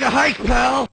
take a hike, pal!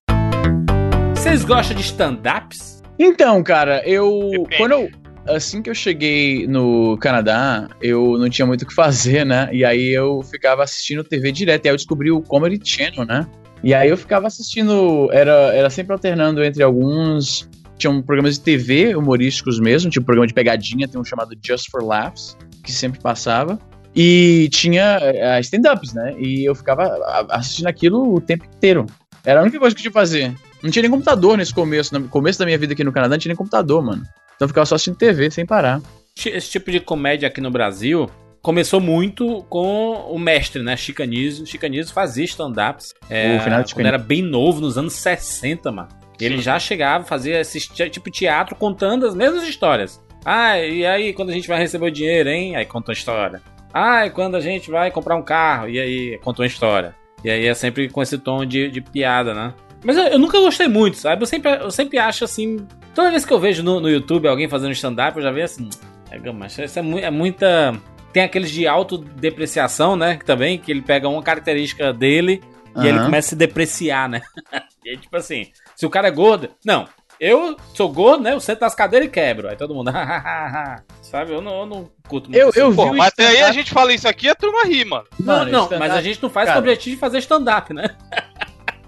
Vocês gostam de stand-ups? Então, cara, eu. Depende. Quando eu. Assim que eu cheguei no Canadá, eu não tinha muito o que fazer, né? E aí eu ficava assistindo TV direto. E aí eu descobri o Comedy Channel, né? E aí eu ficava assistindo. Era, era sempre alternando entre alguns. Tinham programas de TV humorísticos mesmo, tipo programa de pegadinha, tem um chamado Just for Laughs, que sempre passava. E tinha eh, stand-ups, né? E eu ficava a- assistindo aquilo o tempo inteiro. Era a única coisa que eu tinha que fazer. Não tinha nem computador nesse começo. No começo da minha vida aqui no Canadá, não tinha nem computador, mano. Então eu ficava só assistindo TV, sem parar. Esse tipo de comédia aqui no Brasil começou muito com o mestre, né? Chicanísio. Chicanísio fazia stand-ups. É, O final de quando era bem novo, nos anos 60, mano. Ele já chegava, fazia esse ti- tipo teatro contando as mesmas histórias. Ah, e aí quando a gente vai receber o dinheiro, hein? Aí conta uma história. Ah, e quando a gente vai comprar um carro? E aí conta uma história. E aí é sempre com esse tom de, de piada, né? Mas eu, eu nunca gostei muito, sabe? Eu sempre, eu sempre acho assim. Toda vez que eu vejo no, no YouTube alguém fazendo stand-up, eu já vejo assim. É, mas isso é, mu- é muita. Tem aqueles de autodepreciação, né? Que também, que ele pega uma característica dele e aí ele começa a se depreciar, né? e aí, tipo assim, se o cara é gordo. Não, eu sou gordo, né? Eu sento nas cadeiras e quebro. Aí todo mundo. sabe? Eu não, eu não curto muito Eu- isso. eu Pô, vi o mas até aí a gente fala isso aqui e a turma ri, mano. Não, Mano, não, mas a gente não faz cara, com o objetivo de fazer stand-up, né?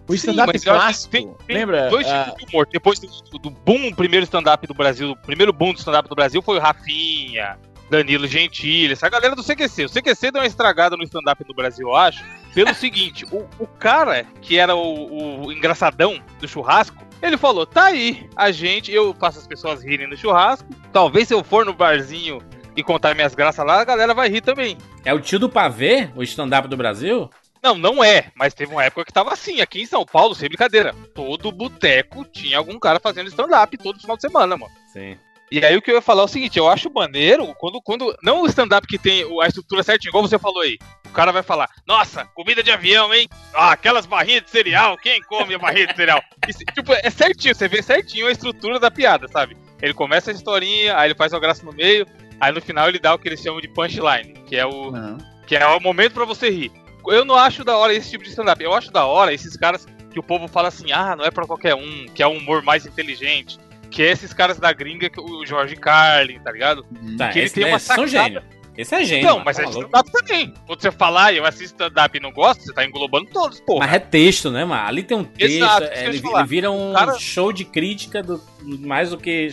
O Sim, stand-up mas eu acho que clássico, tem- tem lembra? Dois Ah, tipos de humor. Depois do, do boom, o primeiro stand-up do Brasil, o primeiro boom do stand-up do Brasil foi o Rafinha, Danilo Gentili, essa galera do CQC. O CQC deu uma estragada no stand-up no Brasil, eu acho, pelo seguinte: o, o cara que era o, o engraçadão do churrasco, ele falou: tá aí, a gente, eu faço as pessoas rirem no churrasco. Talvez se eu for no barzinho e contar minhas graças lá, a galera vai rir também. É o tio do pavê, o stand-up do Brasil? Não, não é, mas teve uma época que tava assim, aqui em São Paulo, sem brincadeira. Todo boteco tinha algum cara fazendo stand-up todo final de semana, mano. Sim. E aí o que eu ia falar é o seguinte, eu acho maneiro quando, quando não o stand-up que tem o- a estrutura certinha, igual você falou aí. O cara vai falar, nossa, comida de avião, hein? Ah, aquelas barrinhas de cereal, quem come a barrinha de cereal? Tipo, é certinho, você vê certinho a estrutura da piada, sabe? Ele começa a historinha, aí ele faz uma graça no meio, aí no final ele dá o que eles chamam de punchline, que é o, não. que é o momento pra você rir. Eu não acho da hora esse tipo de stand-up. Eu acho da hora esses caras que o povo fala assim, ah, não é pra qualquer um, que é um humor mais inteligente. Que é esses caras da gringa, o Jorge Carlin, tá ligado? Tá, Que ele tem uma são sacada. gênio. Esse é gênio. Mano, mas tá é stand-up também. Quando você falar, eu assisto stand-up e não gosto, você tá englobando todos, porra. Mas é texto, né, mano? Ali tem um texto, Exato, é, ele, ele vira um cara- show de crítica do, mais do que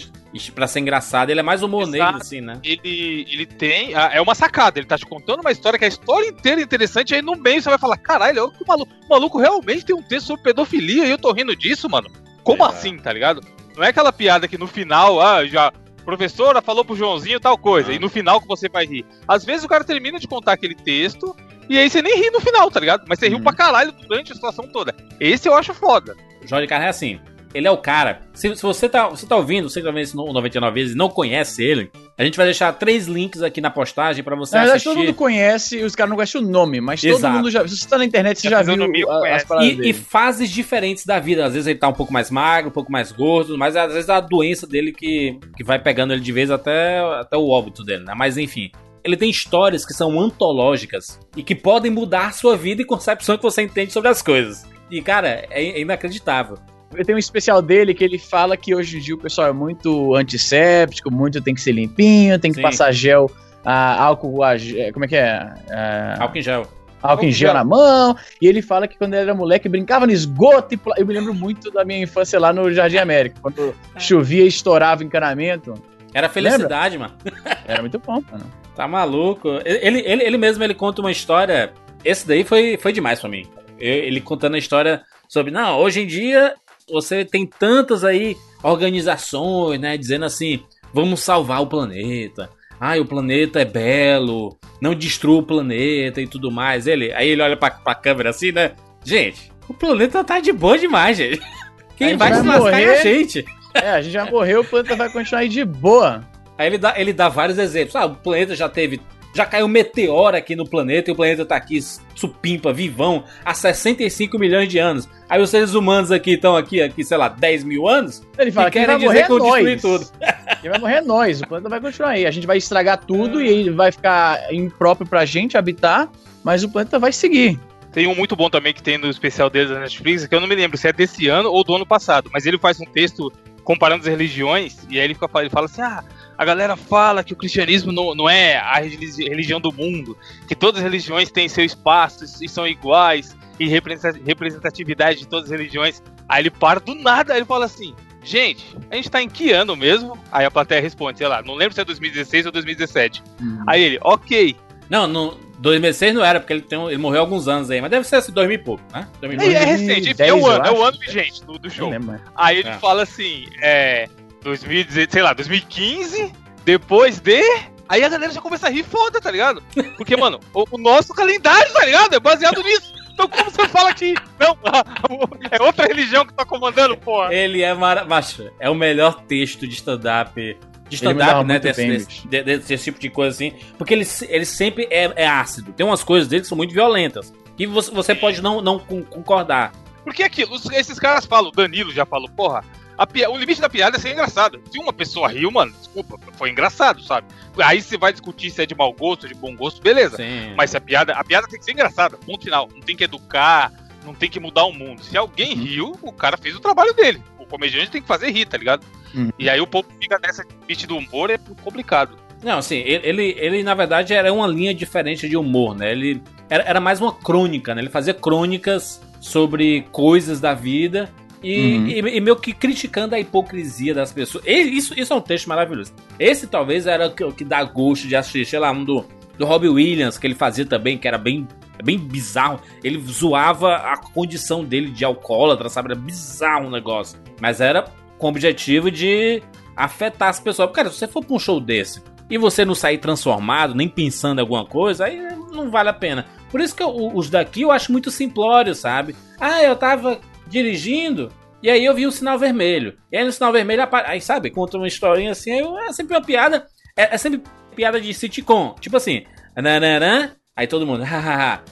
pra ser engraçado. Ele é mais humor Exato. negro, assim, né? Ele, ele tem. ah, É uma sacada, ele tá te contando uma história que a história inteira é interessante, aí no meio você vai falar: caralho, olha que o maluco, o maluco realmente tem um texto sobre pedofilia e eu tô rindo disso, mano. Como É. assim, tá ligado? Não é aquela piada que no final, ah, já. Professora falou pro Joãozinho tal coisa, Ah. e no final que você vai rir. Às vezes o cara termina de contar aquele texto, e aí você nem ri no final, tá ligado? Mas você riu Uhum. pra caralho durante a situação toda. Esse eu acho foda. O Jorge Carré é assim. Ele é o cara. Se, se você, tá, você tá ouvindo, você tá vendo isso no 99 vezes e não conhece ele, a gente vai deixar três links aqui na postagem pra você Na verdade, assistir. todo mundo conhece, os caras não conhecem o nome, mas todo Exato. mundo já. Se você tá na internet, você Já já viu nome, a- as paradas E, e fases diferentes da vida. Às vezes ele tá um pouco mais magro, um pouco mais gordo, mas às vezes é a doença dele que, que vai pegando ele de vez até, até o óbito dele, né? Mas enfim. Ele tem histórias que são antológicas e que podem mudar a sua vida e concepção que você entende sobre as coisas. E, cara, é, é inacreditável. Tem um especial dele que ele fala que hoje em dia o pessoal é muito antisséptico, muito tem que ser limpinho, tem que Sim. passar gel, ah, álcool, ah, ge- como é que é? Ah, Álcool em gel. álcool em gel na mão. E ele fala que quando ele era moleque brincava no esgoto. E pula- eu me lembro muito da minha infância lá no Jardim América, quando chovia e estourava o encanamento. Era felicidade, mano. Era muito bom, mano. Tá maluco. Ele, ele, ele mesmo ele conta uma história. Esse daí foi, foi demais pra mim. Ele contando a história sobre. Não, hoje em dia você tem tantas aí organizações, né? Dizendo assim: vamos salvar o planeta. Ai, o planeta é belo. Não destrua o planeta e tudo mais. Ele, aí ele olha pra, pra câmera assim, né? Gente, o planeta tá de boa demais, gente. A Quem gente vai vai se lascar é a gente. É, a gente já morreu, o planeta vai continuar aí de boa. Aí ele dá, ele dá vários exemplos. Ah, o planeta já teve. Já caiu um meteoro aqui no planeta e o planeta tá aqui supimpa, vivão, há 65 milhões de anos. Aí os seres humanos aqui estão aqui, aqui, sei lá, 10 mil anos Ele fala e que querem vai morrer dizer que eu destruí nós. tudo. Quem vai morrer é nós, o planeta vai continuar aí. A gente vai estragar tudo e ele vai ficar impróprio pra gente habitar, mas o planeta vai seguir. Tem um muito bom também que tem no especial deles da Netflix, que eu não me lembro se é desse ano ou do ano passado, mas ele faz um texto comparando as religiões, e aí ele, fica, ele fala assim: ah, a galera fala que o cristianismo não, não é a religião do mundo, que todas as religiões têm seu espaço e são iguais, e representatividade de todas as religiões. Aí ele para do nada, ele fala assim: gente, a gente tá em que ano mesmo? Aí a plateia responde, sei lá, não lembro se é 2016 ou 2017. Uhum. Aí ele, ok. Não, no 2016 não era, porque ele, tem, ele morreu há alguns anos aí, mas deve ser assim, 2000 e pouco, né? 2000 é, é recente, 10, é o ano, é o ano vigente do, do show. Aí ele é. fala assim, é. 2016, sei lá, 2015, depois de. Aí a galera já começa a rir foda, tá ligado? Porque, mano, o, o nosso calendário, tá ligado? É baseado nisso. Então como você fala que não, é outra religião que tá comandando, porra? Ele é maravilhoso. É o melhor texto de stand-up de stand-up, né? Desse, desse, desse, desse, tipo de coisa assim. Porque ele, ele sempre é, é, ácido. Tem umas coisas dele que são muito violentas. Que você, você pode não, não concordar. Porque aquilo, esses caras falam, Danilo já falou, porra, Pia... o limite da piada é ser engraçado. Se uma pessoa riu, mano, desculpa, foi engraçado, sabe? Aí você vai discutir se é de mau gosto, de bom gosto, beleza. Sim. Mas se a piada, a piada tem que ser engraçada, ponto final. Não tem que educar, não tem que mudar o mundo. Se alguém uhum. riu, o cara fez o trabalho dele. O comediante tem que fazer rir, tá ligado? Uhum. E aí o povo fica nessa limite do humor, é complicado. Não, assim, ele, ele, na verdade era uma linha diferente de humor, né? Ele era, era mais uma crônica, né? Ele fazia crônicas sobre coisas da vida e, uhum. e, e, meio que criticando a hipocrisia das pessoas. E isso, isso é um texto maravilhoso. Esse talvez era o que, o que dá gosto de assistir, sei lá, um do, do Robbie Williams, que ele fazia também, que era bem, bem bizarro. Ele zoava a condição dele de alcoólatra, sabe? Era bizarro o negócio. Mas era com o objetivo de afetar as pessoas. Cara, se você for pra um show desse e você não sair transformado, nem pensando em alguma coisa, aí não vale a pena. Por isso que eu, os daqui eu acho muito simplório, sabe? Ah, eu tava dirigindo. E aí eu vi o sinal vermelho. E aí no sinal vermelho, aí sabe, conta uma historinha assim, é sempre uma piada. É, é sempre piada de sitcom. Tipo assim, aí todo mundo, hahaha,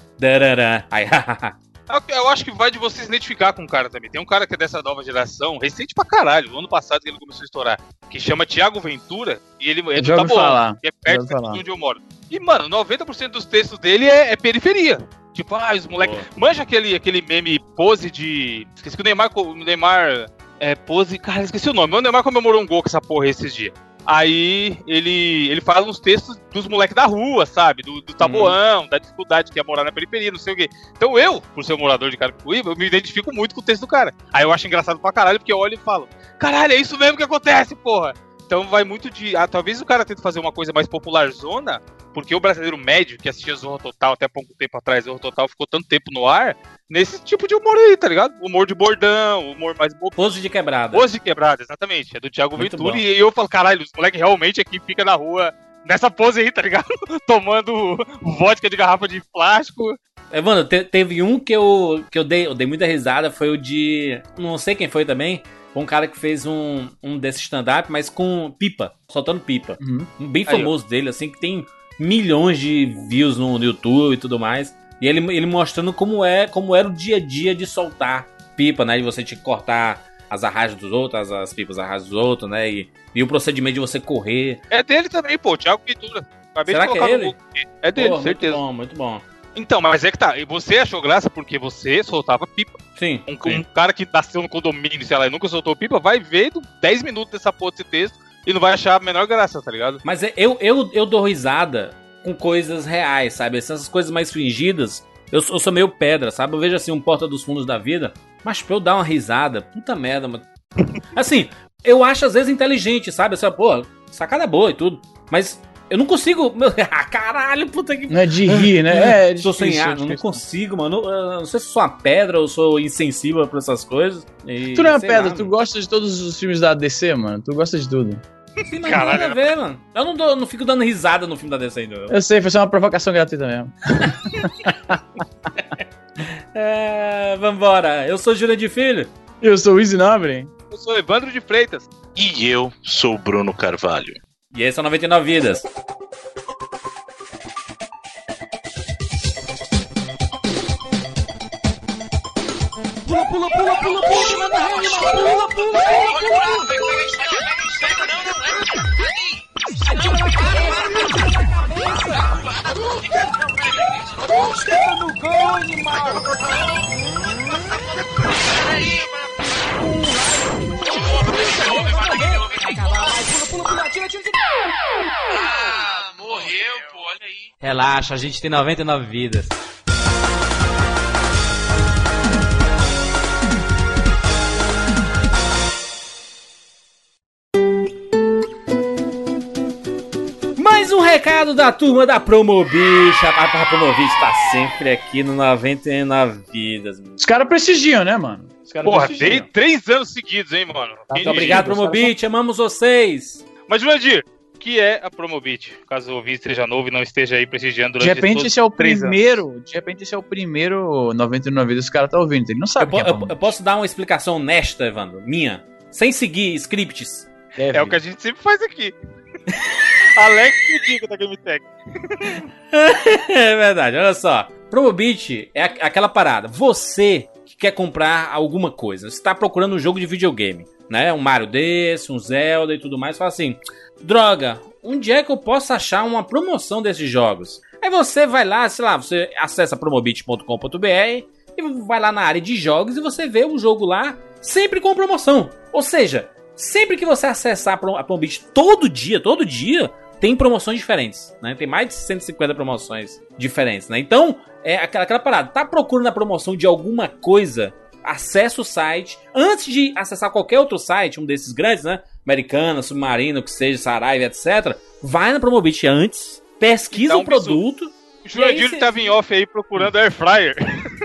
aí hahaha. Eu acho que vai de você se identificar com o cara também. Tem um cara que é dessa nova geração, recente pra caralho, no ano passado que ele começou a estourar, que chama Thiago Ventura, e ele é do Taboão, que é perto de onde eu moro. E, mano, 90% dos textos dele é, é periferia. Tipo, ah, os moleques. Manja aquele, aquele meme pose de. Esqueci que o Neymar. O Neymar. É, pose. Cara, esqueci o nome. O Neymar comemorou um gol com essa porra esses dias. Aí ele, ele fala uns textos dos moleques da rua, sabe? Do, do tabuão, hum. da dificuldade que é morar na periferia, não sei o quê. Então eu, por ser um morador de Carapicuíba, eu me identifico muito com o texto do cara. Aí eu acho engraçado pra caralho, porque eu olho e falo: caralho, é isso mesmo que acontece, porra! Então vai muito de. Ah, talvez o cara tente fazer uma coisa mais popular zona, porque o brasileiro médio que assistia Zorro Total até pouco tempo atrás, Zorro Total ficou tanto tempo no ar, nesse tipo de humor aí, tá ligado? Humor de bordão, humor mais bobo. Pose de quebrada. Pose de quebrada, exatamente. É do Thiago muito Ventura. Bom. E eu falo, caralho, os moleques realmente aqui fica na rua nessa pose aí, tá ligado? Tomando vodka de garrafa de plástico. É, mano, te, teve um que eu, que eu dei, eu dei muita risada, foi o de. Não sei quem foi também um cara que fez um, um desse stand-up, mas com pipa, soltando pipa. Uhum. Um bem famoso Aí, dele, assim, que tem milhões de views no, no, YouTube e tudo mais. E ele, ele mostrando como é como era o dia a dia de soltar pipa, né? De você te cortar as arragens dos outros, as, as pipas arrajas dos outros, né? E, e o procedimento de você correr. É dele também, pô, Thiago Pintura. Acabei Será de colocar que é ele? É dele, Porra, certeza. Muito bom, muito bom. Então, mas é que tá. E você achou graça porque você soltava pipa. Sim. Um, sim. um cara que nasceu no condomínio, sei lá, e nunca soltou pipa, vai ver 10 minutos dessa porra desse texto e não vai achar a menor graça, tá ligado? Mas é, eu, eu, eu dou risada com coisas reais, sabe? Essas coisas mais fingidas. Eu, eu sou meio pedra, sabe? Eu vejo assim um Porta dos Fundos da vida. Mas pra eu dar uma risada, puta merda, mano. Assim, eu acho às vezes inteligente, sabe? Assim, pô, sacada boa e tudo. Mas eu não consigo. Meu, ah, caralho, puta que. Não é de rir, né? É, Tô sem ar, não consigo, mano. Eu não sei se sou uma pedra ou sou insensível pra essas coisas. E, tu não é uma pedra, lá, tu gosta de todos os filmes da DC, mano. Tu gosta de tudo. Sim, mas Caralho. nada a ver, mano. Eu não, dou, não fico dando risada no filme da DC ainda. Eu sei, foi só uma provocação gratuita mesmo. é, vambora. Eu sou Júlia de Filho. Eu sou o Easy Nobre. Eu sou Evandro de Freitas. E eu sou Bruno Carvalho. E esse é 99 Vidas. Pula, pula, pula, pula, pula, pula, pula, pula, pula, pula, pula, pula. Ah, morreu, pô, olha aí. Relaxa, a gente tem 99 vidas. Recado da turma da Promobit. A, a Promobit tá sempre aqui no 99 vidas. mano. Os caras prestigiam, né, mano? Os caras Porra, três anos seguidos, hein, mano. Tá, obrigado, Promobit. Amamos vocês. Mas, Jurandir, o que é a Promobit? Caso o ouvinte esteja novo e não esteja aí prestigiando De durante repente todos esse é o três anos. primeiro. De repente esse é o primeiro 99 vidas que os caras tá ouvindo. Ele não Eu, sabe po- quem é eu- eu posso dar uma explicação honesta, Evandro? Minha. Sem seguir scripts. É o que a gente sempre faz aqui. Alex que diga da GameTech. É verdade, olha só. Promobit é aquela parada. Você que quer comprar alguma coisa, você está procurando um jogo de videogame, né? Um Mario desse, um Zelda e tudo mais, fala assim: droga, onde é que eu posso achar uma promoção desses jogos? Aí você vai lá, sei lá, você acessa promobit.com.br e vai lá na área de jogos e você vê o jogo lá sempre com promoção. Ou seja, sempre que você acessar a Promobit todo dia, todo dia, tem promoções diferentes, né? Tem mais de 150 promoções diferentes, né? Então, é aquela, aquela parada. Tá procurando a promoção de alguma coisa? Acessa o site. Antes de acessar qualquer outro site, um desses grandes, né? Americana, Submarino, que seja, Saraiva, etc. Vai na Promobit antes, pesquisa o um produto. Jurandir cê- tava em off aí procurando Air Fryer.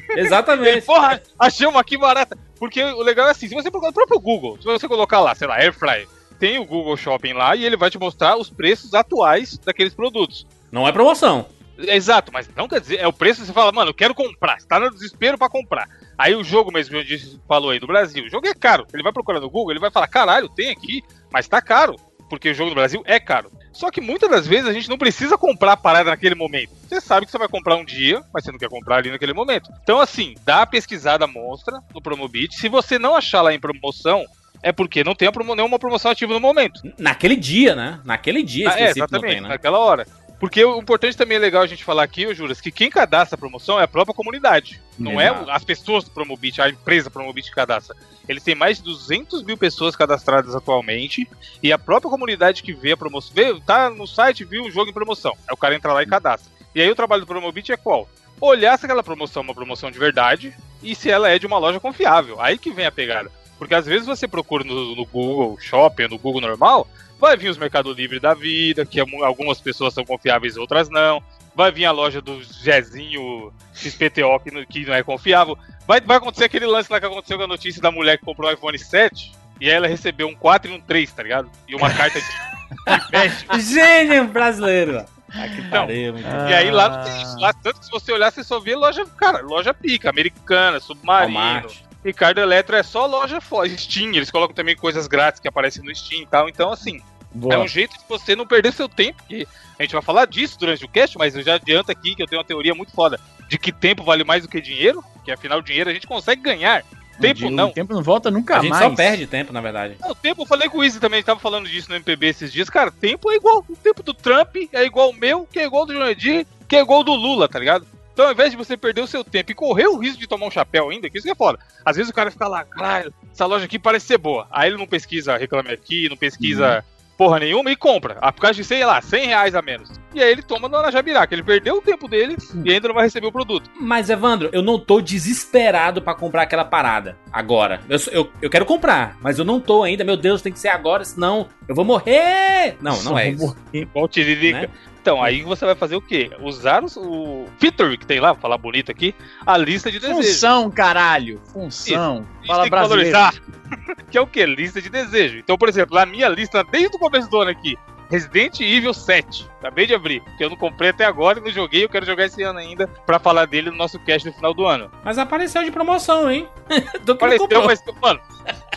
Ele, Exatamente. porra, achei uma aqui barata. Porque o legal é assim, se você procurar no próprio Google, se você colocar lá, sei lá, Air Fryer, tem o Google Shopping lá e ele vai te mostrar os preços atuais daqueles produtos. Não é promoção. Exato, mas não quer dizer, é o preço que você fala, mano, eu quero comprar, você tá no desespero pra comprar. Aí o jogo mesmo, que eu disse, falou aí, do Brasil, o jogo é caro. Ele vai procurar no Google, ele vai falar, caralho, tem aqui, mas tá caro. Porque o jogo do Brasil é caro. Só que muitas das vezes a gente não precisa comprar a parada naquele momento. Você sabe que você vai comprar um dia, mas você não quer comprar ali naquele momento. Então, assim, dá a pesquisada monstra no Promobit. Se você não achar lá em promoção, é porque não tem promo- nenhuma promoção ativa no momento. Naquele dia, né? Naquele dia Ah, é, exatamente, tem, né? naquela hora. Porque o importante também é legal a gente falar aqui, Juras, que quem cadastra a promoção é a própria comunidade. Não é Exato. o- as pessoas do Promobit, a empresa Promobit que cadastra. Eles têm mais de 200 mil pessoas cadastradas atualmente. E a própria comunidade que vê a promoção, vê, tá no site, viu o jogo em promoção. Aí o cara entra lá e cadastra. E aí o trabalho do Promobit é qual? Olhar se aquela promoção é uma promoção de verdade e se ela é de uma loja confiável. Aí que vem a pegada. Porque às vezes você procura no, no Google Shopping, no Google normal, vai vir os Mercado Livre da vida, que mu- algumas pessoas são confiáveis, outras não. Vai vir a loja do Zezinho XPTO, que não, que não é confiável. Vai, vai acontecer aquele lance lá que aconteceu com a notícia da mulher que comprou o iPhone 7 e aí ela recebeu um 4 e um 3, tá ligado? E uma carta de, de México. Gênio brasileiro. Ah, que Então, pariu. E aí lá não tem isso. Lá, tanto que se você olhar, você só vê loja, cara, loja pica, americana, submarino. Walmart. Ricardo Eletro é só loja fora. Steam, eles colocam também coisas grátis que aparecem no Steam e tal. Então, assim, Boa. é um jeito de você não perder seu tempo. Que a gente vai falar disso durante o cast, mas eu já adianto aqui que eu tenho uma teoria muito foda de que tempo vale mais do que dinheiro. Que afinal, dinheiro a gente consegue ganhar. Tempo O não. tempo não volta nunca A gente mais. só perde tempo, na verdade. Não, O tempo, eu falei com o Easy também, a gente tava falando disso no MPB esses dias. Cara, tempo é igual. O tempo do Trump é igual o meu, que é igual do Jurandir, que é igual do Lula, tá ligado? Então, ao invés de você perder o seu tempo e correr o risco de tomar um chapéu ainda, que isso que é foda. Às vezes o cara fica lá, caralho, essa loja aqui parece ser boa. Aí ele não pesquisa Reclame Aqui, não pesquisa porra nenhuma e compra. A por causa de, sei lá, 100 reais a menos. E aí ele toma na Jabiraca. Ele perdeu o tempo dele e ainda não vai receber o produto. Mas, Evandro, eu não tô desesperado pra comprar aquela parada agora. Eu, eu, eu quero comprar, mas eu não tô ainda. Meu Deus, tem que ser agora, senão eu vou morrer. Não, não é isso. Igual o Tiririca. Né? Então, aí você vai fazer o quê? Usar os- o feature que tem lá, vou falar bonito aqui, a lista de desejos. Função, caralho. Função. Gente Fala tem que brasileiro. valorizar. que é o quê? Lista de desejo. Então, por exemplo, na minha lista, desde o começo do ano aqui, Resident Evil 7. Acabei de abrir, porque eu não comprei até agora e não joguei. Eu quero jogar esse ano ainda pra falar dele no nosso cast no final do ano. Mas apareceu de promoção, hein? Do que Apareceu, mas, mano,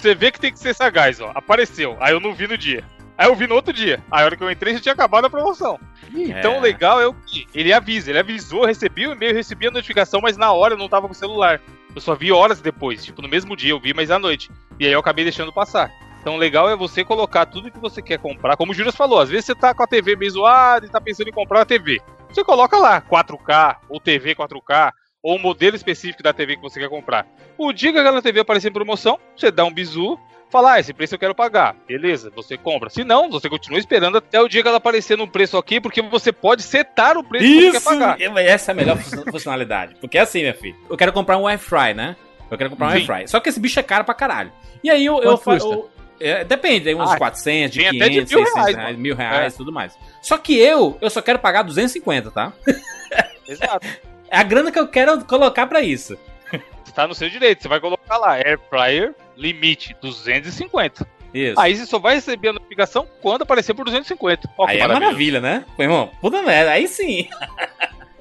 você vê que tem que ser sagaz, ó. Apareceu, aí eu não vi no dia. Aí eu vi no outro dia. Aí a hora que eu entrei já tinha acabado a promoção. Então É. o legal é o que ele avisa. Ele avisou, recebi o e-mail, recebi a notificação, mas na hora eu não tava com o celular. Eu só vi horas depois, tipo, no mesmo dia eu vi, mas à noite. E aí eu acabei deixando passar. Então, legal é você colocar tudo que você quer comprar. Como o Júlio falou, às vezes você tá com a TV meio zoada e tá pensando em comprar uma TV. Você coloca lá 4K ou TV 4K ou o modelo específico da TV que você quer comprar. O dia que aquela TV aparecer em promoção, você dá um bizu, fala, ah, esse preço eu quero pagar. Beleza, você compra. Se não, você continua esperando até o dia que ela aparecer no preço aqui, porque você pode setar o preço que você quer pagar. Essa é a melhor funcionalidade. Porque é assim, minha filha. Eu quero comprar um air né? Eu quero comprar um air Só que esse bicho é caro pra caralho. E aí eu, eu, eu, é, depende, tem uns ah, 400, de 500, de mil 600 reais, reais mil reais e é. tudo mais. Só que eu, eu só quero pagar 250, tá? Exato. É a grana que eu quero colocar para isso. Está no seu direito, você vai colocar lá, Air Fryer limite 250. Isso. Aí você só vai receber a notificação quando aparecer por 250. Ó, aí é maravilha, né? Pô, irmão, puta merda, aí sim.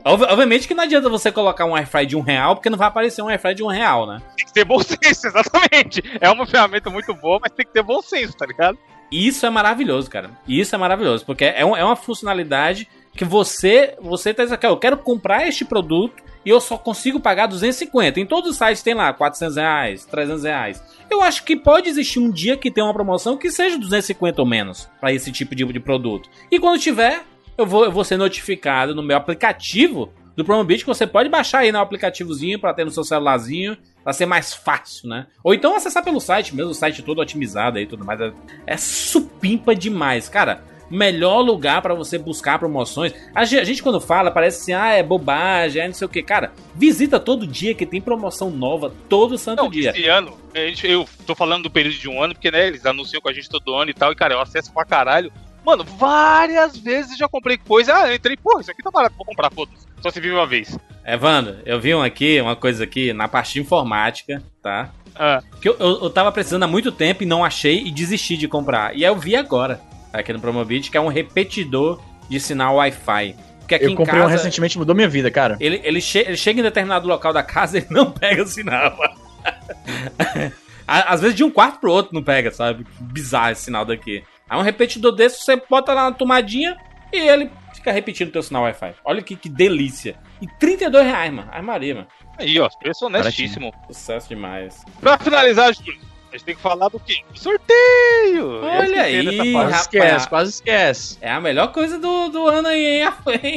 Obviamente que não adianta você colocar um airfryer de um real, porque não vai aparecer um airfryer de um real, né? Tem que ter bom senso, exatamente. É uma ferramenta muito boa, mas tem que ter bom senso, tá ligado? Isso é maravilhoso, cara. Isso é maravilhoso, porque é, um, é uma funcionalidade que você você tá dizendo, eu quero comprar este produto e eu só consigo pagar 250. Em todos os sites tem lá 400 reais, 300 reais. Eu acho que pode existir um dia que tem uma promoção que seja 250 ou menos para esse tipo de, de produto. E quando tiver, eu vou, eu vou ser notificado no meu aplicativo do Promobit que você pode baixar aí no aplicativozinho para ter no seu celularzinho, para ser mais fácil, né? Ou então acessar pelo site, mesmo o site todo otimizado aí e tudo mais. É, é supimpa demais, cara. Melhor lugar para você buscar promoções. A gente, quando fala, parece assim, ah, é bobagem, é não sei o que. Cara, visita todo dia que tem promoção nova, todo santo não, dia. Esse ano, eu tô falando do período de um ano, porque, né, eles anunciam com a gente todo ano e tal, e, cara, eu acesso pra caralho. Mano, várias vezes já comprei coisa. Ah, entrei, porra, isso aqui tá barato, vou comprar, foda-se. Só se vive uma vez. Evandro, eu vi um aqui, uma coisa aqui, na parte de informática, tá? Ah. Que eu, eu, eu tava precisando há muito tempo e não achei e desisti de comprar. E aí eu vi agora, aqui no Promobit, que é um repetidor de sinal Wi-Fi. Porque aqui eu comprei casa, um recentemente, mudou minha vida, cara. Ele, ele, che ele chega em determinado local da casa e não pega o sinal. Às vezes de um quarto pro outro não pega, sabe? Bizarro esse sinal daqui. Aí um repetidor desse, você bota lá na tomadinha e ele fica repetindo o teu sinal Wi-Fi. Olha que, que delícia. E 32 reais, mano. Ai, Maria, mano. Aí, ó, preço honestíssimo. Sucesso demais. Pra finalizar, Júlio, a gente tem que falar do quê? Sorteio! Olha aí, quase esquece, quase esquece. É a melhor coisa do, do ano aí, hein?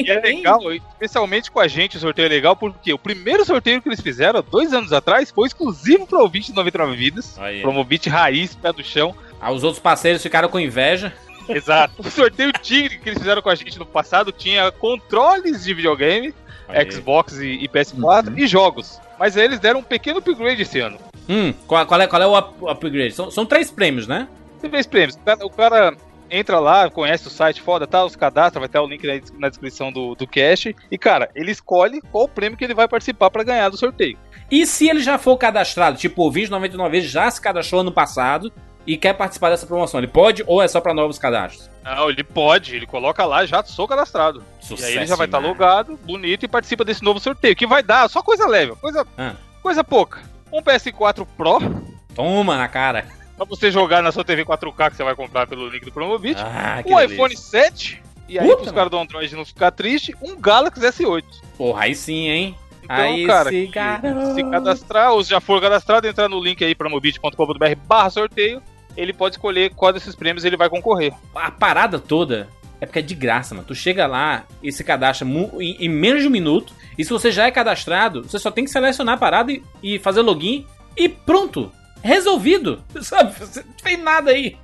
E é legal, especialmente com a gente, o sorteio é legal, porque o primeiro sorteio que eles fizeram, dois anos atrás, foi exclusivo para o ouvinte de 99 Vidas. Promovite raiz, pé do chão. Ah, os outros parceiros ficaram com inveja. Exato. O sorteio Tigre que eles fizeram com a gente no passado tinha controles de videogame, Aí. Xbox e, e PS4 uhum. e jogos. Mas eles deram um pequeno upgrade esse ano. Hum, qual, qual, é, qual é o upgrade? São, são três prêmios, né? Três prêmios. O cara entra lá, conhece o site foda, tá? Os cadastra, vai ter o link na descrição do, do cache. E, cara, ele escolhe qual prêmio que ele vai participar para ganhar do sorteio. E se ele já for cadastrado, tipo, o 2099 vezes já se cadastrou ano passado, e quer participar dessa promoção, ele pode ou é só para novos cadastros? Não, ele pode, ele coloca lá, já sou cadastrado. Sucesso, e aí ele já vai estar tá logado, bonito e participa desse novo sorteio, que vai dar só coisa leve, coisa, ah. coisa pouca. Um PS4 Pro. Toma na cara. Pra você jogar na sua TV 4K que você vai comprar pelo link do Promobit. Ah, um delícia. iPhone 7. E aí, Puta, pros caras do Android não ficar triste, um Galaxy S8. Porra, aí sim, hein? Então, aí cara, se, se cadastrar, ou se já for cadastrado, entrar no link aí, promobit.com.br barra sorteio ele pode escolher qual desses prêmios ele vai concorrer. A parada toda é porque é de graça, mano. Tu chega lá e se cadastra em, em, menos de um minuto. E se você já é cadastrado, você só tem que selecionar a parada e, e fazer login e pronto. Resolvido. Sabe? Você não fez nada aí.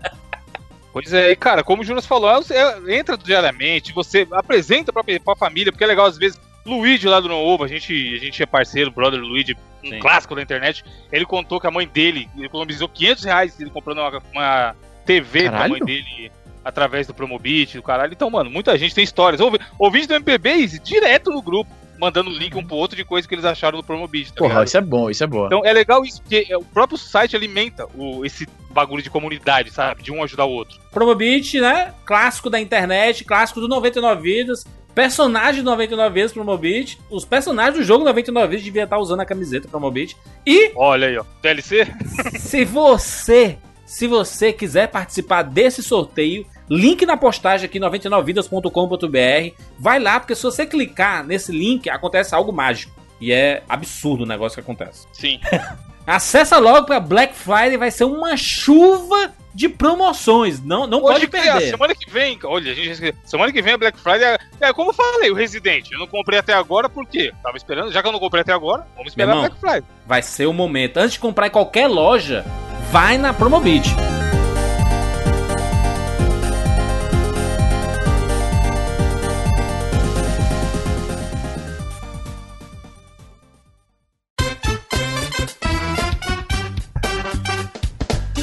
Pois é, e cara, como o Jonas falou, é, entra diariamente, você apresenta pra, pra família, porque é legal às vezes. Luigi lá do Novo, a gente, a gente é parceiro, brother Luigi, um Sim. clássico da internet. Ele contou que a mãe dele ele economizou 500 reais ele comprando uma, uma TV caralho? pra mãe dele através do Promobit, do caralho. Então, mano, muita gente tem histórias. Ouvi, ouvinte do MPB direto no grupo, mandando link um pro outro de coisa que eles acharam no Promobit. Tá Porra, ligado? isso é bom, isso é bom. Então é legal isso, porque é, o próprio site alimenta o, esse bagulho de comunidade, sabe? De um ajudar o outro. Promobit, né? Clássico da internet, clássico do 99 Vidas personagem 99 vezes Promobit. Os personagens do jogo 99 vezes deviam estar usando a camiseta Promobit. E. Olha aí, ó. DLC? se você. Se você quiser participar desse sorteio, link na postagem aqui 99vidas.com.br. Vai lá, porque se você clicar nesse link, acontece algo mágico. E é absurdo o negócio que acontece. Sim. Acessa logo para Black Friday, vai ser uma chuva de promoções. Não, não Hoje pode que é, perder. semana que vem, olha, a gente, semana que vem é Black Friday. É, é, como eu falei, o Resident. Eu não comprei até agora, por quê? Tava esperando, já que eu não comprei até agora, vamos esperar irmão. Black Friday. Vai ser o momento. Antes de comprar em qualquer loja, vai na Promobit.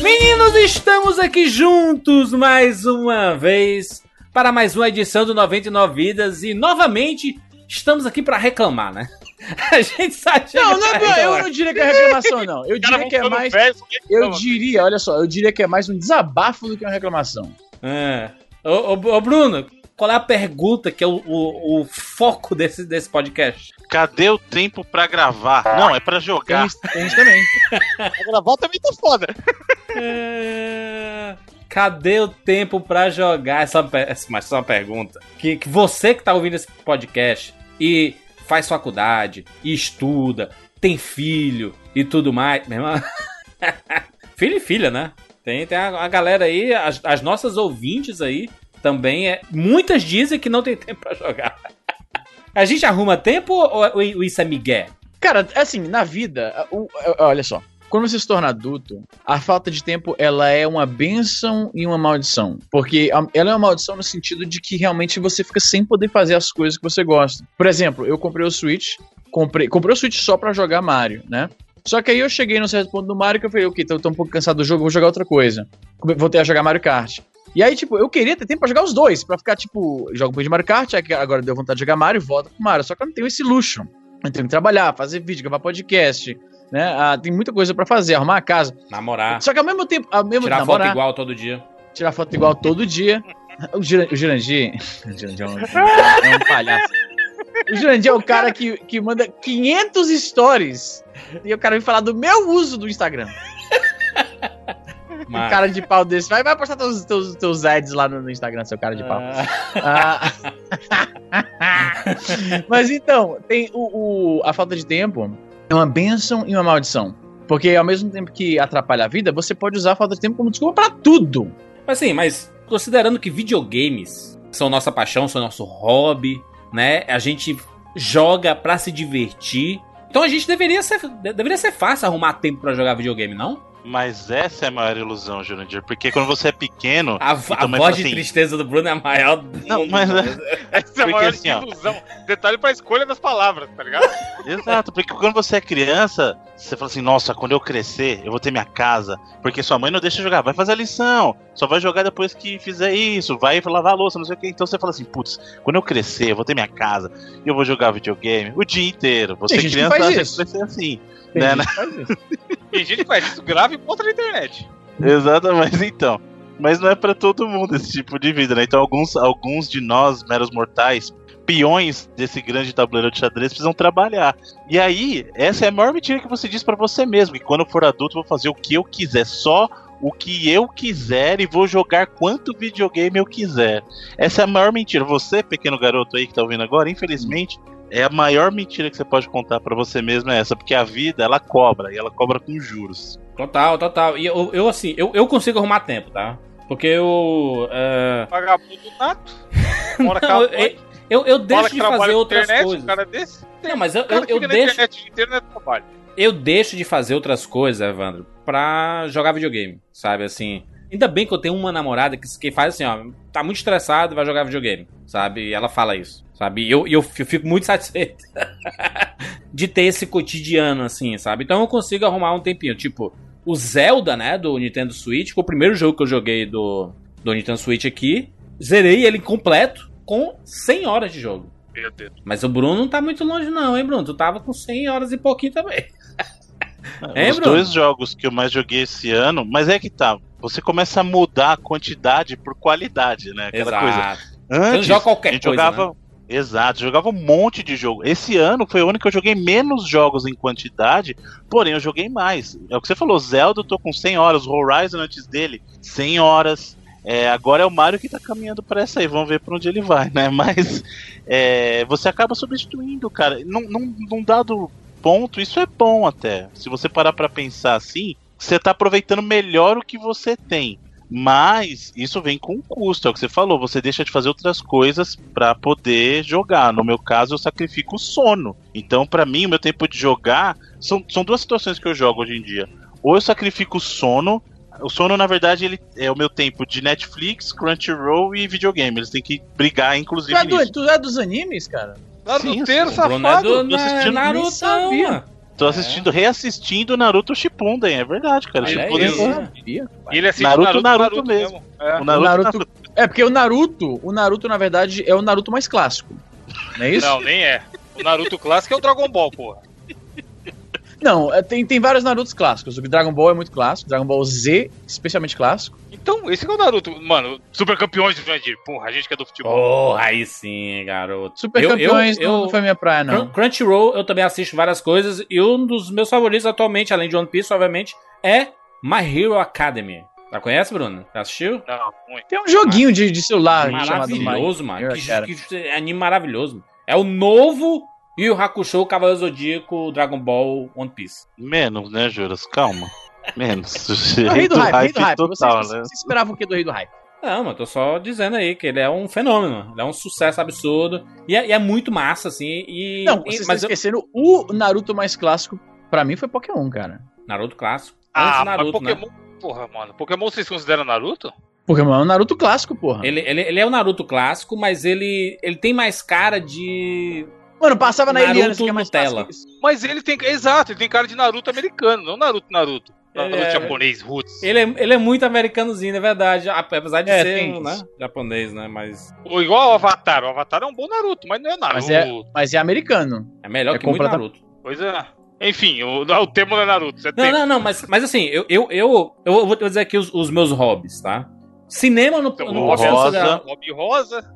Meninos, estamos aqui juntos mais uma vez para mais uma edição do 99 Vidas e novamente estamos aqui para reclamar, né? A gente sabe Não, não, é- eu não diria que é reclamação, não. Eu diria que é mais. Eu diria, olha só, eu diria que é mais um desabafo do que uma reclamação. É. Ô, ô, ô, Bruno, qual é a pergunta que é o, o, o foco desse, desse podcast? Cadê o tempo pra gravar? Não, é pra jogar. isso- tem isso também. gravar também tá foda. É, Cadê o tempo pra jogar? Essa, pe- essa- mas essa é uma pergunta. Que, que você que tá ouvindo esse podcast e faz faculdade, e estuda, tem filho e tudo mais. Meu irmão. filho e filha, né? Tem, tem a, a galera aí, as, as nossas ouvintes aí também. É, muitas dizem que não tem tempo pra jogar. A gente arruma tempo ou, ou isso é migué? Cara, assim, na vida, o- olha só. Quando você se torna adulto, a falta de tempo ela é uma benção e uma maldição. Porque ela é uma maldição no sentido de que realmente você fica sem poder fazer as coisas que você gosta. Por exemplo, eu comprei o Switch, comprei, comprei o Switch só pra jogar Mario, né? Só que aí eu cheguei num certo ponto do Mario que eu falei, ok, tô, tô um pouco cansado do jogo, vou jogar outra coisa. Voltei a jogar Mario Kart. E aí, tipo, eu queria ter tempo pra jogar os dois, pra ficar, tipo, jogo um de Mario Kart, agora deu vontade de jogar Mario, volta pro Mario. Só que eu não tenho esse luxo. Eu tenho que trabalhar, fazer vídeo, gravar podcast, né? Ah, tem muita coisa pra fazer, arrumar a casa. Namorar. Só que ao mesmo tempo, ao mesmo Tirar namorar, foto igual todo dia. tirar foto igual todo dia. O Juran- o Jurandir. O Jurandir é um, é um palhaço. O Jurandir é o cara que, que manda 500 stories e o cara vem falar do meu uso do Instagram. Um Mas- cara de pau desse. Vai, vai postar teus, teus, teus ads lá no, no Instagram, seu cara de pau. Ah, Ah. Mas então, tem o, o- a falta de tempo é uma benção e uma maldição. Porque ao mesmo tempo que atrapalha a vida, você pode usar a falta de tempo como desculpa pra tudo. Mas assim, mas considerando que videogames são nossa paixão, são nosso hobby, né? A gente joga pra se divertir. Então a gente deveria ser, de- deveria ser fácil arrumar tempo pra jogar videogame, não? Mas essa é a maior ilusão, Jurandir. Porque quando você é pequeno. A, a voz assim, de tristeza do Bruno é a maior do Não, mundo. mas- Essa é a maior assim, ó. ilusão. Detalhe pra escolha das palavras, tá ligado? Exato, porque quando você é criança, você fala assim, nossa, quando eu crescer, eu vou ter minha casa. Porque sua mãe não deixa jogar, vai fazer a lição. Só vai jogar depois que fizer isso, vai lavar a louça, não sei o que. Então você fala assim, putz, quando eu crescer, eu vou ter minha casa, e eu vou jogar videogame o dia inteiro. Você criança faz acha isso. vai ser assim. Tem Né, gente né? que faz isso. Tem gente que faz isso grave e posta na internet. Exatamente, então. Mas não é pra todo mundo esse tipo de vida, né? Então alguns, alguns de nós, meros mortais, peões desse grande tabuleiro de xadrez, precisam trabalhar. E aí, essa é a maior mentira que você diz pra você mesmo, que quando eu for adulto eu vou fazer o que eu quiser, só o que eu quiser e vou jogar quanto videogame eu quiser. Essa é a maior mentira. Você, pequeno garoto aí que tá ouvindo agora, infelizmente, é a maior mentira que você pode contar pra você mesmo é essa, porque a vida ela cobra e ela cobra com juros. Total, total. E eu, eu assim, eu, eu consigo arrumar tempo, tá? Porque eu. é, Vagabundo nato. Mora Não, eu, eu, eu deixo de fazer outras internet, coisas. Um cara desse? Não, mas eu, eu, eu deixo. internet é trabalho. eu deixo de fazer outras coisas, Evandro, pra jogar videogame, sabe? Assim, ainda bem que eu tenho uma namorada que, que faz assim, ó, tá muito estressado e vai jogar videogame, sabe? E ela fala isso, sabe? E eu, eu, eu fico muito satisfeito de ter esse cotidiano, assim, sabe? Então eu consigo arrumar um tempinho. Tipo, o Zelda, né, do Nintendo Switch, que foi o primeiro jogo que eu joguei do, do Nintendo Switch aqui, zerei ele completo com 100 horas de jogo. Meu Deus. Mas o Bruno não tá muito longe, não, hein, Bruno? Tu tava com 100 horas e pouquinho também. É, Os Bruno? dois jogos que eu mais joguei esse ano, mas é que tá. Você começa a mudar a quantidade por qualidade, né? Aquela coisa. Exato. Você não Antes, joga qualquer a gente coisa, jogava. né? Exato, jogava um monte de jogo. Esse ano foi o ano que eu joguei menos jogos em quantidade, porém eu joguei mais. É o que você falou, Zelda eu tô com 100 horas, Horizon antes dele, 100 horas. É, agora é o Mario que tá caminhando pra essa aí, vamos ver pra onde ele vai, né? Mas é, você acaba substituindo, cara. Num, num, num dado ponto, isso é bom até. Se você parar pra pensar assim, você tá aproveitando melhor o que você tem. Mas isso vem com custo, é o que você falou. Você deixa de fazer outras coisas pra poder jogar. No meu caso, eu sacrifico o sono. Então, pra mim, o meu tempo de jogar são, são duas situações que eu jogo hoje em dia. Ou eu sacrifico o sono. O sono, na verdade, ele é o meu tempo de Netflix, Crunchyroll e videogame. Eles têm que brigar, Tu inclusive, é, do- tu é dos animes, cara? Naruteiro, sim, O Bruno é safado. do tô na, assistindo, Naruto, nem sabia. mano. Tô assistindo, reassistindo Naruto Shippuden, é verdade, cara. Olha Shippuden, sabia? E ele assiste Naruto, Naruto, Naruto mesmo. É. o Naruto, O Naruto- É, porque o Naruto, o Naruto, na verdade, é o Naruto mais clássico. Não é isso? Não, nem é. O Naruto clássico é o Dragon Ball, porra. Não, é, tem, tem vários Narutos clássicos. O Dragon Ball é muito clássico, Dragon Ball Z, especialmente clássico. Então, esse que é o Naruto. Mano, super campeões de Jurandir. Porra, a gente que é do futebol. Porra, aí sim, garoto. Super Eu- campeões eu- não, eu- não foi minha praia, não. Crunchyroll, eu também assisto várias coisas. E um dos meus favoritos atualmente, além de One Piece, obviamente, é My Hero Academy. Já conhece, Bruno? Já assistiu? Não, muito. Tem um joguinho de, de celular chamado Maravilhoso, mano. Que, que anime maravilhoso. É o novo Yu Yu Hakusho, Cavaleiro Zodíaco, Dragon Ball, One Piece. Menos, né, Juras? Calma. Menos. É o rei do hype, rei do hype. Você, total, você, né? você esperava o que do rei do hype? Não, mas tô só dizendo aí que ele é um fenômeno. Ele é um sucesso absurdo. E é, e é muito massa, assim. E, Não, e- vocês estão mas eu- esquecendo, o Naruto mais clássico, pra mim, foi Pokémon, cara. Naruto clássico. Ah, Naruto, mas né? Pokémon. Porra, mano. Pokémon vocês consideram Naruto? Pokémon é um Naruto clássico, porra. Ele, ele, ele é o Naruto clássico, mas ele, ele tem mais cara de. Mano, passava na Naruto Eliana, que é mais Nutella. Mas ele tem. Exato, ele tem cara de Naruto americano, não Naruto Naruto. Ele Naruto é- japonês, roots. Ele é, ele é muito americanozinho, é verdade. Apesar de É, ser um, né, japonês, né? Mas Ou igual o Avatar. O Avatar é um bom Naruto, mas não é Naruto. Mas é, mas é americano. é melhor É que muito completa- Naruto. Pois é. Enfim, o, o termo não é Naruto. Você Não, tem. não, não, mas, mas assim, eu, eu, eu, eu vou dizer aqui os, os meus hobbies, tá? Cinema eu não, eu não o posso Rosa. considerar. Hobby Rosa,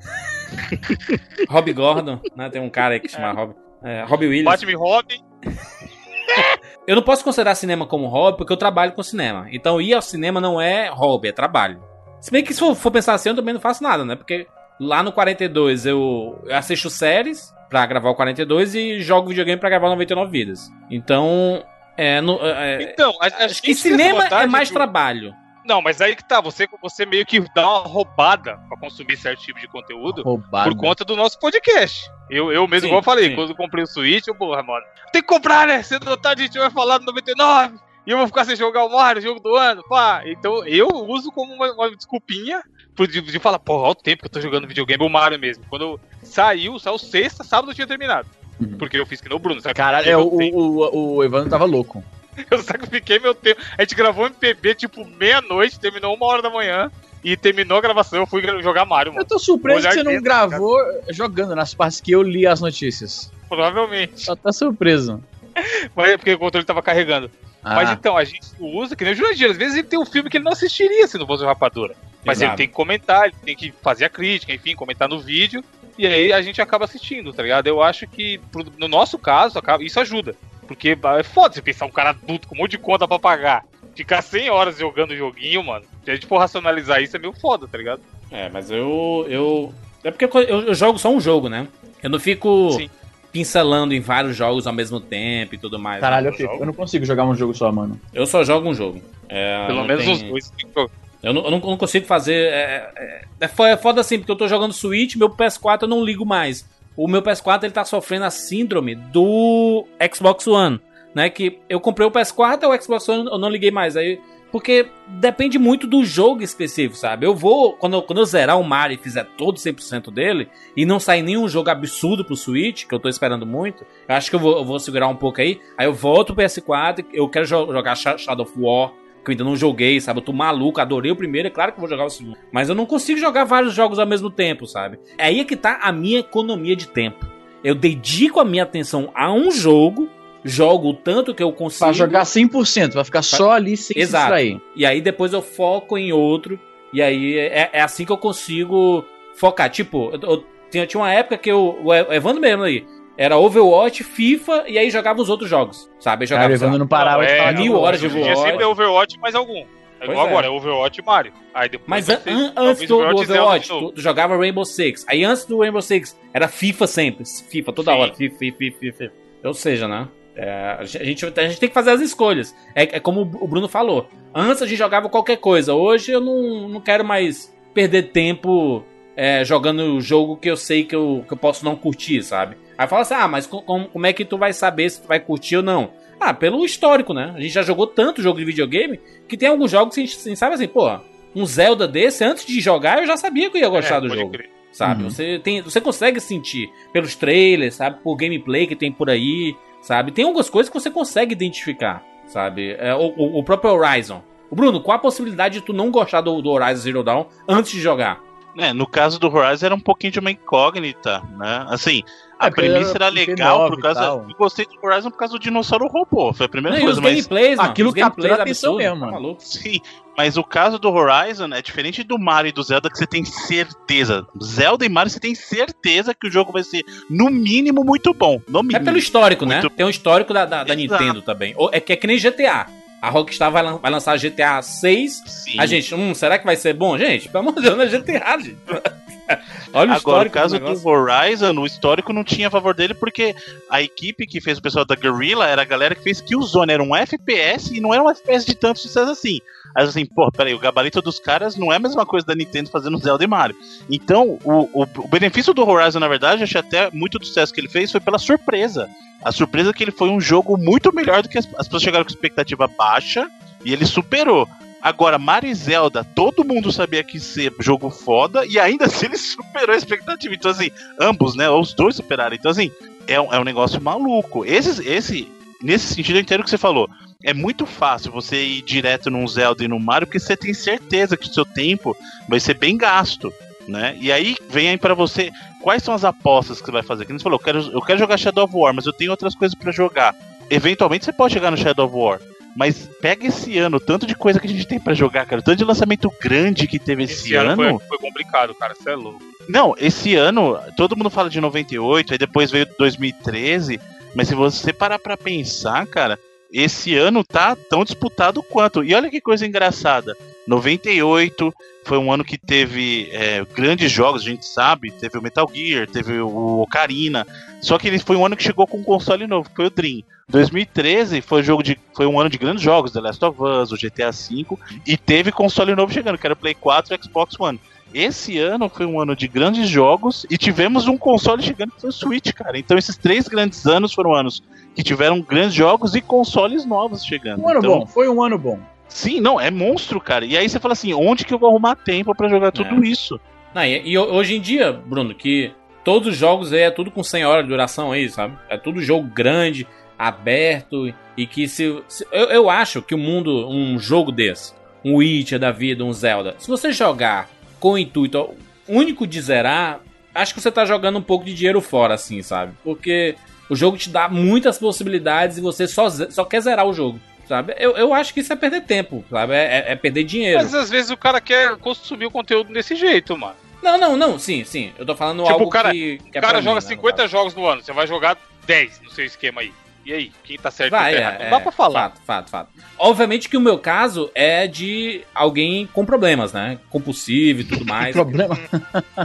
Rob Gordon, né? Tem um cara aí que chama Rob. É, Robbie Williams. Batman Robin. Eu não posso considerar cinema como hobby porque eu trabalho com cinema. Então ir ao cinema não é hobby, é trabalho. Se bem que se for, for pensar assim, eu também não faço nada, né? Porque lá no 42 eu, eu assisto séries pra gravar o 42 e jogo videogame pra gravar o 99 vidas. Então, é, no- é, Então, a, a acho que cinema é mais trabalho. Não, mas aí que tá, você, você meio que dá uma roubada pra consumir certo tipo de conteúdo Roubado. por conta do nosso podcast. Eu, eu mesmo, Sim, igual eu falei, sim. quando eu comprei o Switch, eu, porra, mano, tem que comprar, né? Cedo ou tarde a gente vai falar do 99 e eu vou ficar sem jogar o Mario, jogo do ano, pá. Então eu uso como uma, uma desculpinha pro- de, de falar, porra, olha o tempo que eu tô jogando videogame, o Mario mesmo. Quando eu saiu, saiu sexta, sábado eu tinha terminado. Uhum. Porque eu fiz que nem o Bruno, sabe? Caralho, é, o, o, o, o Evandro tava louco. Eu sacrifiquei meu tempo. A gente gravou MPB tipo meia-noite, terminou uma hora da manhã. E terminou a gravação, eu fui jogar Mario, Eu mano. tô surpreso que você não dentro, gravou jogando nas partes que eu li as notícias. Provavelmente. Só tá surpreso. Mas é porque o controle tava carregando. Mas Ah, então, a gente usa, que nem o Jurandir. Às vezes ele tem um filme que ele não assistiria se não fosse o Rapadura. Mas Exato. ele tem que comentar, ele tem que fazer a crítica, enfim, comentar no vídeo. E aí a gente acaba assistindo, tá ligado? Eu acho que, no nosso caso, isso ajuda. Porque é foda você pensar um cara adulto com um monte de conta pra pagar. Ficar 100 horas jogando joguinho, mano. Se a gente for racionalizar isso, é meio foda, tá ligado? É, mas eu. eu é porque eu, eu jogo só um jogo, né? Eu não fico Sim. pincelando em vários jogos ao mesmo tempo e tudo mais. Caralho, eu, né? fico. eu não consigo jogar um jogo só, mano. Eu só jogo um jogo. É, Pelo menos tem- os dois. Eu não, eu não- consigo fazer. É, é, é fo- é foda assim, porque eu tô jogando Switch, meu PS4 eu não ligo mais. O meu PS4 ele tá sofrendo a síndrome do Xbox One, né? Que eu comprei o PS4 e o Xbox One eu não liguei mais. Aí, porque depende muito do jogo específico, sabe? Eu vou, quando eu, quando eu zerar o Mario e fizer todo 100% dele, e não sair nenhum jogo absurdo pro Switch, que eu tô esperando muito, eu acho que eu vou, eu vou segurar um pouco aí. Aí eu volto pro PS4, eu quero jo- jogar Sha- Shadow of War, que eu ainda não joguei, sabe? Eu tô maluco, adorei o primeiro, é claro que eu vou jogar o segundo. Mas eu não consigo jogar vários jogos ao mesmo tempo, sabe? É aí que tá a minha economia de tempo. Eu dedico a minha atenção a um jogo, jogo o tanto que eu consigo. Pra jogar 100%, pra ficar só ali sem Exato. se distrair. E aí depois eu foco em outro. E aí é, é assim que eu consigo focar. Tipo, eu, eu tinha, tinha uma época que eu. O Evandro mesmo aí. Era Overwatch, FIFA e aí jogava os outros jogos. Sabe? Eu jogava. Cara, Evandro não parava Não, de é, falar mil horas de Overwatch. sempre é Overwatch mais algum. É Pois igual é. agora, é Overwatch e Mario. Aí depois Mas an- an- antes do, Overwatch, novo. tu, tu jogava Rainbow Six. Aí antes do Rainbow Six, era FIFA sempre. FIFA toda Sim. hora. FIFA, FIFA, FIFA, FIFA. Ou seja, né? É, a, gente, a gente tem que fazer as escolhas. É, é como o Bruno falou. Antes a gente jogava qualquer coisa. Hoje eu não, não quero mais perder tempo é, jogando o jogo que eu sei que eu, que eu posso não curtir, sabe? Aí fala assim: ah, mas com, como é que tu vai saber se tu vai curtir ou não? Ah, pelo histórico, né? A gente já jogou tanto jogo de videogame que tem alguns jogos que a gente, a gente sabe assim, pô, um Zelda desse, antes de jogar, eu já sabia que eu ia gostar É, do jogo. crer. Sabe? Uhum. Você, tem, você consegue sentir pelos trailers, sabe? Por gameplay que tem por aí, sabe? Tem algumas coisas que você consegue identificar, sabe? É, o, o- o próprio Horizon. Bruno, qual a possibilidade de tu não gostar do, do Horizon Zero Dawn antes de jogar? É, no caso do Horizon era um pouquinho de uma incógnita, né? Assim, a É, premissa era legal P9 por causa. Eu gostei do Horizon por causa do dinossauro robô. Foi a primeira Não, e os coisa, mas. gameplays, mano. aquilo os gameplays captura a atenção absurdos, mesmo, tá mano. maluco? Sim, mas o caso do Horizon é diferente do Mario e do Zelda que você tem certeza. Zelda e Mario você tem certeza que o jogo vai ser, no mínimo, muito bom. No É mínimo. pelo histórico, né? Tem um histórico da, da, da. Nintendo também. É que é que nem GTA. A Rockstar vai, lan- vai lançar GTA 6. Sim. A gente, hum, será que vai ser bom? Gente, pelo amor de Deus, não é GTA, gente. Olha o Agora, o caso do do Horizon, o histórico não tinha a favor dele porque a equipe que fez o pessoal da Guerrilla era a galera que fez Killzone, era um FPS e não era um FPS de tanto sucesso assim. Aí assim, pô, peraí, o gabarito dos caras não é a mesma coisa da Nintendo fazendo Zelda e Mario. Então, o, o, o benefício do Horizon, na verdade, eu achei até muito do sucesso que ele fez foi pela surpresa. A surpresa é que ele foi um jogo muito melhor do que as, as pessoas chegaram com expectativa baixa e ele superou. Agora, Mario e Zelda, todo mundo sabia que ia ser jogo foda e ainda assim ele superou a expectativa. Então, assim, ambos, né? Os dois superaram. Então, assim, é um, é um negócio maluco. Esse, esse, nesse sentido, eu entendo o que você falou. É muito fácil você ir direto num Zelda e num Mario, porque você tem certeza que o seu tempo vai ser bem gasto. Né? E aí vem aí pra você quais são as apostas que você vai fazer. Que você falou, eu quero, eu quero jogar Shadow of War, mas eu tenho outras coisas pra jogar. Eventualmente você pode chegar no Shadow of War. Mas pega esse ano, tanto de coisa que a gente tem pra jogar, cara. O tanto de lançamento grande que teve esse, Esse ano ano. foi, foi complicado, cara. Você é louco. Não, esse ano, todo mundo fala de 98, aí depois veio 2013, mas se você parar pra pensar, cara, esse ano tá tão disputado quanto. E olha que coisa engraçada. 98 foi um ano que teve é, grandes jogos, a gente sabe. Teve o Metal Gear, teve o Ocarina. Só que ele foi um ano que chegou com um console novo, que foi o Dream. 2013 foi, jogo de, foi um ano de grandes jogos, The Last of Us, o GTA V, e teve console novo chegando, que era o Play 4 e o Xbox One. Esse ano foi um ano de grandes jogos e tivemos um console chegando que foi o Switch, cara. Então esses três grandes anos foram anos que tiveram grandes jogos e consoles novos chegando. Um ano então, bom, foi um ano bom. Sim, não, é monstro, cara. E aí você fala assim, onde que eu vou arrumar tempo pra jogar tudo isso? Não, e, e hoje em dia, Bruno, que todos os jogos aí é tudo com 100 horas de duração aí, sabe? É tudo jogo grande, aberto e que se, se- eu, eu acho que o mundo, um jogo desse, um Witcher da vida, um Zelda, se você jogar com o intuito único de zerar, acho que você tá jogando um pouco de dinheiro fora, assim, sabe? Porque o jogo te dá muitas possibilidades e você só, só quer zerar o jogo. Sabe? Eu, eu acho que isso é perder tempo, sabe? É, é- é perder dinheiro. Mas às vezes o cara quer consumir o conteúdo desse jeito, mano. Não, não, não, sim, sim. Eu tô falando Tipo, algo o cara- que, que O é cara joga mim, né, no 50 caso. jogos no ano, você vai jogar 10 no seu esquema aí. E aí, quem tá certo Vai, quem é, tá errado? Não é, dá pra falar. Fato, fato, fato. Obviamente que o meu caso é de alguém com problemas, né? Compulsivo e tudo mais. Problema.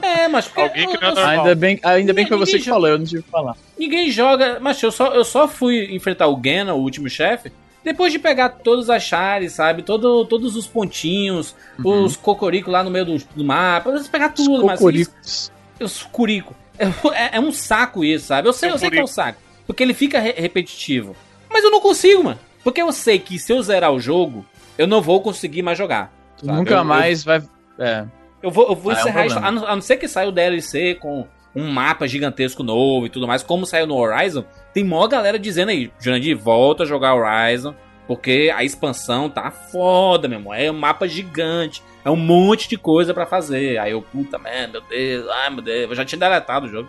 é, mas Alguém que não é normal. Ainda bem, ainda bem que foi você que falou, eu não tive que falar. ninguém joga. Mas eu só, eu só fui enfrentar o Gena, o último chefe, depois de pegar todos as chaves, sabe? Todo, todos os pontinhos, Uhum. os cocoricos lá no meio do, do mapa. Eu pegar tudo, mas isso, Cocoricos. os curico. É, é um saco isso, sabe? Eu sei, eu sei que é um saco. Porque ele fica re- repetitivo. Mas eu não consigo, mano. Porque eu sei que se eu zerar o jogo, eu não vou conseguir mais jogar. Nunca Eu- mais vai. É. Eu vou, eu vou Ah, é um encerrar isso. A não, a não ser que saia o DLC com um mapa gigantesco novo e tudo mais, como saiu no Horizon. Tem mó galera dizendo aí, Jurandir, volta a jogar Horizon. Porque a expansão tá foda, meu irmão. É um mapa gigante. É um monte de coisa pra fazer. Aí eu, puta merda, meu Deus, ai meu Deus. Eu já tinha deletado o jogo.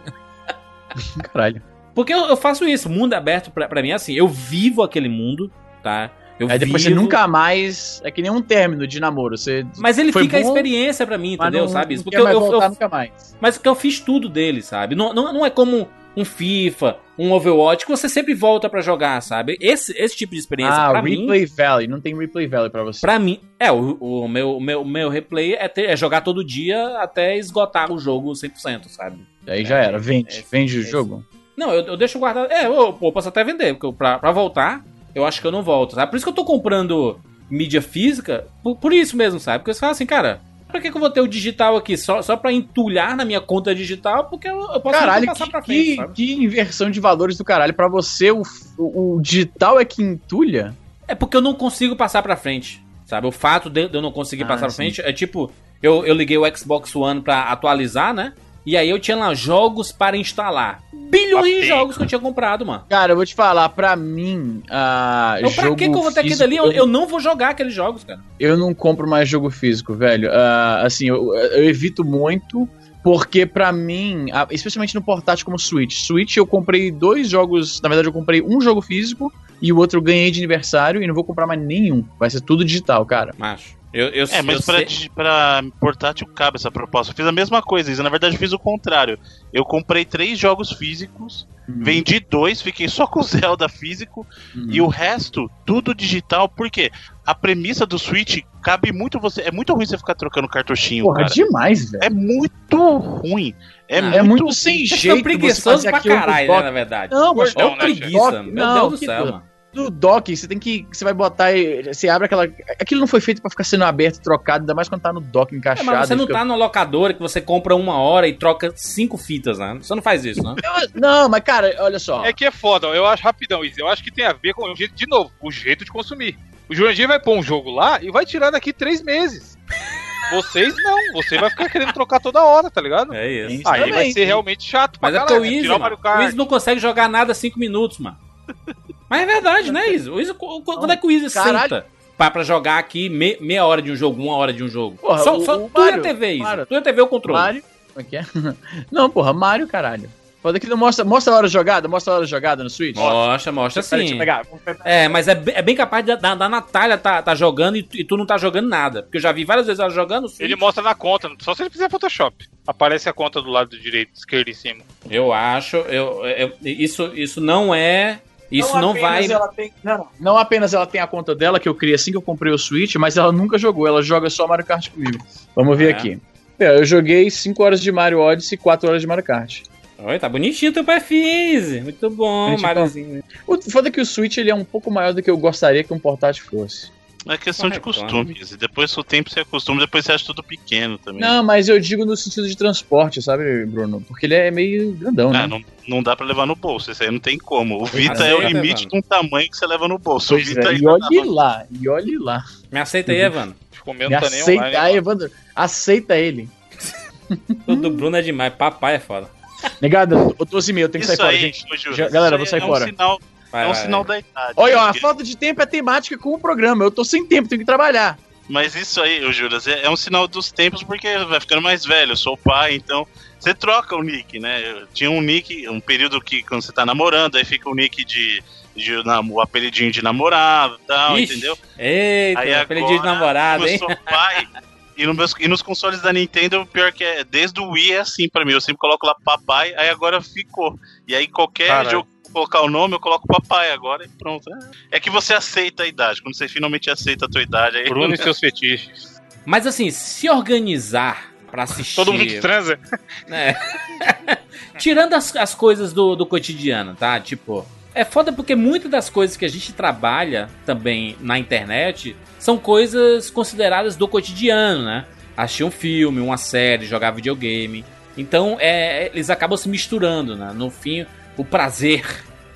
Caralho. Porque eu, eu faço isso. Mundo aberto pra, pra mim é assim. Eu vivo aquele mundo, tá? Eu Aí depois vivo, você nunca mais. É que nem um término de namoro. Você. Mas ele fica a bom, experiência pra mim, entendeu? não, sabe? não Porque eu, mais eu- voltar eu- nunca mais. Mas porque eu fiz tudo dele, sabe? Não, não, não é como um FIFA, um Overwatch, que você sempre volta pra jogar, sabe? Esse, esse tipo de experiência, Ah, pra mim, Replay Valley. Não tem Replay Valley pra você. pra mim, é, o, o meu, meu, meu replay é, ter- é jogar todo dia até esgotar o jogo 100%, sabe? Aí já era. Vende. Esse- Vende o jogo. Não, eu, eu deixo guardado. É, eu, eu posso até vender, porque eu, pra, pra voltar, eu acho que eu não volto, sabe? Por isso que eu tô comprando mídia física, por, por isso mesmo, sabe? Porque você fala assim, cara, pra que, que eu vou ter o digital aqui? Só, só pra entulhar na minha conta digital, porque eu, eu posso Caralho, passar que, pra frente, que, sabe? que inversão de valores do caralho. Pra você, o, o, digital é que entulha? É porque eu não consigo passar pra frente, sabe? O fato de eu não conseguir Ah, passar pra sim. frente é tipo, eu, eu liguei o Xbox One pra atualizar, né? E aí eu tinha lá jogos para instalar. Bilhões de jogos que eu tinha comprado, mano. Cara, eu vou te falar, pra mim, ah, Então pra jogo que, que eu vou ter aquilo ali? Eu, eu não vou jogar aqueles jogos, cara. eu não compro mais jogo físico, velho. Ah, assim, eu, eu evito muito, porque pra mim, especialmente no portátil como Switch. Switch eu comprei dois jogos, na verdade eu comprei um jogo físico e o outro eu ganhei de aniversário e não vou comprar mais nenhum. Vai ser tudo digital, cara. Macho. Eu, eu, É, mas eu pra, sei- pra portátil cabe essa proposta. Eu fiz a mesma coisa, Isa. Na verdade, eu fiz o contrário. Eu comprei três jogos físicos, Uhum. vendi dois, fiquei só com o Zelda físico Uhum. e o resto, tudo digital. Por quê? A premissa do Switch cabe muito você. É muito ruim você ficar trocando cartuchinho, Porra, cara. demais, velho. É muito ruim. É, É muito, muito sem jeito. fazer pra caralho, né, na verdade. Não, mas Gordão, Ó, né, preguiça. Meu Não, Deus do céu, mano. Do dock, você tem que. Você vai botar. e- Você abre aquela. Aquilo não foi feito pra ficar sendo aberto e trocado, ainda mais quando tá no dock É, encaixado. mas você não fica- tá numa locadora que você compra uma hora e troca cinco fitas, né? Você não faz isso, né? Não, mas cara, olha só. É que é foda, eu acho rapidão, Izzy. Eu acho que tem a ver com o jeito, de novo, o jeito de consumir. O Jurandir vai pôr um jogo lá e vai tirar daqui três meses. Vocês não, você vai ficar querendo trocar toda hora, tá ligado? É isso. Isso Aí também, vai ser sim. realmente chato pra Mas é o Easy, tirar o. Easy não consegue jogar nada 5 minutos, mano. Mas é verdade, né, Easy? O quando é que o Caralho. senta pra, pra jogar aqui me- meia hora de um jogo, uma hora de um jogo? Porra, só o- só o tu e a Mario, TV. Mario. Tu e a TV o controle. Mario. Como é que é? Não, porra, Mario, caralho. Foda que não mostra, mostra a hora jogada, mostra a hora jogada no Switch. Mostra, mostra sim. É, mas é, bem- é bem capaz da, da, da Natália tá, tá jogando e, tu- e tu não tá jogando nada. Porque eu já vi várias vezes ela jogando. Switch. Ele mostra na conta, só se ele fizer Photoshop. Aparece a conta do lado direito, esquerdo em cima. Eu acho, eu, eu- isso, isso não é. Isso não, vai. apenas Ela tem, não, não. Não apenas ela tem a conta dela, que eu criei assim que eu comprei o Switch, mas ela nunca jogou. Ela joga só Mario Kart comigo. Vamos ver É. aqui. É, eu joguei 5 horas de Mario Odyssey e 4 horas de Mario Kart. Oi, tá bonitinho teu perfil. Muito bom. Mariozinho. O foda é que o Switch ele é um pouco maior do que eu gostaria que um portátil fosse. É questão de Correto. costumes. E depois com o tempo você acostuma, depois você acha tudo pequeno também. Não, mas eu digo no sentido de transporte, sabe, Bruno? Porque ele é meio grandão, né? Ah, não, não dá pra levar no bolso, isso aí não tem como. O Vita Aceita, é o limite mano. de um tamanho que você leva no bolso. Pois o Vita é, e olhe lá, e olhe lá. Me aceita aí, Evandro. Ficou meio Me tá nem aceita, online. aí. Evandro, aceita ele. O do Bruno é demais. Papai é foda. Negado, eu tô assim meio, eu tenho que Isso sair fora, aí, gente. ô, Júlio, Já- galera, vou sair é fora. Um sinal, Vai, é um vai, sinal vai. da idade. Olha, ó, a porque- falta de tempo é temática com o programa. Eu tô sem tempo, tenho que trabalhar. Mas isso aí, ô Júlio, é, é um sinal dos tempos porque vai ficando mais velho. Eu sou pai, então você troca o nick, né? Eu tinha um nick, um período que quando você tá namorando, aí fica o nick de. de o apelidinho de namorado e tal, Ixi, entendeu? Eita, Aí aquele dia de agora, namorado, como eu hein? sou pai, e, no meus- e nos consoles da Nintendo, o pior que é, desde o Wii é assim pra mim. Eu sempre coloco lá papai, aí agora ficou. E aí qualquer Caralho. jogo colocar o nome, eu coloco papai agora e pronto. É que você aceita a idade. Quando você finalmente aceita a tua idade, aí. Bruno e seus fetiches. Mas assim, se organizar pra assistir. Todo mundo transa. né? Tirando as, as coisas do, do cotidiano, tá? Tipo, é foda porque muitas das coisas que a gente trabalha também na internet são coisas consideradas do cotidiano, né? Assistir um filme, uma série, jogar videogame. Então, é, eles acabam se misturando, né? No fim, o prazer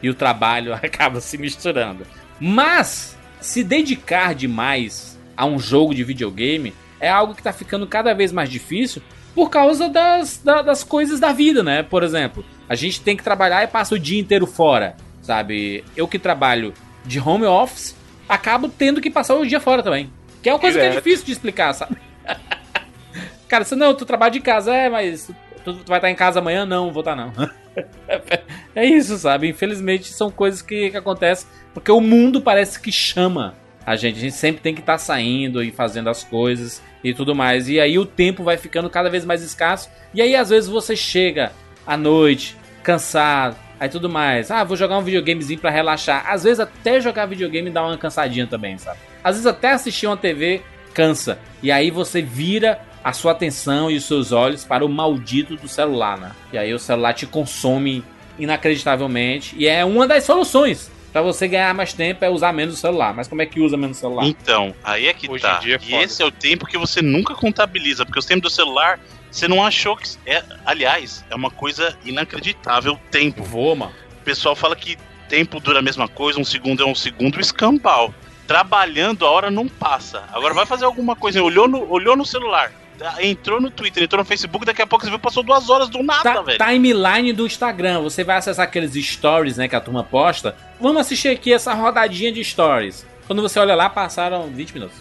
e o trabalho acabam se misturando. Mas, se dedicar demais a um jogo de videogame é algo que tá ficando cada vez mais difícil por causa das, da- das coisas da vida, né? Por exemplo, a gente tem que trabalhar e passa o dia inteiro fora, sabe? Eu que trabalho de home office, acabo tendo que passar o dia fora também. Que é uma coisa que é difícil de explicar, sabe? Cara, você não, tu trabalha de casa, é, mas tu, tu vai estar em casa amanhã? Não, vou estar não. é isso, sabe? Infelizmente são coisas que, que acontecem porque o mundo parece que chama a gente. A gente sempre tem que estar saindo e fazendo as coisas e tudo mais. E aí o tempo vai ficando cada vez mais escasso. E aí às vezes você chega à noite, cansado, aí tudo mais. Ah, vou jogar um videogamezinho pra relaxar. Às vezes até jogar videogame dá uma cansadinha também, sabe? Às vezes até assistir uma TV cansa. E aí você vira a sua atenção e os seus olhos para o maldito do celular, né? E aí o celular te consome inacreditavelmente. E é uma das soluções para você ganhar mais tempo é usar menos o celular. Mas como é que usa menos o celular? Então, aí é que Hoje tá. em dia é e esse é o tempo que você nunca contabiliza, porque o tempo do celular, você não achou que. É, aliás, é uma coisa inacreditável o tempo. Vou, mano. O pessoal fala que tempo dura a mesma coisa, um segundo é um segundo, escambau. Trabalhando, a hora não passa. Agora vai fazer alguma coisa, olhou no, olhou no celular, entrou no Twitter, entrou no Facebook, daqui a pouco você viu, passou duas horas do nada, Tá- velho. timeline do Instagram. Você vai acessar aqueles stories, né, que a turma posta. Vamos assistir aqui essa rodadinha de stories. Quando você olha lá, passaram 20 minutos.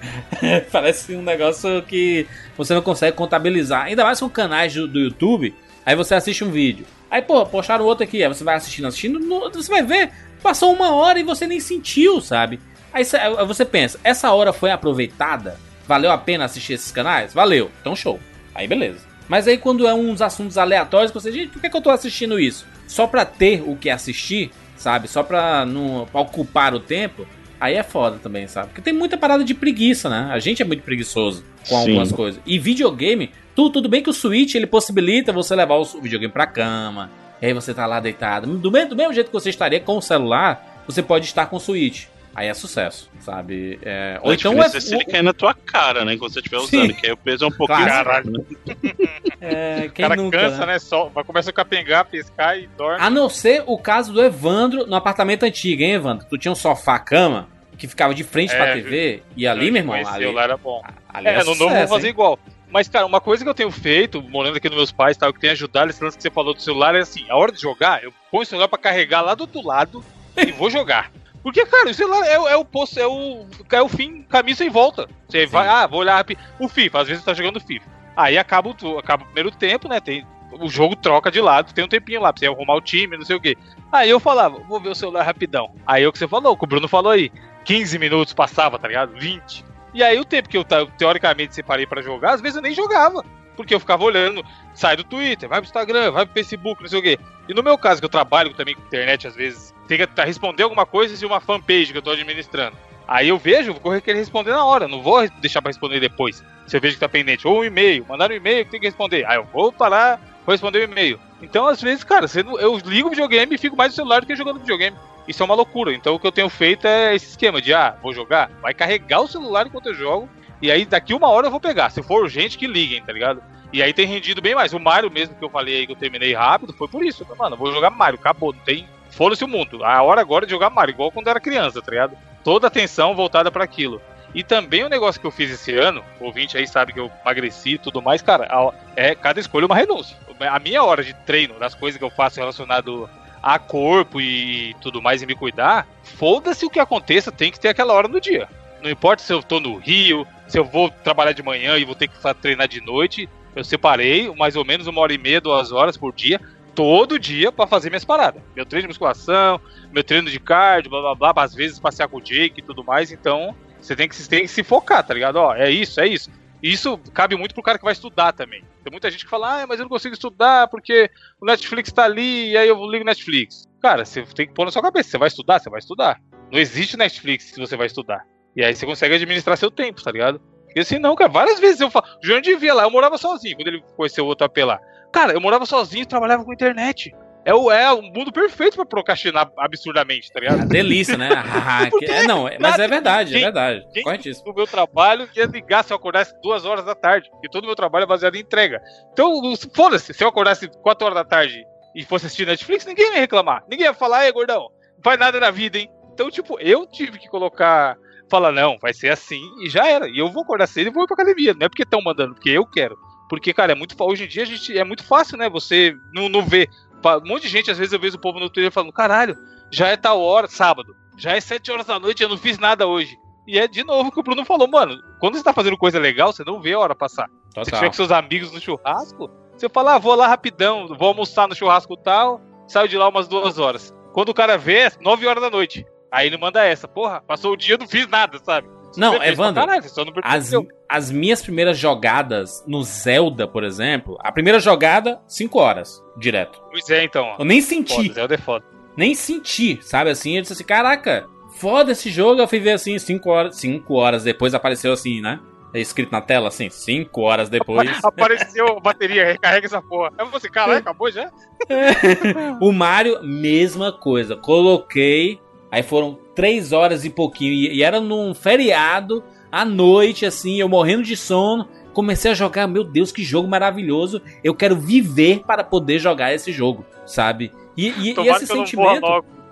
Parece um negócio que você não consegue contabilizar. Ainda mais com canais do, do YouTube. Aí você assiste um vídeo. Aí, pô, postaram outro aqui. Aí você vai assistindo, assistindo. no- você vai ver. Passou uma hora e você nem sentiu, sabe? Aí você pensa, essa hora foi aproveitada? Valeu a pena assistir esses canais? Valeu. Então show. Aí beleza. Mas aí quando é uns assuntos aleatórios, você, gente, por que, que eu tô assistindo isso? Só pra ter o que assistir, sabe? Só pra não pra ocupar o tempo. Aí é foda também, sabe? Porque tem muita parada de preguiça, né? A gente é muito preguiçoso com Sim. algumas coisas. E videogame, tu, tudo bem que o Switch ele possibilita você levar o videogame pra cama. E aí você tá lá deitado. Do mesmo, do mesmo jeito que você estaria com o celular, você pode estar com o Switch. Aí é sucesso, sabe? É, ou A então é, é se ele cair na tua cara, né? Enquanto você estiver Sim. usando, que aí o peso é um pouquinho. Claro. Caralho. é, O quem cara nunca, cansa, né? né? Só, vai começar a capengar, pescar e dorme. A não ser o caso do Evandro no apartamento antigo, hein, Evandro? Tu tinha um sofá-cama que ficava de frente É, pra TV. E ali, meu irmão, ali, lá era bom. ali É, no novo vou fazer hein? igual. Mas, cara, uma coisa que eu tenho feito, morando aqui nos meus pais, tal, que tem ajudado, esse lance que você falou do celular, é assim, a hora de jogar, eu ponho o celular pra carregar lá do outro lado e vou jogar. Porque, cara, o celular é, o- é o posto, é o, é o fim, caminho sem volta. Você vai, ah, vou olhar rápido. O FIFA, às vezes você tá jogando FIFA. Aí acaba o, acaba o primeiro tempo, né? Tem, o jogo troca de lado, tem um tempinho lá pra você arrumar o time, não sei o quê. Aí eu falava, vou ver o celular rapidão. Aí é o que você falou, que o Bruno falou aí. 15 minutos passava, tá ligado? 20. E aí o tempo que eu ta- teoricamente separei pra jogar, às vezes eu nem jogava. Porque eu ficava olhando, sai do Twitter, vai pro Instagram, vai pro Facebook, não sei o quê. E no meu caso, que eu trabalho também com internet, às vezes, tem que tá- responder alguma coisa de uma fanpage que eu tô administrando. Aí eu vejo, vou correr querer responder na hora, não vou deixar pra responder depois. Se eu vejo que tá pendente. Ou um e-mail, mandaram um e-mail que tem que responder. Aí eu vou parar, vou responder o e-mail. Então, às vezes, cara, eu ligo o videogame e fico mais no celular do que jogando videogame. Isso é uma loucura. Então o que eu tenho feito é esse esquema de, ah, vou jogar, vai carregar o celular enquanto eu jogo. E aí daqui uma hora eu vou pegar. Se for urgente, que liguem, tá ligado? E aí tem rendido bem mais. O Mario mesmo que eu falei aí que eu terminei rápido, foi por isso. Mano, vou jogar Mario, acabou, não tem. Foda-se o mundo. A hora agora é de jogar Mario, igual quando era criança, tá ligado? Toda atenção voltada pra aquilo. E também o negócio que eu fiz esse ano, o ouvinte aí sabe que eu emagreci e tudo mais, cara, é cada escolha uma renúncia. A minha hora de treino, das coisas que eu faço relacionado a corpo e tudo mais e me cuidar, foda-se o que aconteça, tem que ter aquela hora no dia. Não importa se eu tô no Rio, se eu vou trabalhar de manhã e vou ter que treinar de noite, eu separei mais ou menos uma hora e meia, duas horas por dia, todo dia pra fazer minhas paradas. Meu treino de musculação, meu treino de cardio, blá blá blá, às vezes passear com o Jake e tudo mais, então você tem que, se- tem que se focar, tá ligado? Ó, é isso, é isso. E Isso cabe muito pro cara que vai estudar também. Tem muita gente que fala, ah, mas eu não consigo estudar porque o Netflix tá ali e aí eu ligo o Netflix. Cara, você tem que pôr na sua cabeça, você vai estudar, você vai estudar. Não existe Netflix se você vai estudar. E aí você consegue administrar seu tempo, tá ligado? E assim, não, cara, várias vezes eu falo. O Jurandir via lá, eu morava sozinho quando ele conheceu o outro AP lá. Cara, eu morava sozinho e trabalhava com internet. É o, é o mundo perfeito pra procrastinar absurdamente, tá ligado? A delícia, né? Ah, que- é, não, é- mas nada- é verdade, é Quem- verdade. quem- Corretíssimo. no meu trabalho ia ligar se eu acordasse duas horas da tarde, porque todo o meu trabalho é baseado em entrega. Então, foda-se, se eu acordasse quatro horas da tarde e fosse assistir Netflix, ninguém ia reclamar. Ninguém ia falar, ei, gordão, não faz nada na vida, hein? Então, tipo, eu tive que colocar, falar, não, vai ser assim e já era. E eu vou acordar cedo e vou ir pra academia. Não é porque estão mandando, porque eu quero. Porque, cara, é muito hoje em dia a gente, é muito fácil, né? Você não, não vê. Um monte de gente, às vezes eu vejo o povo no Twitter falando, caralho, já é tal hora, sábado. Já é sete horas da noite, eu não fiz nada hoje. E é de novo o que o Bruno falou, mano. Quando você tá fazendo coisa legal, você não vê a hora passar. Se Total. tiver com seus amigos no churrasco, você fala, ah, vou lá rapidão, vou almoçar no churrasco tal, saio de lá umas duas horas. Quando o cara vê, é nove horas da noite. Aí ele manda essa, porra, passou o dia, eu não fiz nada, sabe? Não, Você fez pra Evandro, caralho, não As, as minhas primeiras jogadas no Zelda, por exemplo, a primeira jogada, 5 horas, direto. Pois é, então. Eu nem Foda, senti, Zelda é foda. nem senti, sabe assim? Eu disse assim, caraca, foda esse jogo. Eu fui ver assim, 5 horas, cinco horas depois apareceu assim, né? É escrito na tela assim, 5 horas depois. Apareceu a bateria, recarrega essa porra. Aí você, caralho, acabou já? o Mario, mesma coisa. Coloquei, aí foram 3 horas e pouquinho. E, e era num feriado, à noite, assim, eu morrendo de sono. Comecei a jogar, meu Deus, que jogo maravilhoso. Eu quero viver para poder jogar esse jogo, sabe? E, e- e esse sentimento.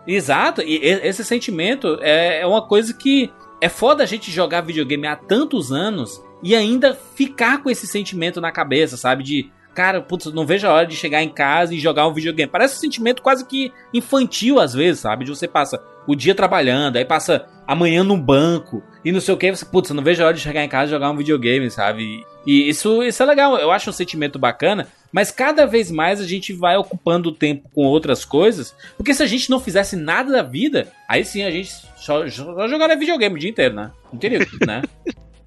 Exato, e e- esse sentimento é é uma coisa que é foda a gente jogar videogame há tantos anos e ainda ficar com esse sentimento na cabeça, sabe? De, cara, putz, não vejo a hora de chegar em casa e jogar um videogame. Parece um sentimento quase que infantil às vezes, sabe? De você passa o dia trabalhando, aí passa amanhã num banco e não sei o que, você, putz, eu não vejo a hora de chegar em casa e jogar um videogame, sabe? E isso, isso é legal, eu acho um sentimento bacana, mas cada vez mais a gente vai ocupando o tempo com outras coisas, porque se a gente não fizesse nada da vida, aí sim a gente só, só jogaria videogame o dia inteiro, né? Não teria, né?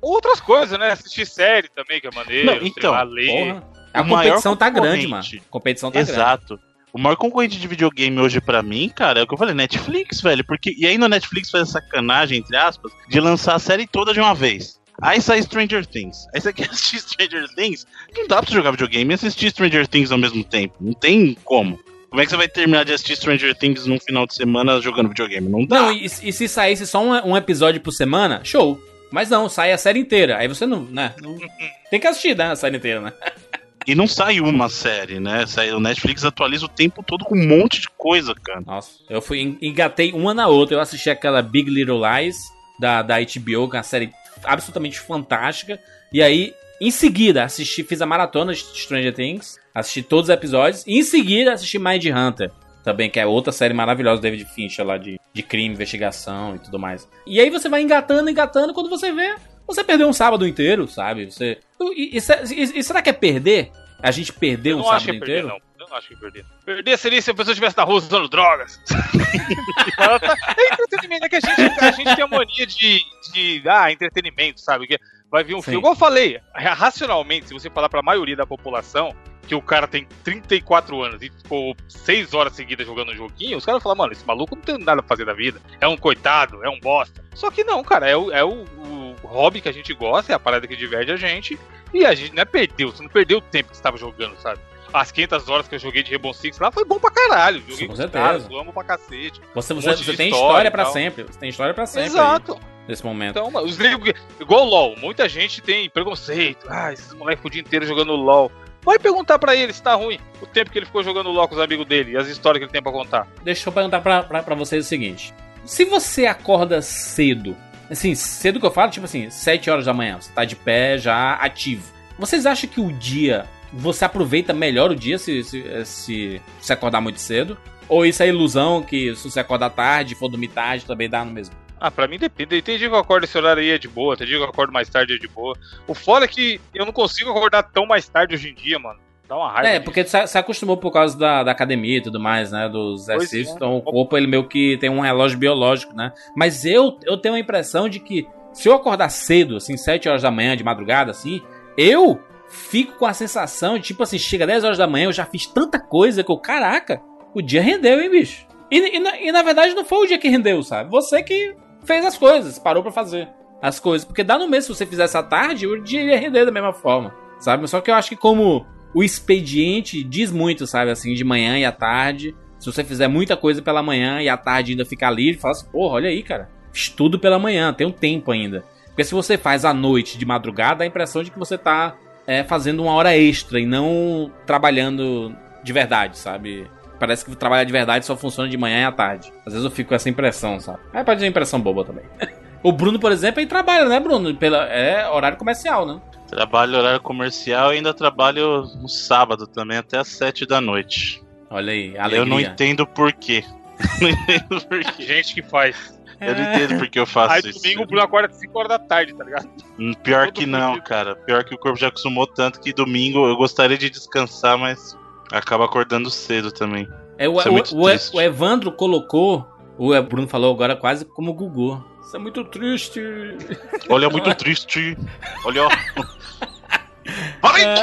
Outras coisas, né? Assistir série também, que é maneiro. Não, sei então, lá, ler. Porra. A competição tá grande, mano. A competição tá grande. Exato. O maior concorrente de videogame hoje pra mim, cara, é o que eu falei, Netflix, velho. Porque, e aí no Netflix faz essa sacanagem, entre aspas, de lançar a série toda de uma vez. Aí sai Stranger Things. Aí você quer assistir Stranger Things? Não dá pra você jogar videogame e assistir Stranger Things ao mesmo tempo. Não tem como. Como é que você vai terminar de assistir Stranger Things num final de semana jogando videogame? Não dá. Não, e, e se saísse só um, um episódio por semana, show. Mas não, sai a série inteira. Aí você não, né? não- tem que assistir, né? A série inteira, né? E não sai uma série, né? O Netflix atualiza o tempo todo com um monte de coisa, cara. Nossa, eu fui en- engatei uma na outra. Eu assisti aquela Big Little Lies da, da HBO, que é uma série absolutamente fantástica. E aí, em seguida, assisti, fiz a maratona de Stranger Things, assisti todos os episódios. E em seguida, assisti Mind Hunter, também, que é outra série maravilhosa David Fincher lá de, de crime, investigação e tudo mais. E aí você vai engatando, engatando, quando você vê, você perdeu um sábado inteiro, sabe? Você. E, e- e- e será que é perder? A gente perder Eu um não acho sábado que é perder, inteiro? não. Eu não acho que é perder. Perder seria se a pessoa estivesse na rua usando drogas. Tá- é entretenimento, é que a gente, a gente tem a mania de, de. Ah, entretenimento, sabe? Que vai vir um Sim. filme. Igual eu falei, racionalmente, se você falar pra maioria da população que o cara tem 34 anos e ficou 6 horas seguidas jogando um joguinho, os caras vão falar, mano, esse maluco não tem nada pra fazer da vida. É um coitado, é um bosta. Só que não, cara, é o, é o, o hobby que a gente gosta, é a parada que diverte a gente. E a gente não é perdeu, você não perdeu o tempo que você tava jogando, sabe? As 500 horas que eu joguei de Rainbow Six lá foi bom pra caralho. Joguei Com certeza. caras, eu amo pra cacete. Você, Um você, tem história história pra sempre. Você tem história pra sempre. aí, Exato. nesse momento. Então, os negros. Igual o LOL, muita gente tem preconceito. Ah, esses moleques o dia inteiro jogando LOL. Vai perguntar pra ele se tá ruim o tempo que ele ficou jogando LOL com os amigos dele e as histórias que ele tem pra contar. Deixa eu perguntar pra, pra, pra vocês o seguinte: se você acorda cedo, assim, cedo que eu falo, tipo assim, 7 horas da manhã, você tá de pé já ativo. Vocês acham que o dia você aproveita melhor o dia se se, se, se acordar muito cedo? Ou isso é ilusão que se você acordar tarde, for dormir tarde, também dá no mesmo? Ah, pra mim depende. Tem dia que eu acordo esse horário aí é de boa, tem dia que eu acordo mais tarde é de boa. O foda é que eu não consigo acordar tão mais tarde hoje em dia, mano. Dá uma raiva. É, porque você se acostumou por causa da, da academia e tudo mais, né? Dos exercícios. é. Então o corpo, ele meio que tem um relógio biológico, né? Mas eu, eu tenho a impressão de que se eu acordar cedo, assim, 7 horas da manhã, de madrugada, assim, eu fico com a sensação de, tipo assim, chega 10 horas da manhã, eu já fiz tanta coisa que eu, caraca, o dia rendeu, hein, bicho? E, e na, e na verdade não foi o dia que rendeu, sabe? Você que fez as coisas, parou pra fazer as coisas. Porque dá no mês, se você fizesse à tarde, o dia ia render da mesma forma, sabe? Só que eu acho que como o expediente diz muito, sabe? Assim, de manhã e à tarde. Se você fizer muita coisa pela manhã e à tarde ainda ficar livre, fala assim, porra, olha aí, cara. Fiz tudo pela manhã, tem um tempo ainda. Porque se você faz à noite, de madrugada, dá a impressão de que você tá é, fazendo uma hora extra e não trabalhando de verdade, sabe? Parece que trabalhar de verdade só funciona de manhã e à tarde. Às vezes eu fico com essa impressão, sabe? Aí pode ser impressão boba também. o Bruno, por exemplo, ele trabalha, né, Bruno? Pela, é horário comercial, né? Trabalho horário comercial e ainda trabalho no sábado também, até às 7 da noite. Olha aí, alegria. Eu não entendo por quê. não entendo por quê. Gente que faz. Eu não entendo por que eu faço Aí isso. domingo o Bruno acorda às 5 horas da tarde, tá ligado? Hum, Pior todo que não, fudido. cara. Pior que o corpo já acostumou tanto que domingo eu gostaria de descansar, mas acaba acordando cedo também. É, o, é o- o- o Evandro colocou. O Bruno falou agora quase como o Gugu. Isso é muito triste. Olha, muito triste. Olha, ó. Valendo!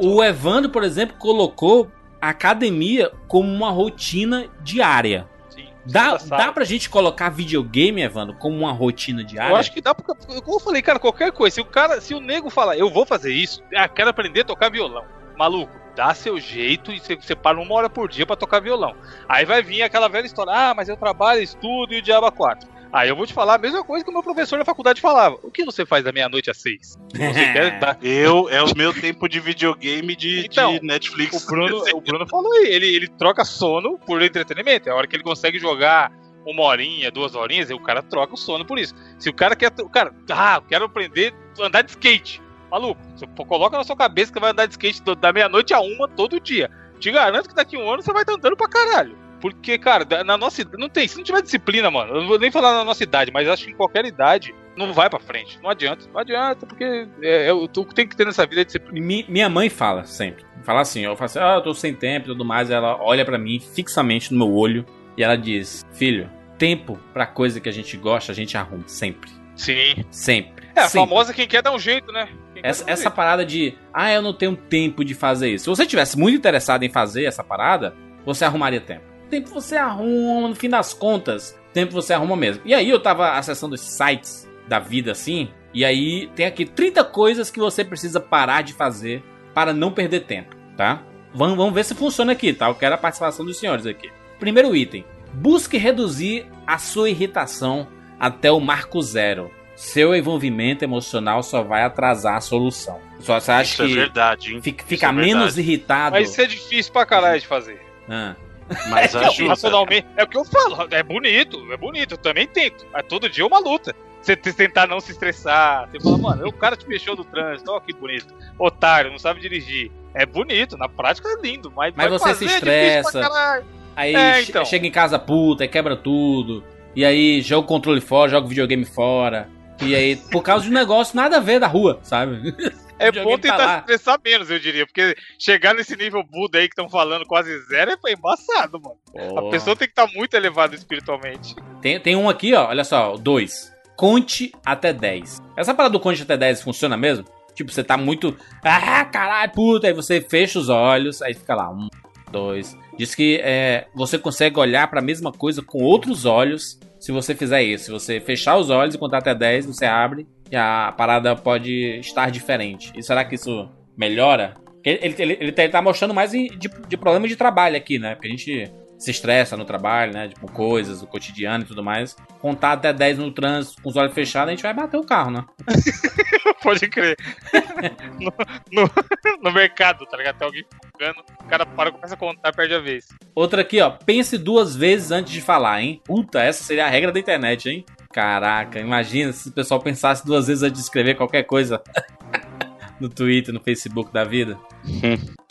O Evandro, por exemplo, colocou a academia como uma rotina diária. Sim. Dá, sala. dá pra gente colocar videogame, Evandro, como uma rotina diária? Eu acho que dá porque, como eu falei, cara, qualquer coisa. Se o cara, se o nego falar, eu vou fazer isso, ah, quero aprender a tocar violão. Maluco, dá seu jeito e você separa uma hora por dia pra tocar violão. Aí vai vir aquela velha história, ah, mas eu trabalho, estudo e o diabo a quatro. Aí eu vou te falar a mesma coisa que o meu professor na faculdade falava. O que você faz da meia-noite às seis? Você quer dar... Eu, é o meu tempo de videogame de, Então, de Netflix. O Bruno, o Bruno falou aí, ele, ele troca sono por entretenimento. É a hora que ele consegue jogar uma horinha, duas horinhas, aí o cara troca o sono por isso. Se o cara quer. O cara, ah, eu quero aprender a andar de skate. Maluco, você coloca na sua cabeça que vai andar de skate da meia-noite a uma todo dia. Te garanto que daqui a um ano você vai estar andando pra caralho. Porque, cara, na nossa idade. Não tem. Se não tiver disciplina, mano, eu não vou nem falar na nossa idade, mas acho que em qualquer idade não vai pra frente. Não adianta. Não adianta, porque é, é, o que tem que ter nessa vida é disciplina. Mi- Minha mãe fala sempre. Fala assim, eu falo assim, ah, eu tô sem tempo e tudo mais. Ela olha pra mim fixamente no meu olho e ela diz: Filho, tempo pra coisa que a gente gosta, a gente arruma. Sempre. Sim. Sempre. É, a Sempre. famosa quem quer dar um jeito, né? Essa, essa parada de, ah, eu não tenho tempo de fazer isso. Se você tivesse muito interessado em fazer essa parada, você arrumaria tempo. Tempo você arruma, no fim das contas, tempo você arruma mesmo. E aí eu tava acessando esses sites da vida assim, e aí tem aqui 30 coisas que você precisa parar de fazer para não perder tempo, tá? Vamos, vamos ver se funciona aqui, tá? Eu quero a participação dos senhores aqui. Primeiro item: busque reduzir a sua irritação até o marco zero. Seu envolvimento emocional só vai atrasar a solução. Só você acha Isso é que verdade, hein? fica, fica é menos verdade. irritado? Mas isso é difícil pra caralho de fazer. Ah, Mas Não, ajuda. racionalmente, é o que eu falo. É bonito, é bonito. Eu também tento. Mas todo dia é uma luta. Você te- tentar não se estressar. Você fala, mano, o cara te mexeu no trânsito. Ó, que bonito. Otário, não sabe dirigir. É bonito, na prática é lindo. Mas, Mas você fazer se é estressa. caralho. Aí É, então. chega em casa puta, quebra tudo. E aí joga o controle fora, joga o videogame fora. E aí, por causa de um negócio nada a ver da rua, sabe? É bom tá tentar se estressar menos, eu diria. Porque chegar nesse nível Buda aí que estão falando quase zero é embaçado, mano. A pessoa tem que estar muito elevada espiritualmente. Tem, tem um aqui, ó, olha só, dois. Conte até 10. Essa parada do conte até 10 funciona mesmo? Tipo, você tá muito. Ah, caralho, puta. Aí você fecha os olhos, aí fica lá. Um, dois. Diz que é, você consegue olhar pra mesma coisa com outros olhos se você fizer isso. Se você fechar os olhos e contar até 10, você abre e a parada pode estar diferente. E será que isso melhora? Ele, ele, ele, tá- tá mostrando mais de, de problema de trabalho aqui, né? Porque a gente se estressa no trabalho, né? Tipo, coisas, o cotidiano e tudo mais. Contar até 10 no trânsito com os olhos fechados, a gente vai bater o carro, né? Pode crer. no, no, no mercado, tá ligado? Tem alguém fugando, o cara para, começa a contar, perde a vez. Outra aqui, ó. Pense duas vezes antes de falar, hein? Puta, essa seria a regra da internet, hein? Caraca, imagina se o pessoal pensasse duas vezes antes de escrever qualquer coisa no Twitter, no Facebook da vida.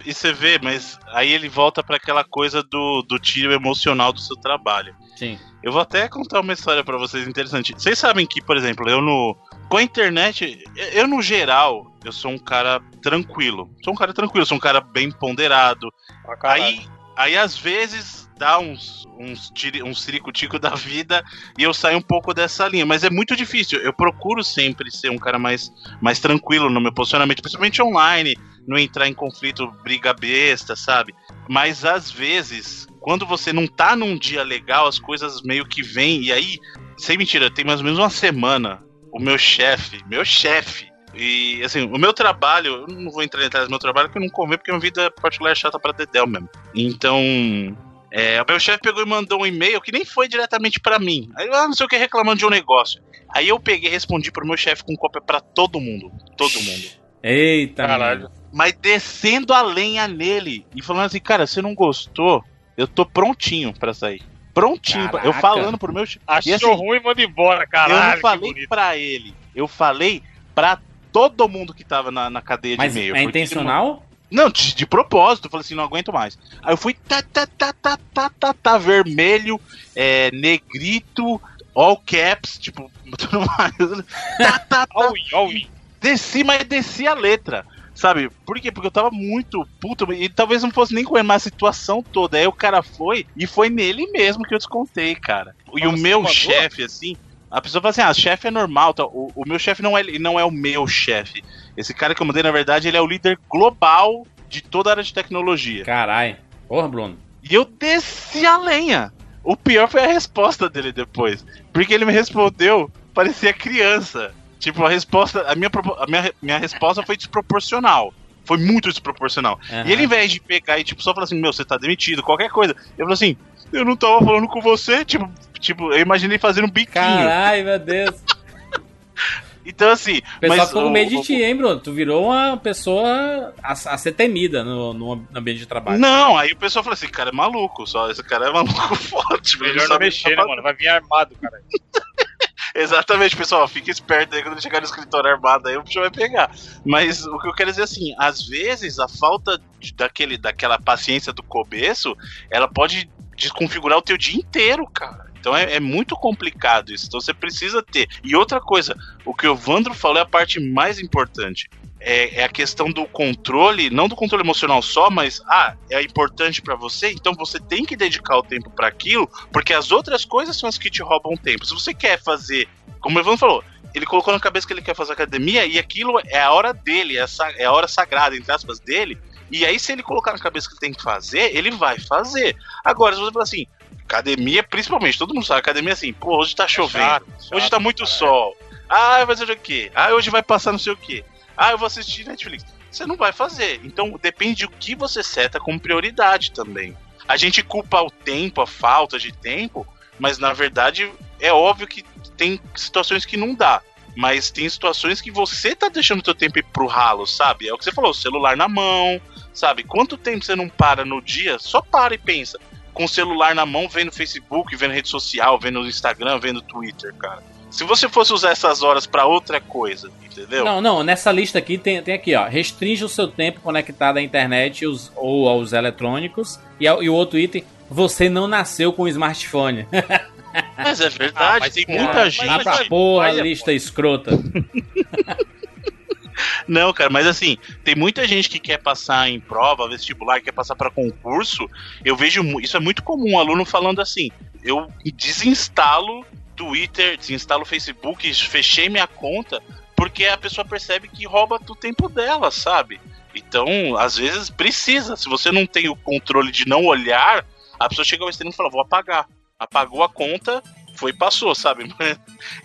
E você vê, mas aí ele volta pra aquela coisa do, do tiro emocional do seu trabalho. Sim. Eu vou até contar uma história pra vocês interessante. Vocês sabem que, por exemplo, eu no com a internet, eu no geral, eu sou um cara tranquilo. Sou um cara tranquilo, sou um cara bem ponderado. Pra caralho. Aí, aí às vezes dá uns uns tiri, uns ciricutico da vida e eu saio um pouco dessa linha, mas é muito difícil. Eu procuro sempre ser um cara mais mais tranquilo no meu posicionamento, principalmente online, não entrar em conflito, briga besta, sabe? Mas às vezes, quando você não tá num dia legal, as coisas meio que vêm e aí, sem mentira, tem mais ou menos uma semana, o meu chefe, meu chefe e assim, o meu trabalho, eu não vou entrar em detalhes do meu trabalho, porque eu não convido, porque minha vida particular é chata pra Dedel mesmo. Então, é, o meu chefe pegou e mandou um e-mail que nem foi diretamente pra mim. Aí, ah, não sei o que, reclamando de um negócio. Aí eu peguei e respondi pro meu chefe com cópia pra todo mundo. Todo mundo. Eita, Caralho. mano. Mas descendo a lenha nele. E falando assim, cara, se não gostou, eu tô prontinho pra sair. Prontinho. pra- Eu Caraca. falando pro meu chefe. Achou E assim, ruim, manda embora, caralho. eu não falei pra ele. Eu falei pra todo mundo que tava na, na cadeia Mas de e-mail. é porque, intencional? Não, de, de propósito. Eu falei assim, não aguento mais. Aí eu fui tá, tá, tá, tá, tá, tá, tá, vermelho, é, negrito, all caps, tipo, tudo mais. Tá, tá, tá. In. Desci, mas desci a letra. Sabe? Por quê? Porque eu tava muito puto. E talvez não fosse nem com a situação toda. Aí o cara foi e foi nele mesmo que eu descontei, cara. E Mas o meu chefe, assim. A pessoa fala assim: ah, chefe é normal. Tá? O, o meu chefe não é, não é o meu chefe. Esse cara que eu mandei, na verdade, ele é o líder global de toda a área de tecnologia. Caralho. Porra, Bruno. E eu desci a lenha. O pior foi a resposta dele depois. Porque ele me respondeu, parecia criança. Tipo, a resposta. A minha, a minha, minha resposta foi desproporcional. Foi muito desproporcional. Aham. E ele, ao invés de pegar e tipo, só falar assim, meu, você tá demitido, qualquer coisa. Eu falei assim, eu não tava falando com você, tipo, tipo, eu imaginei fazendo um biquinho. Caralho, meu Deus. Então, assim. O pessoal mas ficou com medo de ti, hein, Bruno? Tu virou uma pessoa a, a ser temida no, no ambiente de trabalho. Não, aí o pessoal falou assim, cara é maluco, só esse cara é maluco forte. Melhor não mexer, tá né, mano? Vai vir armado, cara. Exatamente, pessoal, fica esperto aí quando ele chegar no escritório armado aí, o bicho vai pegar. Mas o que eu quero dizer assim, às vezes a falta de- daquele, daquela paciência do começo, ela pode desconfigurar o teu dia inteiro, cara. Então é, é muito complicado isso. Então você precisa ter. E outra coisa, o que o Vandro falou é a parte mais importante. É, é a questão do controle, não do controle emocional só, mas ah, é importante pra você, então você tem que dedicar o tempo pra aquilo, porque as outras coisas são as que te roubam tempo. Se você quer fazer, como o Evandro falou, ele colocou na cabeça que ele quer fazer academia e aquilo é a hora dele, é a, é a hora sagrada, entre aspas, dele. E aí, se ele colocar na cabeça que tem que fazer, ele vai fazer. Agora, se você falar assim, academia, principalmente, todo mundo sabe, academia é assim, pô, hoje tá chovendo, Chato, hoje chato, tá muito caralho. sol. Ah, vai fazer o quê? Ah, hoje vai passar não sei o quê. Ah, eu vou assistir Netflix. Você não vai fazer. Então depende do que você seta como prioridade também. A gente culpa o tempo, a falta de tempo, mas na verdade é óbvio que tem situações que não dá. Mas tem situações que você tá deixando o teu tempo ir pro ralo, sabe? É o que você falou, celular na mão, sabe? Quanto tempo você não para no dia? Só para e pensa. Com o celular na mão, vendo Facebook, vendo rede social, vendo Instagram, vendo Twitter, cara. Se você fosse usar essas horas pra outra coisa, entendeu? Não, não, nessa lista aqui tem, tem aqui, ó. Restringe o seu tempo conectado à internet os- ou aos eletrônicos. E, e o outro item, você não nasceu com um smartphone. Mas é Ah, verdade, mas tem cara, muita gente. Tá pra porra, mas é lista escrota. Não, cara, mas assim, tem muita gente que quer passar em prova, vestibular, quer passar pra concurso. Eu vejo isso é muito comum, um aluno falando assim: eu desinstalo Twitter, desinstalo Facebook, fechei minha conta, porque a pessoa percebe que rouba do tempo dela, sabe? Então, às vezes precisa. Se você não tem o controle de não olhar, a pessoa chega ao extremo e fala: vou apagar. Apagou a conta, foi passou, sabe?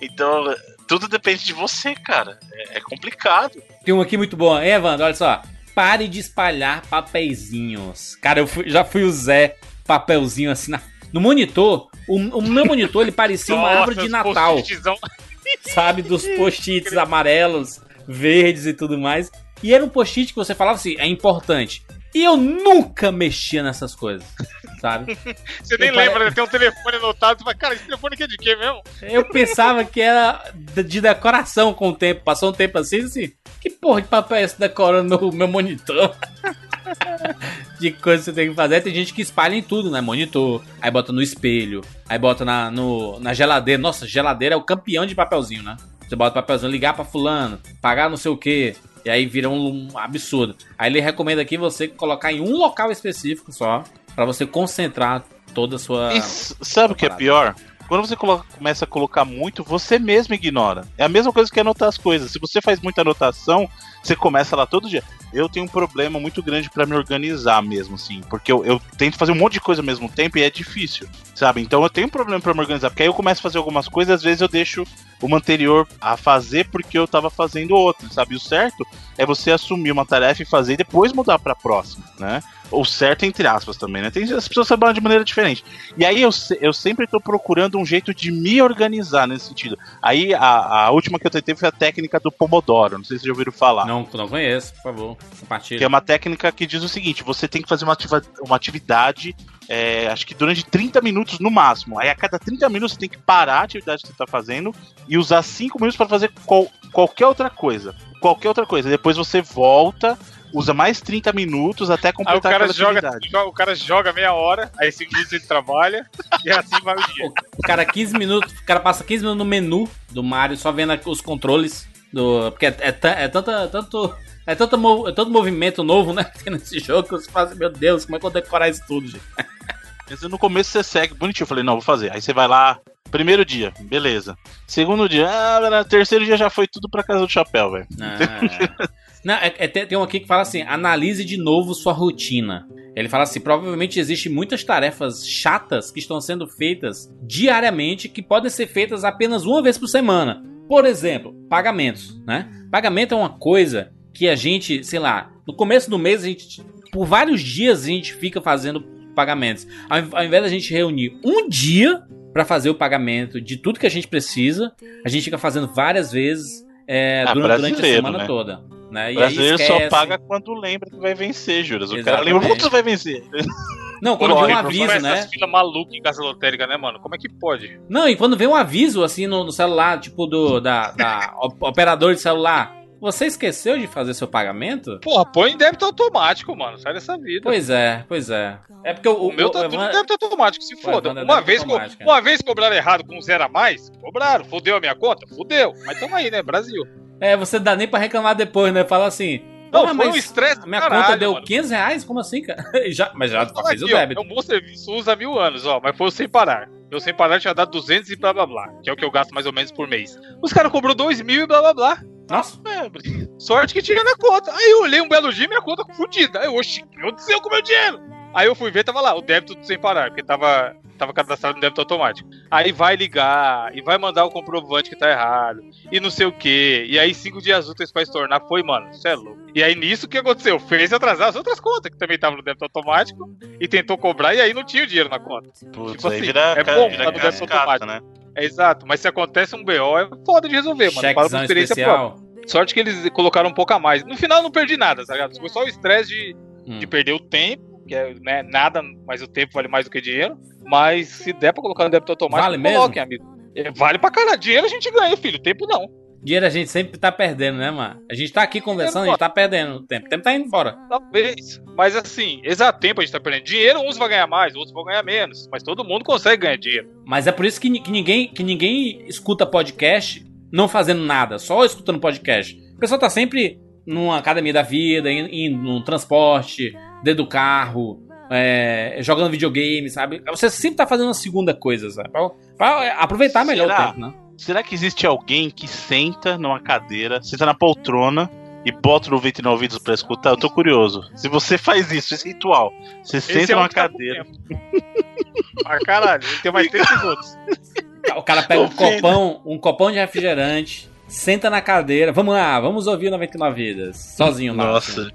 Então, tudo depende de você, cara. É, é complicado. Tem um aqui muito bom. Hein, Evandro? Olha só. Pare de espalhar papeizinhos. Cara, eu fui- já fui o Zé papelzinho assim na- no monitor. O, o meu monitor ele parecia uma árvore de Natal, sabe? Dos post-its amarelos, verdes e tudo mais. E era um post-it que você falava assim, é importante. E eu nunca mexia nessas coisas, sabe? Você nem Eu pare- lembra, né? tem um telefone anotado, você fala, cara, esse telefone aqui é de quê mesmo? Eu pensava que era de de decoração com o tempo. Passou um tempo assim, assim. Que porra de papel é esse decorando meu, meu monitor? de coisa que você tem que fazer. Tem gente que espalha em tudo, né? Monitor. Aí bota no espelho. Aí bota na, no, na geladeira. Nossa, geladeira é o campeão de papelzinho, né? Você bota papelzinho, ligar pra fulano, pagar não sei o que. E aí vira um absurdo. Aí ele recomenda aqui você colocar em um local específico só. Pra você concentrar toda a sua. E sabe o que é pior? Quando você colo- começa a colocar muito, você mesmo ignora. É a mesma coisa que anotar as coisas. Se você faz muita anotação, você começa lá todo dia. Eu tenho um problema muito grande pra me organizar mesmo, assim. Porque eu, eu tento fazer um monte de coisa ao mesmo tempo e é difícil, sabe? Então eu tenho um problema pra me organizar. Porque aí eu começo a fazer algumas coisas, às vezes eu deixo uma anterior a fazer porque eu tava fazendo outra, sabe? O certo é você assumir uma tarefa e fazer e depois mudar pra próxima, né? Ou certo entre aspas também, né? Tem, as pessoas trabalham de maneira diferente. E aí eu, eu sempre tô procurando um jeito de me organizar nesse sentido. Aí a, a última que eu tentei foi a técnica do Pomodoro. Não sei se já ouviram falar. Não, não conheço, por favor. Compartilha. Que é uma técnica que diz o seguinte: você tem que fazer uma, ativa- uma atividade, é, acho que durante 30 minutos no máximo. Aí a cada 30 minutos você tem que parar a atividade que você está fazendo e usar 5 minutos para fazer qual- qualquer outra coisa. Qualquer outra coisa. Depois você volta, usa mais 30 minutos até Aí o completar cara, joga, atividade. joga- o cara joga meia hora, aí 5 minutos ele trabalha, e assim vai o dia. O cara 15 minutos, o cara passa 15 minutos no menu do Mario só vendo os controles do, porque é, é, é tanta tanto é tanto, é tanto movimento novo, né, que tem nesse jogo que você fala assim, meu Deus, como é que eu vou decorar isso tudo, gente? Mas no começo você segue bonitinho. Eu falei, não, vou fazer. Aí você vai lá, primeiro dia, beleza. Segundo dia, ah, terceiro dia já foi tudo pra casa do chapéu, velho. Ah, Não, é, é- tem, tem um aqui que fala assim: analise de novo sua rotina. Ele fala assim: provavelmente existem muitas tarefas chatas que estão sendo feitas diariamente que podem ser feitas apenas uma vez por semana. Por exemplo, pagamentos, né? Pagamento é uma coisa que a gente, sei lá, no começo do mês a gente, por vários dias a gente fica fazendo pagamentos. Ao, invés da gente reunir um dia para fazer o pagamento de tudo que a gente precisa, a gente fica fazendo várias vezes é, Ah, durante, durante a semana né? toda. Né? E aí brasileiro só paga quando lembra que vai vencer, Juras. O cara Exatamente. lembra quando vai vencer. Não, quando vem um aviso, né? Essas filas malucas em casa lotérica, né, mano? Como é que pode? Não, e quando vem um aviso assim no, no celular, tipo do da, da op- operador de celular, você esqueceu de fazer seu pagamento? Porra, põe em débito automático, mano. Sai dessa vida. Pois é, pois é. É porque o, O, meu tá o tudo Evan- em débito automático, se O foda. É Uma vez, co- é. uma vez cobraram errado com zero a mais, cobraram. Fudeu a minha conta? Fudeu. Mas tamo aí, né? Brasil. É, você dá nem pra reclamar depois, né? Fala assim. Não, "Porra, foi um estresse minha caralho, conta deu mano. 500 reais? Como assim, cara? já, mas já fez o aqui, ó, débito. É um bom serviço, usa há mil anos, ó. Mas foi o sem parar. Eu sem parar tinha dado 200 e blá blá blá. Que é o que eu gasto mais ou menos por mês. Os caras cobrou 2 mil e blá blá blá. Nossa, Sorte que tinha na conta. Aí eu olhei um belo dia e minha conta fudida. Aí eu, oxi, o que aconteceu com o meu dinheiro? Aí eu fui ver, tava lá, o débito sem parar, porque tava, tava cadastrado no débito automático. Aí vai ligar, e vai mandar o comprovante que tá errado, e não sei o que. E aí cinco dias úteis pra estornar, foi, mano, cê é louco. E aí nisso o que aconteceu? Fez atrasar as outras contas, que também estavam no débito automático, e tentou cobrar, e aí não tinha o dinheiro na conta. Putz, Tipo aí assim, vira, é bom, vira tá no débito cascata, automático. né? É exato, mas se acontece um BO, é foda de resolver, mano. Fala por chequezão experiência própria. especial. Sorte que eles colocaram um pouco a mais. No final eu não perdi nada, tá ligado? Foi só o estresse de, Hum. de perder o tempo, que é né, nada, mas o tempo vale mais do que dinheiro. Mas se der pra colocar no débito automático, Vale mesmo? coloquem, amigo. É, vale pra caralho. Dinheiro a gente ganha, filho. Tempo não. Dinheiro a gente sempre tá perdendo, né, mano? A gente tá aqui conversando, a gente tá perdendo o tempo. O tempo tá indo embora. Talvez. Mas assim, exato tempo a gente tá perdendo. Dinheiro, uns vão ganhar mais, outros vão ganhar menos. Mas todo mundo consegue ganhar dinheiro. Mas é por isso que, que ninguém, que ninguém escuta podcast não fazendo nada, só escutando podcast. O pessoal tá sempre numa academia da vida, indo, indo num transporte, dentro do carro, é, jogando videogame, sabe? Você sempre tá fazendo uma segunda coisa, sabe? Pra, pra aproveitar melhor Será? o tempo, né? Será que existe alguém que senta numa cadeira, senta na poltrona e bota o 99 ouvidos pra escutar? Eu tô curioso. Se você faz isso, esse ritual, você Esse senta é um numa tá cadeira. ah, caralho, ele tem mais tempo que os outros. O cara pega um Ofenda. copão, um copão de refrigerante, senta na cadeira, vamos lá, vamos ouvir o 99 Vidas, sozinho lá. Nossa,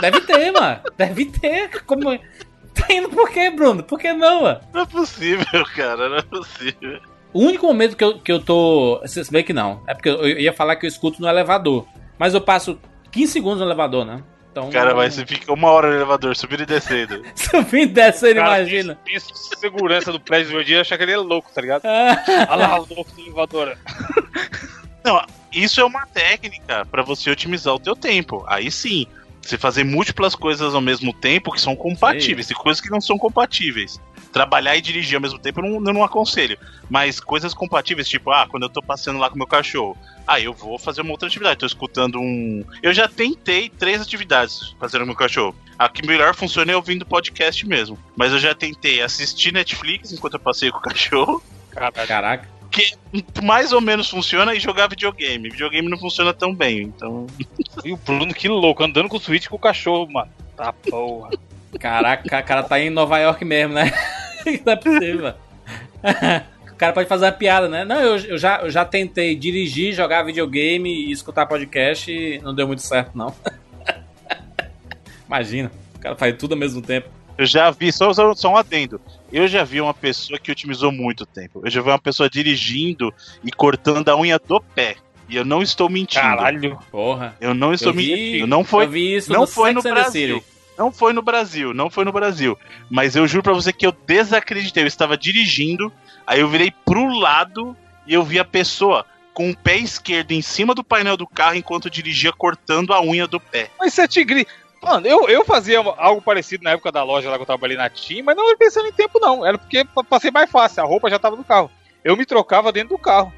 Deve ter, mano. Deve ter. Como... Tá indo por quê, Bruno? Por que não, mano? não é possível, cara, não é possível. O único momento que eu, que eu tô. Você vê que não. É porque eu ia falar que eu escuto no elevador. Mas eu passo 15 segundos no elevador, né? Então. Cara, vai, você fica uma hora no elevador, subindo e descendo. Subindo e descendo, Cara, imagina. Pensa segurança do prédio do meu dia achar que ele é louco, tá ligado? Olha lá o louco do elevador. Isso é uma técnica pra você otimizar o teu tempo. Aí sim, você fazer múltiplas coisas ao mesmo tempo que são compatíveis e coisas que não são compatíveis. Trabalhar e dirigir ao mesmo tempo eu não, eu não aconselho. Mas coisas compatíveis, tipo, ah, quando eu tô passeando lá com meu cachorro, ah, eu vou fazer uma outra atividade. Tô escutando um. Eu já tentei três atividades fazendo com meu cachorro. A que melhor funciona é ouvindo podcast mesmo. Mas eu já tentei assistir Netflix enquanto eu passeio com o cachorro. Caralho. Caraca. Mais ou menos funciona e jogar videogame. Videogame não funciona tão bem, então. E o Bruno, que louco, andando com o Switch com o cachorro, mano. Tá porra. Caraca, o cara tá em Nova York mesmo, né? não é possível. O cara pode fazer uma piada, né? Não, eu, eu já, eu já tentei dirigir, jogar videogame e escutar podcast e não deu muito certo, não. Imagina, o cara faz tudo ao mesmo tempo. Eu já vi, só, só, só um adendo. Eu já vi uma pessoa que otimizou muito tempo. Eu já vi uma pessoa dirigindo e cortando a unha do pé. E eu não estou mentindo. Caralho. Porra. Eu não estou Eu vi, mentindo. Não foi, eu vi isso não no foi no Brasil. Não foi no Brasil, não foi no Brasil. Mas eu juro pra você que eu desacreditei. Eu estava dirigindo, aí eu virei pro lado e eu vi a pessoa com o pé esquerdo em cima do painel do carro enquanto dirigia cortando a unha do pé. Mas você é tigre. Mano, eu, eu fazia algo parecido na época da loja lá que eu trabalhei na TIM, mas não era pensando em tempo, não. Era porque pa- passei mais fácil, a roupa já tava no carro. Eu me trocava dentro do carro.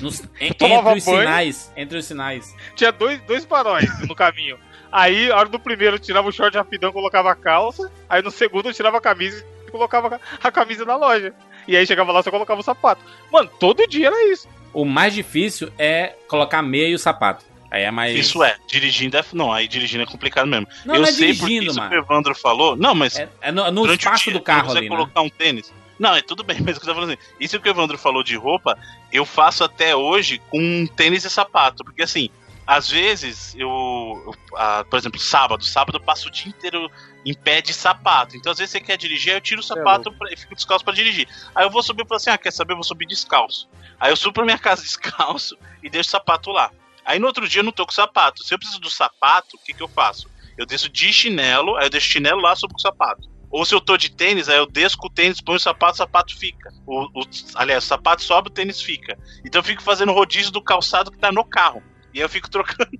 Nos- en- entre os banho. sinais, entre os sinais. Tinha dois, dois faróis no caminho. Aí, a hora do primeiro, eu tirava o short rapidão, colocava a calça. Aí no segundo, eu tirava a camisa e colocava a camisa na loja. E aí chegava lá, só colocava o sapato. Mano, todo dia era isso. O mais difícil é colocar meia e o sapato. Aí é mais. Isso é, dirigindo é. Não, aí dirigindo é complicado mesmo. Não, eu não é sei dirigindo, porque isso que o Evandro falou. Não, mas É, é no, no durante o espaço dia, do carro você ali, né? colocar um tênis. Não, é tudo bem, mas o que eu tô falando assim, isso que o Evandro falou de roupa, eu faço até hoje com tênis e sapato. Porque assim, às vezes eu. eu, ah, por exemplo, sábado. Sábado eu passo o dia inteiro em pé de sapato. Então, às vezes você quer dirigir, aí eu tiro o sapato pra- e fico descalço pra dirigir. Aí eu vou subir e falo assim: ah, quer saber? Eu vou subir descalço. Aí eu subo pra minha casa descalço e deixo o sapato lá. Aí no outro dia eu não tô com sapato. Se eu preciso do sapato, o que, que eu faço? Eu desço de chinelo, aí eu deixo o chinelo lá, com o sapato. Ou se eu tô de tênis, aí eu desço com o tênis, ponho o sapato, o sapato fica. O, o- aliás, o sapato sobe, o tênis fica. Então eu fico fazendo rodízio do calçado que tá no carro. E aí eu fico trocando.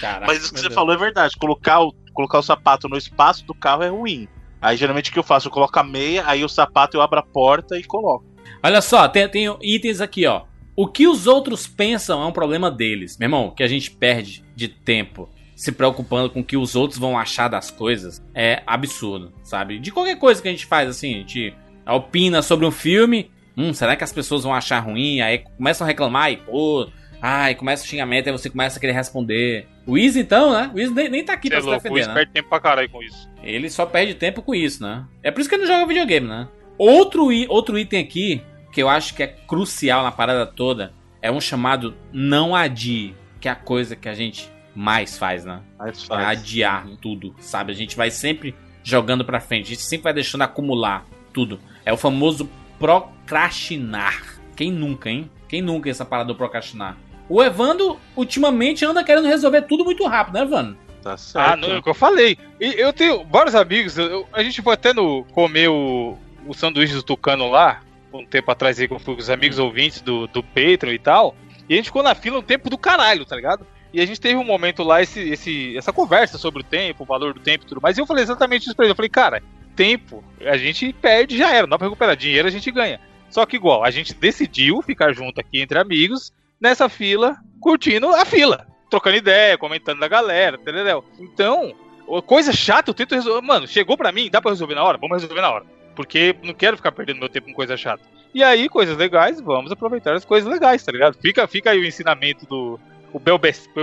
Caraca, Mas isso que você Deus. falou é verdade. Colocar o, colocar o sapato no espaço do carro é ruim. Aí geralmente o que eu faço? Eu coloco a meia, aí o sapato eu abro a porta e coloco. Olha só, tem, tem itens aqui, ó. O que os outros pensam é um problema deles. Meu irmão, o que a gente perde de tempo se preocupando com o que os outros vão achar das coisas é absurdo, sabe? De qualquer coisa que a gente faz, assim, a gente opina sobre um filme. Hum, será que as pessoas vão achar ruim? Aí começam a reclamar e, pô, ai, começa o xingamento, aí você começa a querer responder. O Izzy, então, né? O Izzy nem, nem tá aqui é pra se louco, o defender, Luiz né? perde tempo pra caralho com isso. Ele só perde tempo com isso, né? É por isso que ele não joga videogame, né? Outro, outro item aqui, que eu acho que é crucial na parada toda, é um chamado não adie, que é a coisa que a gente mais faz, né? Mas É faz. adiar tudo, sabe? A gente vai sempre jogando pra frente, a gente sempre vai deixando acumular tudo. É o famoso procrastinar. Quem nunca, hein? Quem nunca essa parada do procrastinar? O Evandro, ultimamente, anda querendo resolver tudo muito rápido, né, Evandro? Tá certo. Ah, não, é o que eu falei. E eu tenho vários amigos, eu- eu- a gente foi até no comer o, o sanduíche do Tucano lá, um tempo atrás aí com os amigos ouvintes do, do Patreon e tal, e a gente ficou na fila um tempo do caralho, tá ligado? E a gente teve um momento lá, esse, esse, essa conversa sobre o tempo, o valor do tempo e tudo mais, e eu falei exatamente isso pra ele. Eu falei, cara, tempo a gente perde já era, não dá pra recuperar. Dinheiro a gente ganha. Só que igual, a gente decidiu ficar junto aqui entre amigos, nessa fila, curtindo a fila. Trocando ideia, comentando da galera, entendeu? Então, coisa chata, eu tento resolver. Mano, chegou pra mim, dá pra resolver na hora? Vamos resolver na hora. Porque não quero ficar perdendo meu tempo com coisa chata. E aí, coisas legais, vamos aproveitar as coisas legais, tá ligado? Fica, fica aí o ensinamento do. O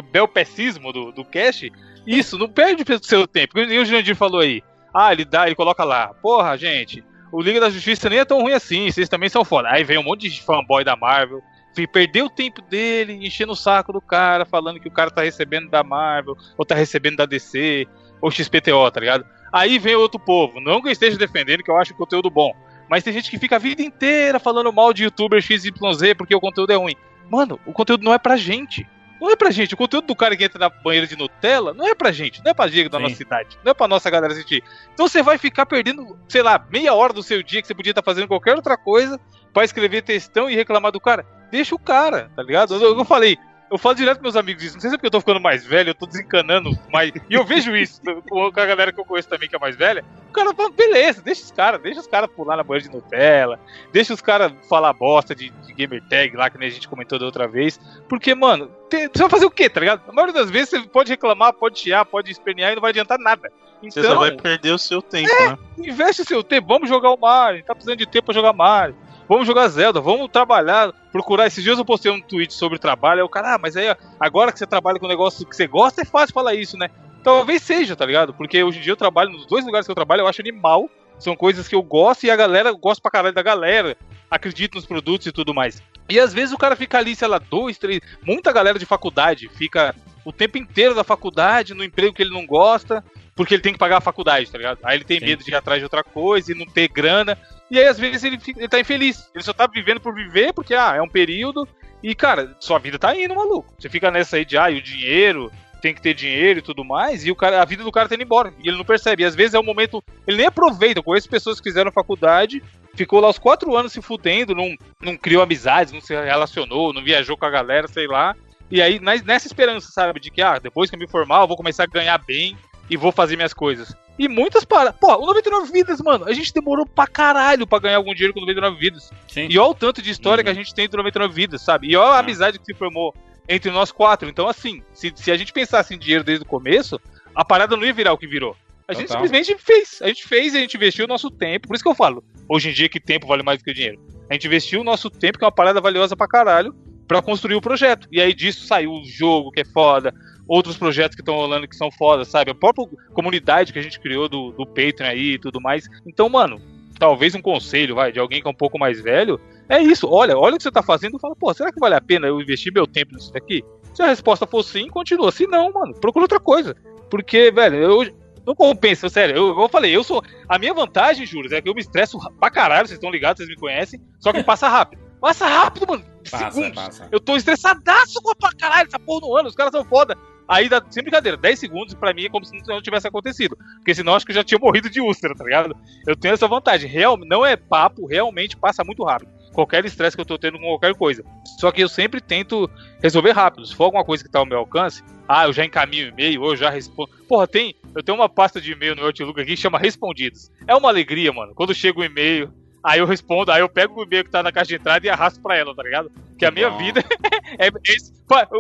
belpecismo do, do cast. Isso, não perde o seu tempo. E o Jurandir falou aí. Ah, ele dá, ele coloca lá. Porra, gente, o Liga da Justiça nem é tão ruim assim, vocês também são foda. Aí vem um monte de fanboy da Marvel. Fui perder o tempo dele enchendo o saco do cara, falando que o cara tá recebendo da Marvel, ou tá recebendo da DC, ou XPTO, tá ligado? Aí vem outro povo. Não que eu esteja defendendo, que eu acho o conteúdo bom. Mas tem gente que fica a vida inteira falando mal de youtuber XYZ porque o conteúdo é ruim. Mano, o conteúdo não é pra gente. Não é pra gente. O conteúdo do cara que entra na banheira de Nutella não é pra gente. Não é pra gente da Sim. nossa cidade. Não é pra nossa galera assistir. Então você vai ficar perdendo, sei lá, meia hora do seu dia que você podia estar fazendo qualquer outra coisa pra escrever textão e reclamar do cara. Deixa o cara, tá ligado? Eu, eu falei, eu falo direto com meus amigos isso. Não sei se é porque eu tô ficando mais velho, eu tô desencanando mais. E eu vejo isso com a galera que eu conheço também que é mais velha. O cara fala, beleza, deixa os caras, deixa os caras pular na banheira de Nutella, deixa os caras falar bosta de, de gamer tag lá, que nem a gente comentou da outra vez. Porque, mano, te- você vai fazer o quê, tá ligado? A maioria das vezes você pode reclamar, pode chiar, pode espernear e não vai adiantar nada. Você só Então, vai perder o seu tempo, né? investe o seu tempo, vamos jogar o Mario, tá precisando de tempo pra jogar Mario. Vamos jogar Zelda, vamos trabalhar, procurar. Esses dias eu postei um tweet sobre trabalho, aí o cara, ah, mas aí agora que você trabalha com um negócio que você gosta, é fácil falar isso, né? Talvez seja, tá ligado? Porque hoje em dia eu trabalho nos dois lugares que eu trabalho, eu acho animal. São coisas que eu gosto e a galera gosta pra caralho da galera. Acredito nos produtos e tudo mais. E às vezes o cara fica ali, sei lá, dois, três. Muita galera de faculdade fica o tempo inteiro da faculdade, no emprego que ele não gosta, porque ele tem que pagar a faculdade, tá ligado? Aí ele tem Sim. medo de ir atrás de outra coisa e não ter grana. E aí, às vezes, ele, ele tá infeliz. Ele só tá vivendo por viver, porque, ah, é um período. E, cara, sua vida tá indo, maluco. Você fica nessa aí de, ah, e o dinheiro, tem que ter dinheiro e tudo mais, e o cara, a vida do cara tá indo embora. E ele não percebe. E às vezes é um momento. Ele nem aproveita. Eu conheço pessoas que fizeram faculdade, ficou lá os quatro anos se fudendo, não, não criou amizades, não se relacionou, não viajou com a galera, sei lá. E aí, nessa esperança, sabe, de que, ah, depois que eu me formar, eu vou começar a ganhar bem e vou fazer minhas coisas. E muitas para. Pô, o 99 Vidas, mano, a gente demorou pra caralho pra ganhar algum dinheiro com 99 Vidas. Sim. E olha o tanto de história Uhum. que a gente tem do 99 Vidas, sabe? E olha a Ah. amizade que se formou entre nós quatro. Então, assim, se, se a gente pensasse em dinheiro desde o começo, a parada não ia virar o que virou. A gente Total. simplesmente fez. A gente fez e a gente investiu o nosso tempo. Por isso que eu falo, hoje em dia que tempo vale mais do que dinheiro. A gente investiu o nosso tempo, que é uma parada valiosa pra caralho, pra construir o projeto. E aí disso saiu o jogo, que é foda, outros projetos que estão rolando que são foda, sabe? A própria comunidade que a gente criou do, do Patreon aí e tudo mais. Então, mano, talvez um conselho, vai, de alguém que é um pouco mais velho, é isso. Olha, olha o que você tá fazendo e fala, pô, será que vale a pena eu investir meu tempo nisso daqui? Se a resposta for sim, continua. Se não, mano, procura outra coisa. Porque, velho, eu, não compensa, sério. Eu, eu falei, eu sou. A minha vantagem, Júlio, é que eu me estresso pra caralho, vocês estão ligados, vocês me conhecem. Só que passa rápido. Passa rápido, mano. Passa, Segundos. passa. Eu tô estressadaço com pra caralho, essa porra no ano, os caras são foda. Aí dá, sem brincadeira, 10 segundos pra mim é como se não tivesse acontecido. Porque senão acho que eu já tinha morrido de úlcera, tá ligado? Eu tenho essa vantagem. Real, não é papo, realmente passa muito rápido. Qualquer estresse que eu tô tendo com qualquer coisa. Só que eu sempre tento resolver rápido. Se for alguma coisa que tá ao meu alcance, ah, eu já encaminho e-mail, ou eu já respondo. Porra, tem. Eu tenho uma pasta de e-mail no Outlook aqui que chama Respondidos. É uma alegria, mano. Quando chega o e-mail, aí eu respondo, aí eu pego o e-mail que tá na caixa de entrada e arrasto pra ela, tá ligado? Porque a minha vida é esse-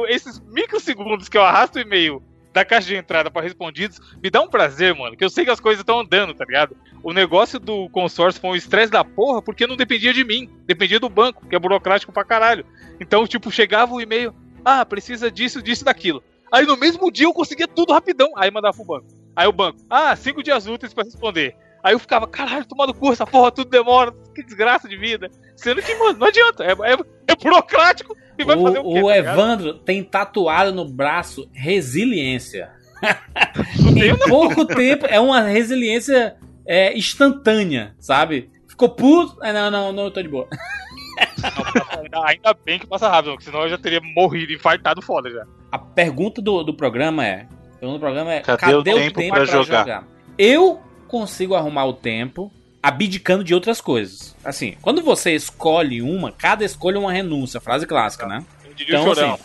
esses microsegundos que eu arrasto o e-mail da caixa de entrada pra respondidos me dá um prazer, mano. Que eu sei que as coisas estão andando, tá ligado? O negócio do consórcio foi um estresse da porra porque não dependia de mim, dependia do banco, que é burocrático pra caralho. Então, tipo, chegava o e-mail, ah, precisa disso, disso, daquilo. Aí no mesmo dia eu conseguia tudo rapidão. Aí mandava pro banco. Aí o banco, ah, cinco dias úteis pra responder. Aí eu ficava, caralho, tomando curso, essa porra tudo demora, que desgraça de vida. Sendo que, mano, não adianta, é, é, é burocrático e vai fazer o quê? O, o tá ligado? Evandro tem tatuado no braço resiliência. Em pouco tempo, é uma resiliência é, instantânea, sabe? Ficou puto. Ah, não, não, não, eu tô de boa. Ainda, ainda bem que passa rápido, porque senão eu já teria morrido, infartado foda já. A pergunta do, do programa é: a pergunta do programa é Cadê o tempo pra jogar? Eu consigo arrumar o tempo abdicando de outras coisas. Assim, quando você escolhe uma, cada escolha é uma renúncia, frase clássica, né? Então, assim,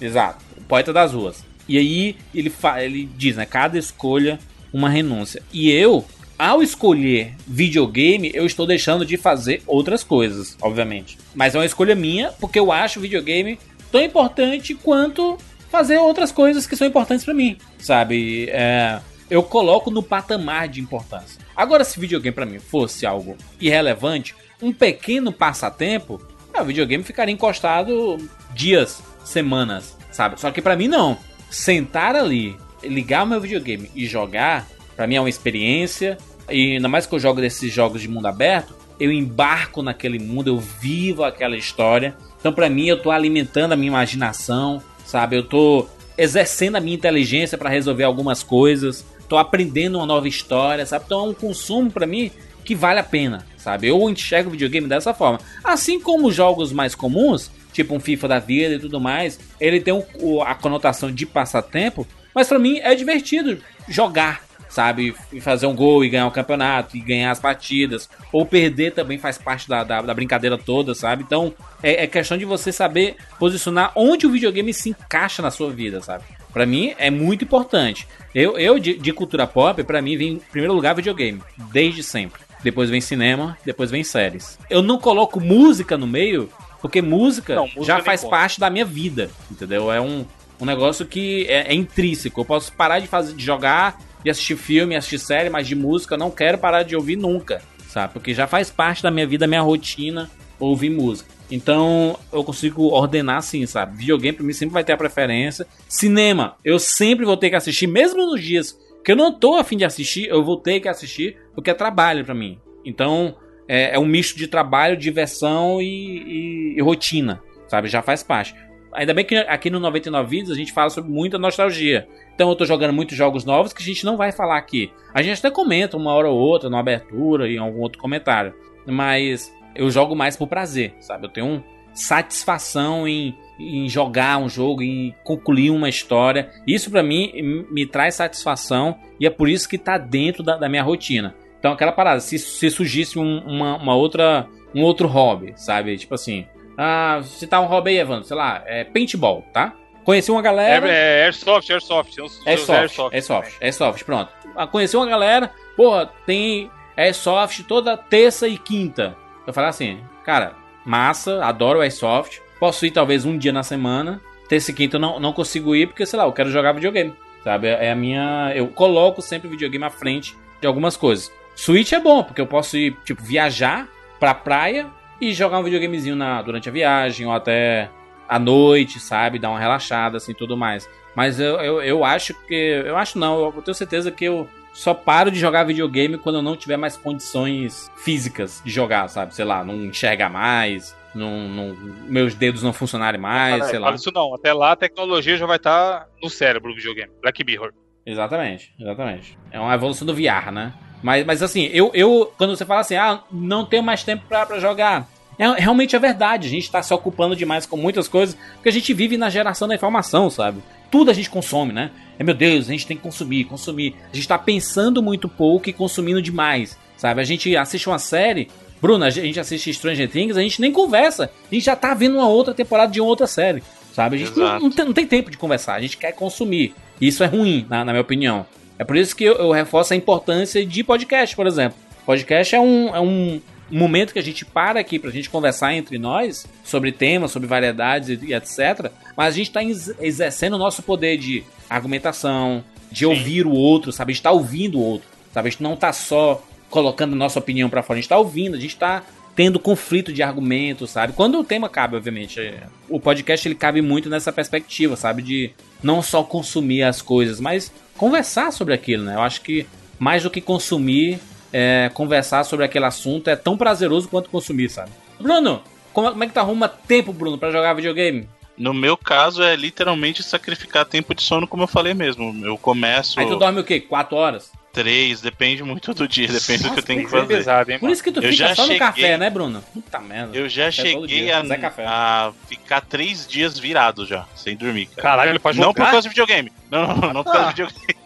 exato, o poeta das ruas. E aí ele, ele diz, né? Cada escolha uma renúncia. E eu, ao escolher videogame, eu estou deixando de fazer outras coisas, obviamente. Mas é uma escolha minha, porque eu acho videogame tão importante quanto fazer outras coisas que são importantes pra mim, sabe? É, eu coloco no patamar de importância. Agora, se videogame pra mim fosse algo irrelevante, um pequeno passatempo, o videogame ficaria encostado dias, semanas, sabe? Só que pra mim não. Sentar ali, ligar o meu videogame e jogar, pra mim é uma experiência. E ainda mais que eu jogo desses jogos de mundo aberto, eu embarco naquele mundo, eu vivo aquela história. Então pra mim eu tô alimentando a minha imaginação, sabe? Eu tô exercendo a minha inteligência pra resolver algumas coisas, tô aprendendo uma nova história, sabe? Então é um consumo pra mim que vale a pena, sabe? Eu enxergo o videogame dessa forma. Assim como jogos mais comuns, tipo um FIFA da vida e tudo mais, ele tem o- a conotação de passatempo, mas pra mim é divertido jogar, sabe? E fazer um gol e ganhar o campeonato, e ganhar as partidas, ou perder também faz parte da, da, da brincadeira toda, sabe? Então é, é questão de você saber posicionar onde o videogame se encaixa na sua vida, sabe? Pra mim é muito importante. Eu, eu de, de cultura pop, pra mim vem em primeiro lugar videogame, desde sempre. Depois vem cinema, depois vem séries. Eu não coloco música no meio, porque música, Não, música já faz parte da minha vida, entendeu? É um, um negócio que é, é intrínseco. Eu posso parar de fazer, de jogar, de assistir filme, assistir série, mas de música eu não quero parar de ouvir nunca, sabe? Porque já faz parte da minha vida, da minha rotina, ouvir música. Então eu consigo ordenar assim, sabe? Videogame pra mim sempre vai ter a preferência. Cinema, eu sempre vou ter que assistir, mesmo nos dias que eu não tô afim de assistir, eu vou ter que assistir, porque é trabalho pra mim. Então é, é um misto de trabalho, diversão e, e- e rotina, sabe? Já faz parte. Ainda bem que aqui no 99 Vídeos a gente fala sobre muita nostalgia. Então eu tô jogando muitos jogos novos que a gente não vai falar aqui. A gente até comenta uma hora ou outra, na abertura, em algum outro comentário. Mas eu jogo mais por prazer, sabe? Eu tenho um satisfação em, em jogar um jogo, em concluir uma história. Isso pra mim me traz satisfação e é por isso que tá dentro da, da minha rotina. Então aquela parada, se, se surgisse um- uma, uma outra, um outro hobby, sabe? Tipo assim, ah, se tá um hobby aí, Evandro, sei lá, é paintball, tá? Conheci uma galera. É, é Airsoft, Airsoft. uns- É uns soft, é soft, é soft, pronto. Ah, Conheci uma galera, porra, tem Airsoft toda terça e quinta. Eu falei assim, cara, massa, adoro Airsoft. Posso ir talvez um dia na semana. Terça e quinta eu não, não consigo ir porque, sei lá, eu quero jogar videogame. Sabe? É a minha. Eu coloco sempre o videogame à frente de algumas coisas. Switch é bom, porque eu posso ir, tipo, viajar pra praia e jogar um videogamezinho na, durante a viagem, ou até à noite, sabe? Dar uma relaxada, assim, tudo mais. Mas eu, eu, eu acho que. Eu acho não, eu tenho certeza que eu só paro de jogar videogame quando eu não tiver mais condições físicas de jogar, sabe? Sei lá, não enxergar mais, não, não, meus dedos não funcionarem mais, Fala- sei lá. isso não. Até lá a tecnologia já vai estar no cérebro do videogame. Black Mirror. Exatamente, exatamente. É uma evolução do VR, né? Mas, mas assim, eu, eu quando você fala assim, ah, não tenho mais tempo pra, pra jogar. É, realmente é verdade, a gente tá se ocupando demais com muitas coisas, porque a gente vive na geração da informação, sabe? Tudo a gente consome, né? É meu Deus, a gente tem que consumir, consumir. A gente tá pensando muito pouco e consumindo demais, sabe? A gente assiste uma série, Bruna, a gente assiste Stranger Things, a gente nem conversa. A gente já tá vendo uma outra temporada de uma outra série, sabe? A gente não, não tem, não tem tempo de conversar, a gente quer consumir. E isso é ruim, na, na minha opinião. É por isso que eu, eu reforço a importância de podcast, por exemplo. Podcast é um, é um momento que a gente para aqui pra gente conversar entre nós sobre temas, sobre variedades e, etc. Mas a gente tá ex- exercendo o nosso poder de argumentação, de ouvir o outro, sabe? A gente tá ouvindo o outro, sabe? A gente não tá só colocando a nossa opinião pra fora, a gente tá ouvindo, a gente tá tendo conflito de argumentos, sabe? Quando o tema cabe, obviamente. é, O podcast ele cabe muito nessa perspectiva, sabe? De não só consumir as coisas, mas conversar sobre aquilo, né? Eu acho que mais do que consumir, é, conversar sobre aquele assunto é tão prazeroso quanto consumir, sabe? Bruno, como, como é que tu arruma tempo, Bruno, pra jogar videogame? No meu caso, é literalmente sacrificar tempo de sono, como eu falei mesmo. Eu começo Aí tu dorme o quê? Quatro horas? três, depende muito do dia, depende do que eu tenho que Bem fazer. pesado, hein, Por isso que tu Eu fica só no cheguei- café, né, Bruno? Puta merda. Eu já todo cheguei dia, a, a ficar três dias virado já, sem dormir, cara. Caralho, ele pode Não jogar. por causa de videogame. Não, não, não por causa Ah. de videogame.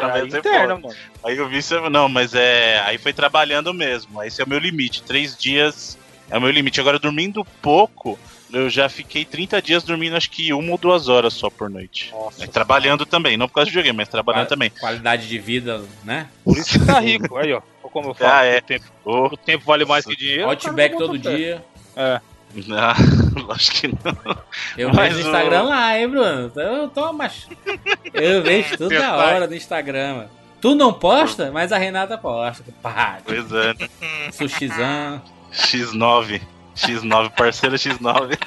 Cara, é interna, foda. mano. Aí eu vi isso. Não, mas é. Aí foi trabalhando mesmo. Esse é o meu limite. Três dias é o meu limite. Agora, dormindo pouco, eu já fiquei 30 dias dormindo, acho que uma ou duas horas só por noite. Nossa. Mas trabalhando também, não por causa de videogame, mas trabalhando também. Qualidade de vida, né? Por isso que tá rico. Aí, ó. Como eu falo. Ah, é. o, tempo, o tempo vale mais que dinheiro. Outback cara todo não bota fé. dia. É. ah, lógico que não. Eu Mas vejo o- Instagram lá, hein, Bruno? Eu tô mais. Eu vejo tudo da vai. hora no Instagram, mano. Tu não posta, mas a Renata posta. Pá, Pois é, né? sushizão. X9. X9, parceira X9.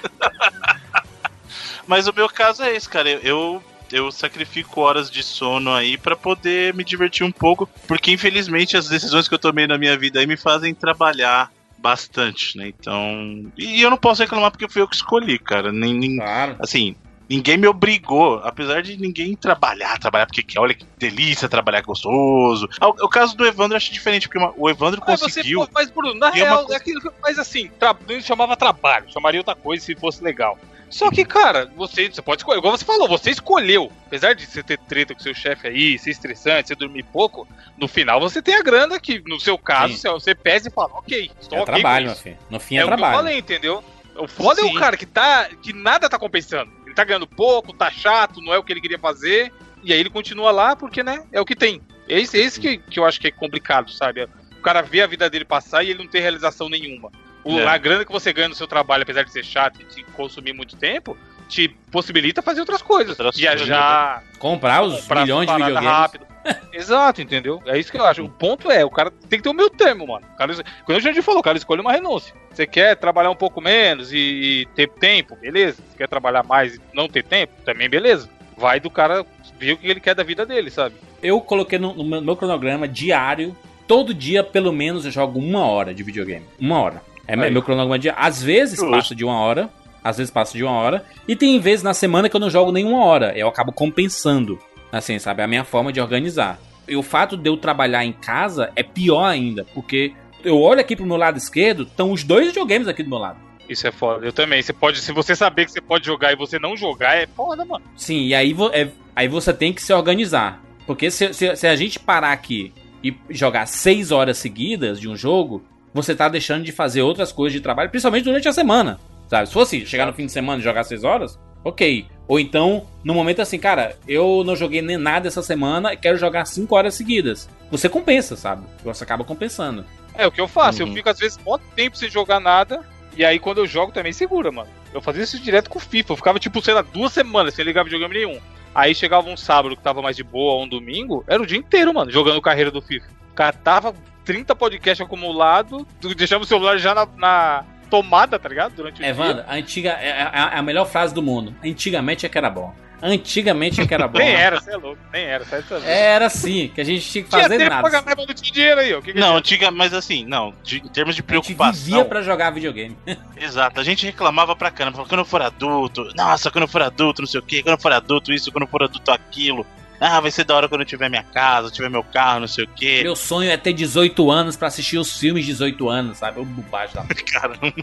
Mas o meu caso é esse, cara. Eu, eu sacrifico horas de sono aí pra poder me divertir um pouco, porque infelizmente as decisões que eu tomei na minha vida aí me fazem trabalhar bastante, né? Então. E eu não posso reclamar porque fui eu que escolhi, cara. Nem, nem- Claro. assim. Ninguém me obrigou, apesar de ninguém trabalhar, trabalhar porque quer. Olha que delícia trabalhar gostoso. O, o caso do Evandro eu acho diferente, porque uma- o Evandro Mas você, conseguiu. pô, mas Bruno, na é uma real, coisa- é aquilo que. Mas assim, tra... não chamava trabalho, chamaria outra coisa se fosse legal. Só que, cara, você, você pode escolher, igual você falou, você escolheu. Apesar de você ter treta com seu chefe aí, ser estressante, você dormir pouco, no final você tem a grana que, no seu caso, Sim. você, você pesa e fala, ok, estou É ok trabalho, com meu isso. filho. No fim É, é, o que eu trabalho. falei, entendeu? O foda é Sim. o cara que tá. que nada tá compensando. Tá ganhando pouco, tá chato, não é o que ele queria fazer. E aí ele continua lá porque, né, é o que tem. É esse, é esse que, que eu acho que é complicado, sabe? O cara vê a vida dele passar e ele não tem realização nenhuma. O- É. A grana que você ganha no seu trabalho, apesar de ser chato e te consumir muito tempo, te possibilita fazer outras coisas. Outras Viajar, Comprar os comprar milhões de videogames. rápido. Exato, entendeu? É isso que eu acho. O ponto é, o cara tem que ter o meu termo, mano. O cara, quando a gente falou, o cara escolhe uma renúncia. Você quer trabalhar um pouco menos e, e ter tempo, beleza. Você quer trabalhar mais e não ter tempo, também beleza. Vai do cara ver o que ele quer da vida dele, sabe? Eu coloquei no, no meu, no meu cronograma diário, todo dia, pelo menos, eu jogo uma hora de videogame. Uma hora. É meu, Aí. meu cronograma diário. Às vezes passa de uma hora. Às vezes passa de uma hora. E tem vezes na semana que eu não jogo nenhuma hora. Eu acabo compensando. Assim, sabe? A minha forma de organizar. E o fato de eu trabalhar em casa é pior ainda. Porque eu olho aqui pro meu lado esquerdo, estão os dois videogames aqui do meu lado. Isso é foda. Eu também. Você pode, se você saber que você pode jogar e você não jogar, é foda, mano. Sim, e aí, vo- é- aí você tem que se organizar. Porque se, se- se a gente parar aqui e jogar seis horas seguidas de um jogo, você tá deixando de fazer outras coisas de trabalho, principalmente durante a semana. Sabe? Se fosse chegar no fim de semana e jogar seis horas, ok. Ou então, no momento assim, cara, eu não joguei nem nada essa semana e quero jogar cinco horas seguidas. Você compensa, sabe? Você acaba compensando. É o que eu faço. Uhum. Eu fico, às vezes, muito tempo sem jogar nada. E aí, quando eu jogo, também segura, mano. Eu fazia isso direto com o FIFA. Eu ficava, tipo, sei lá, duas semanas sem ligar videogame nenhum. Aí chegava um sábado que tava mais de boa, um domingo, era o dia inteiro, mano, jogando carreira do FIFA. Catava 30 podcasts acumulados, deixava o celular já na, na, tomada, tá ligado? Durante o É, dia. Wanda, a antiga é, é- é a melhor frase do mundo. Antigamente é que era bom. Antigamente é que era bom. Nem era, você é louco, nem era, sai dessa Era assim, que a gente tinha que Tinha fazer pra nada. gastar, mas não tinha dinheiro aí, ó. O que que Não, antiga, mas assim, não, de- em termos de A gente preocupação. vivia pra jogar videogame. Exato, a gente reclamava pra caramba, falava, quando eu for adulto, nossa, quando eu for adulto, não sei o que, quando eu for adulto isso, quando eu for adulto aquilo. Ah, vai ser da hora quando eu tiver minha casa, tiver meu carro, não sei o que. Meu sonho é ter 18 anos pra assistir os filmes de 18 anos, sabe? O bobagem da Caramba.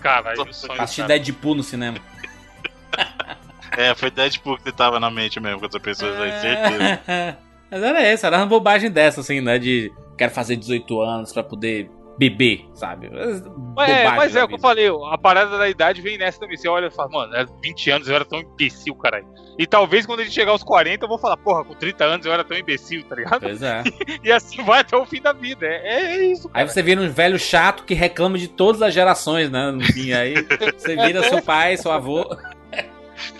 Caralho, o sonho assistir cara. Deadpool no cinema. É, foi Deadpool que tava na mente mesmo com essa pessoa aí, certeza. Mas era isso, era uma bobagem dessa, assim, né? De quero fazer 18 anos pra poder beber, sabe? Mas, é, Bobagem mas é o que eu falei, a parada da idade vem nessa também. Você olha e fala, mano, era 20 anos eu era tão imbecil, caralho. E talvez quando a gente chegar aos 40, eu vou falar, porra, com 30 anos eu era tão imbecil, tá ligado? Pois é. E assim vai até o fim da vida. É, é, é isso, cara. Aí você vira um velho chato que reclama de todas as gerações, né? No fim, aí você vira seu pai, seu avô.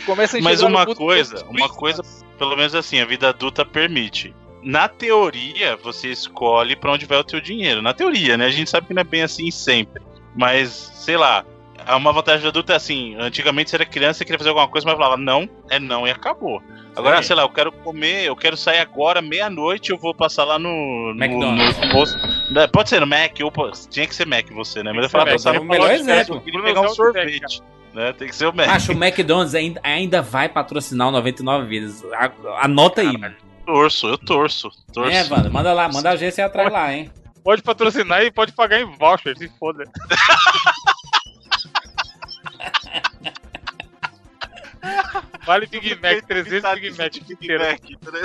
começa a Mas uma coisa, uma coisa, pelo menos assim, a vida adulta permite. Na teoria, você escolhe pra onde vai o teu dinheiro. Na teoria, né? A gente sabe que não é bem assim sempre. Mas, sei lá, uma vantagem do adulto é assim, antigamente você era criança, você queria fazer alguma coisa, mas falava, não, é não e acabou. Agora, Sim. sei lá, eu quero comer, eu quero sair agora, meia-noite, eu vou passar lá no. no McDonald's. no almoço. Né, Pode ser no Mac, ou tinha que ser Mac você, né? Mas eu falava, Mac, passar é no o melhor Mac, exemplo. Eu queria pegar um é Mac, sorvete. Né? Tem que ser o Mac. Acho o McDonald's ainda, ainda vai patrocinar o 99 vidas. A- Anota aí, mano. Torço, eu torço. torço. É, mano, manda lá, manda a agência atrás lá, hein? Pode patrocinar e pode pagar em voucher, se foda. Vale Big Mac, 300 Big Mac inteiro. Mac, né?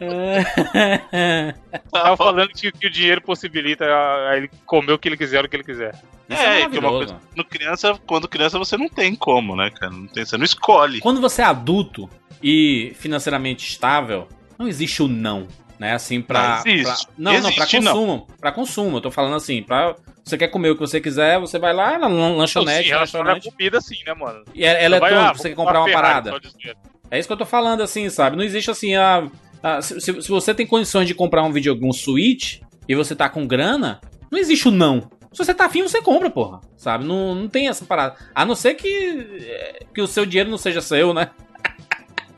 Tava falando que, que o dinheiro possibilita a, a ele comer o que ele quiser, o que ele quiser. Isso É, é que é uma coisa. No criança, quando criança, você não tem como, né, cara? Não tem, você não escolhe. Quando você é adulto e financeiramente estável, não existe o não, né? Assim, pra. Não, existe. pra- não, não, pra Existe, não. consumo. Pra consumo, eu tô falando assim, pra. Você quer comer o que você quiser, você vai lá na lan- lanchonete, Sim, restaurante. comida, sim, né, mano? E é Não vai, eletrônico, ah, você vou quer comprar uma parada. É isso que eu tô falando, assim, sabe? Não existe assim, a. a- se, se- se você tem condições de comprar um videogame, um Switch, e você tá com grana, não existe o não. Se você tá afim, você compra, porra. Sabe? Não, não tem essa parada. A não ser que, é, que o seu dinheiro não seja seu, né?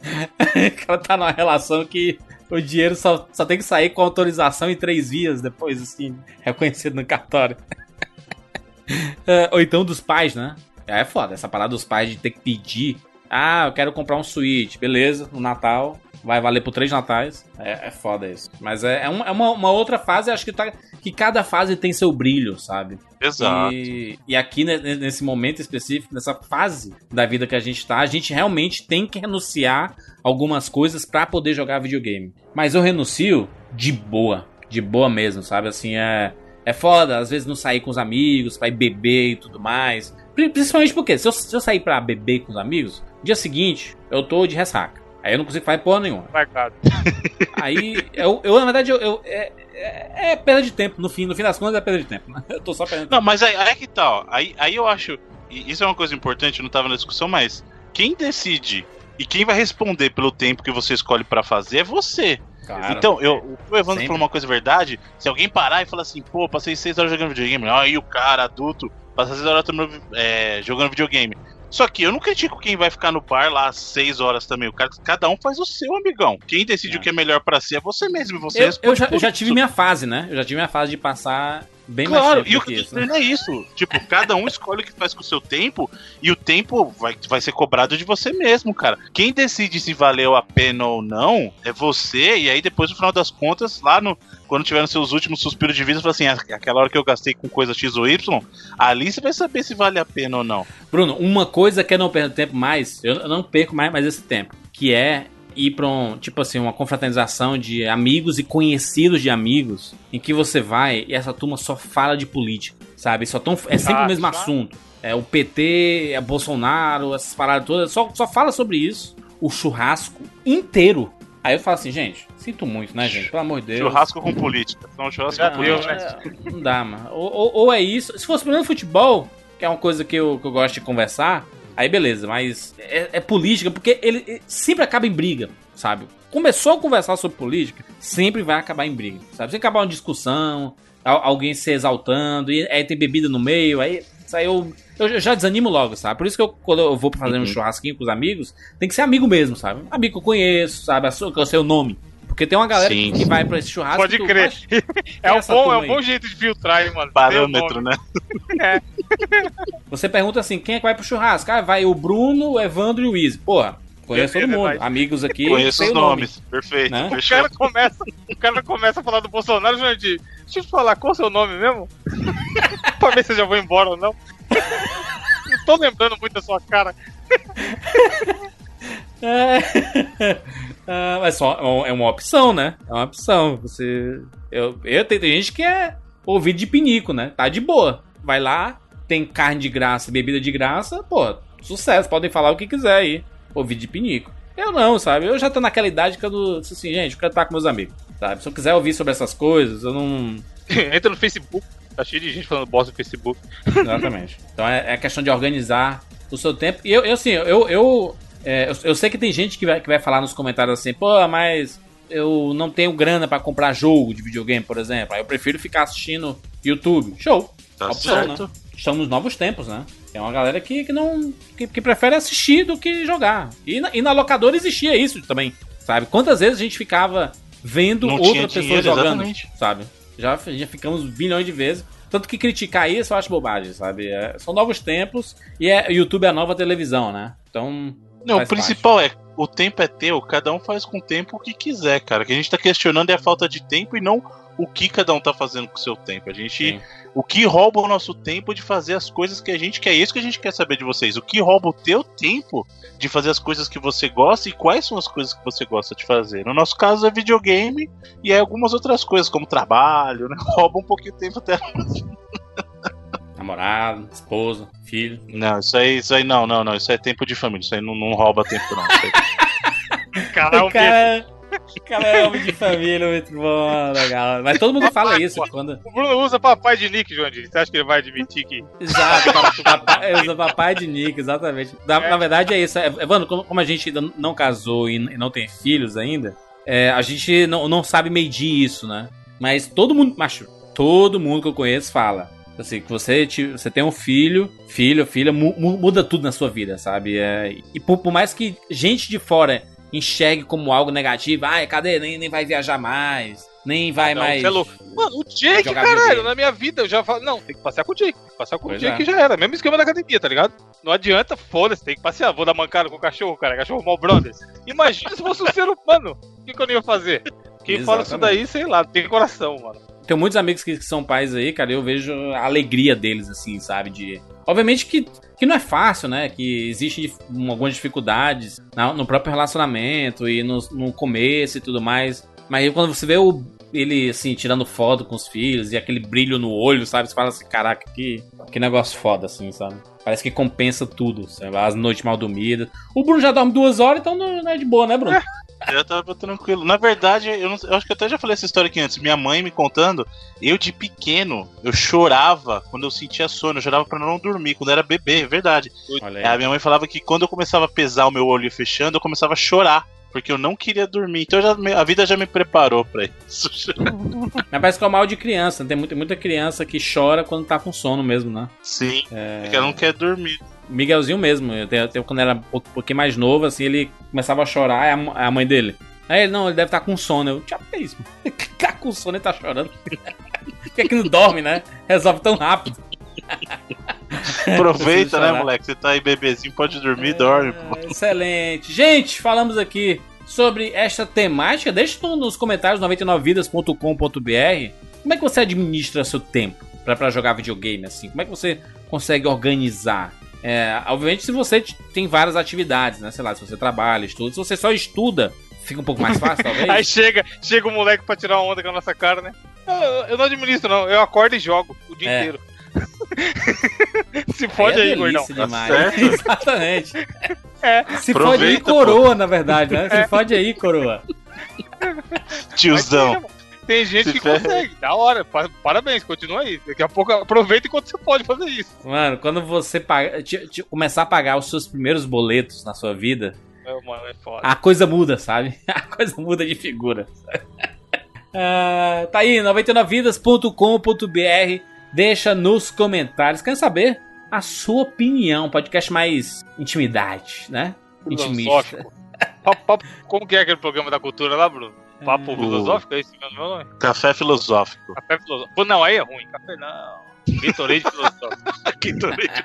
o cara tá numa relação que o dinheiro só, só tem que sair com autorização em três vias depois, assim, reconhecido no cartório. É, ou então dos pais, né? É foda, essa parada dos pais de ter que pedir. Ah, eu quero comprar um Switch, beleza, no Natal. Vai valer por três natais. É, é foda isso. Mas é, é, uma, é uma, uma outra fase, acho que, tá, que cada fase tem seu brilho, sabe? Exato. E, e aqui ne- ne- nesse momento específico, nessa fase da vida que a gente tá, a gente realmente tem que renunciar algumas coisas pra poder jogar videogame. Mas eu renuncio de boa, de boa mesmo, sabe? Assim, é é foda, às vezes não sair com os amigos, pra ir beber e tudo mais. Pri- Principalmente porque se eu, se eu sair pra beber com os amigos, dia seguinte eu tô de ressaca. Aí eu não consigo fazer porra nenhuma. Marcado. Aí, eu, eu na verdade, eu, eu- é, é, é perda de tempo. No fim, no fim das contas, é perda de tempo. né? Eu tô só perdendo. Não, mas aí, aí é que tá, ó. Aí, aí eu acho. Isso é uma coisa importante, não tava na discussão, mas quem decide e quem vai responder pelo tempo que você escolhe pra fazer é você. Claro. Então, eu, o Evandro Sempre. falou uma coisa verdade. Se alguém parar e falar assim, pô, passei seis horas jogando videogame, aí o cara adulto passa seis horas é, jogando videogame. Só que eu não critico quem vai ficar no bar lá seis horas também. O cara, cada um faz o seu, amigão. Quem decide É. o que é melhor pra si é você mesmo. e Você eu, eu responde já, já tive minha fase, né? Eu já tive minha fase de passar bem Claro, mais e o que eu tô isso. né? dizendo é isso. Tipo, cada um escolhe o que faz com o seu tempo e o tempo vai, vai ser cobrado de você mesmo, cara. Quem decide se valeu a pena ou não é você, e aí depois, no final das contas, lá no. Quando tiver nos seus últimos suspiros de vida, você fala assim: "Ah, aquela hora que eu gastei com coisa X ou Y, ali você vai saber se vale a pena ou não. Bruno, uma coisa que eu não perco tempo mais, eu eu não perco mais, mais esse tempo, que é ir pra um, tipo assim, uma confraternização de amigos e conhecidos de amigos, em que você vai e essa turma só fala de política, sabe? Só tão, é sempre Ah, o mesmo claro. assunto. É o PT, é Bolsonaro, essas paradas todas, só, só fala sobre isso, o churrasco inteiro. Aí eu falo assim, gente, sinto muito, né, gente? Pelo amor de Deus. Churrasco com política. Então, churrasco Já com deu, política. né? É, não dá, mano. Ou, ou- ou é isso. Se fosse pelo menos futebol, que é uma coisa que eu, que eu gosto de conversar, aí beleza, mas é, é política, porque ele, ele sempre acaba em briga, sabe? Começou a conversar sobre política, sempre vai acabar em briga, sabe? Se acabar uma discussão, al- alguém se exaltando, e aí tem bebida no meio, aí aí eu, eu, já desanimo logo, sabe? Por isso que eu, quando eu vou fazer um Uhum. churrasquinho com os amigos, tem que ser amigo mesmo, sabe? Amigo que eu conheço, sabe? Que eu sei o nome. Porque tem uma galera Sim, que sim. vai pra esse churrasco. Pode crer. É um, bom, é um bom jeito de filtrar, hein, mano. Parâmetro, né? Você pergunta assim, quem é que vai pro churrasco? Ah, vai o Bruno, o Evandro e o Izzy. Porra, conheço É todo mundo. verdade. Amigos aqui, Conheço os o nome. nomes. Perfeito. Né? O cara, começa, o cara começa a falar do Bolsonaro, Jandir. Deixa eu te falar, qual é o seu nome mesmo? pra ver se eu já vou embora ou não. Não tô lembrando muito da sua cara. É. Ah, mas só é uma opção, né? É uma opção. Você. Eu, eu tem, tem gente que é ouvido de pinico, né? Tá de boa. Vai lá, tem carne de graça, bebida de graça, pô, sucesso. Podem falar o que quiser aí. Ouvido de pinico. Eu não, sabe? Eu já tô naquela idade que eu não- assim, gente, eu quero estar com meus amigos, sabe? Se eu quiser ouvir sobre essas coisas, eu não. Entra no Facebook. Tá cheio de gente falando bosta no Facebook. Exatamente. Então é, é questão de organizar o seu tempo. E eu, eu assim, eu, eu, é, eu, eu sei que tem gente que vai, que vai falar nos comentários assim, pô, mas eu não tenho grana pra comprar jogo de videogame, por exemplo. Aí eu prefiro ficar assistindo YouTube. Show. Tá Opção, certo. Estamos nos novos tempos, né? Tem uma galera que, que não. Que, que prefere assistir do que jogar. E na, e na locadora existia isso também. Sabe? Quantas vezes a gente ficava vendo Não outra pessoa dinheiro, jogando, exatamente. sabe? Já, já ficamos bilhões de vezes. Tanto que criticar isso eu acho bobagem, sabe? É, são novos tempos e é, YouTube é a nova televisão, né? Então. Não, o principal é, o tempo é teu, cada um faz com o tempo o que quiser, cara. O que a gente tá questionando é a falta de tempo e não o que cada um tá fazendo com o seu tempo. A gente. Sim. O que rouba o nosso tempo de fazer as coisas que a gente quer. É isso que a gente quer saber de vocês. O que rouba o teu tempo de fazer as coisas que você gosta e quais são as coisas que você gosta de fazer. No nosso caso é videogame e é algumas outras coisas, como trabalho, né? Rouba um pouquinho de tempo até. Namorado, esposa, filho. Não, isso aí, isso aí não, não, não. Isso aí é tempo de família. Isso aí não, não rouba tempo, não. Isso aí- Caralho, o cara, o cara é homem de família, muito bom, legal. Mas todo mundo fala isso quando. o Bruno usa papai de Nick, Jandir. Você acha que ele vai admitir que. Exato, papai, usa papai de Nick, exatamente. Na, na verdade é isso. É, Evandro, como, como a gente ainda não casou e, e não tem filhos ainda, é, a gente não, não sabe medir isso, né? Mas todo mundo, macho, todo mundo que eu conheço fala. Assim, que você, te- você tem um filho, filho, filha, mu- mu- muda tudo na sua vida, sabe? É, e por, por mais que gente de fora enxergue como algo negativo, ai, cadê? Nem, nem vai viajar mais, nem vai Não, mais. é louco. Mano, o Jake, caralho, videogame. na minha vida eu já falo. Não, tem que passear com o Jake. Passear com Pois o Jake é. já era. Mesmo esquema da academia, tá ligado? Não adianta, foda-se, tem que passear. Vou dar mancada com o cachorro, cara. Cachorro mal brothers. Imagina se fosse um ser humano. O que, que eu não ia fazer? Quem fala isso Exatamente. daí, sei lá, tem coração, mano. Tenho muitos amigos que, que são pais aí, cara, eu vejo a alegria deles, assim, sabe? De. Obviamente que, que não é fácil, né? Que existem algumas dificuldades na- no próprio relacionamento e no, no começo e tudo mais. Mas aí quando você vê o, ele, assim, tirando foto com os filhos e aquele brilho no olho, sabe? Você fala assim, caraca, que, que negócio foda, assim, sabe? Parece que compensa tudo, sabe? As noites mal dormidas. O Bruno já dorme duas horas, então não, não é de boa, né, Bruno? Eu tava tranquilo. Na verdade, eu, não- eu acho que eu até já falei essa história aqui antes. Minha mãe me contando, eu de pequeno, eu chorava quando eu sentia sono, eu chorava pra não dormir, quando eu era bebê, é verdade. É, A minha mãe falava que quando eu começava a pesar o meu olho fechando, eu começava a chorar. Porque eu não queria dormir. Então já- a vida já me preparou pra isso. Mas parece que é o mal de criança. Tem muita, muita criança que chora quando tá com sono mesmo, né? Sim, É... porque ela não quer dormir. Miguelzinho mesmo, eu tenho, eu tenho- quando era um pouquinho mais novo, assim, ele começava a chorar, é a, m- a mãe dele. Aí ele, não, ele deve estar com sono. Eu, tchau, é isso? Tá com sono e tá chorando. Por que, que não dorme, né? Resolve tão rápido. Aproveita, né, moleque? Você tá aí bebezinho, pode dormir, dorme. pô. É, excelente. Gente, falamos aqui sobre esta temática. Deixa no- nos comentários 99vidas.com.br como é que você administra seu tempo pra, pra jogar videogame, assim? Como é que você consegue organizar? É, obviamente, se você tem várias atividades, né? Sei lá, se você trabalha, estuda. Se você só estuda, fica um pouco mais fácil, Aí talvez. chega, chega o moleque pra tirar onda com a nossa cara, né? Eu, eu não administro, não. Eu acordo e jogo o dia É. inteiro. Se fode aí, é gordão. delícia Tá. Exatamente. É. Se fode aí, Aproveita, pô. coroa, na verdade, né? Se fode aí, coroa. Tiozão. Tem, gente Se que ferra. consegue. Da hora. Pa- Parabéns, continua aí. Daqui a pouco aproveita enquanto você pode fazer isso. Mano, quando você paga, ti- ti- começar a pagar os seus primeiros boletos na sua vida, É, mano, é foda. a coisa muda, sabe? A coisa muda de figura. Ah, tá aí, 99vidas.com.br. Deixa nos comentários. Quer saber a sua opinião. Podcast mais intimidade, né? Intimista. Como que é aquele programa da cultura lá, Bruno? Papo É. filosófico? É esse meu nome? Café filosófico. Café filosófico. Pô, não, aí é ruim. Café não. Gatorade filosófico. Gatorade.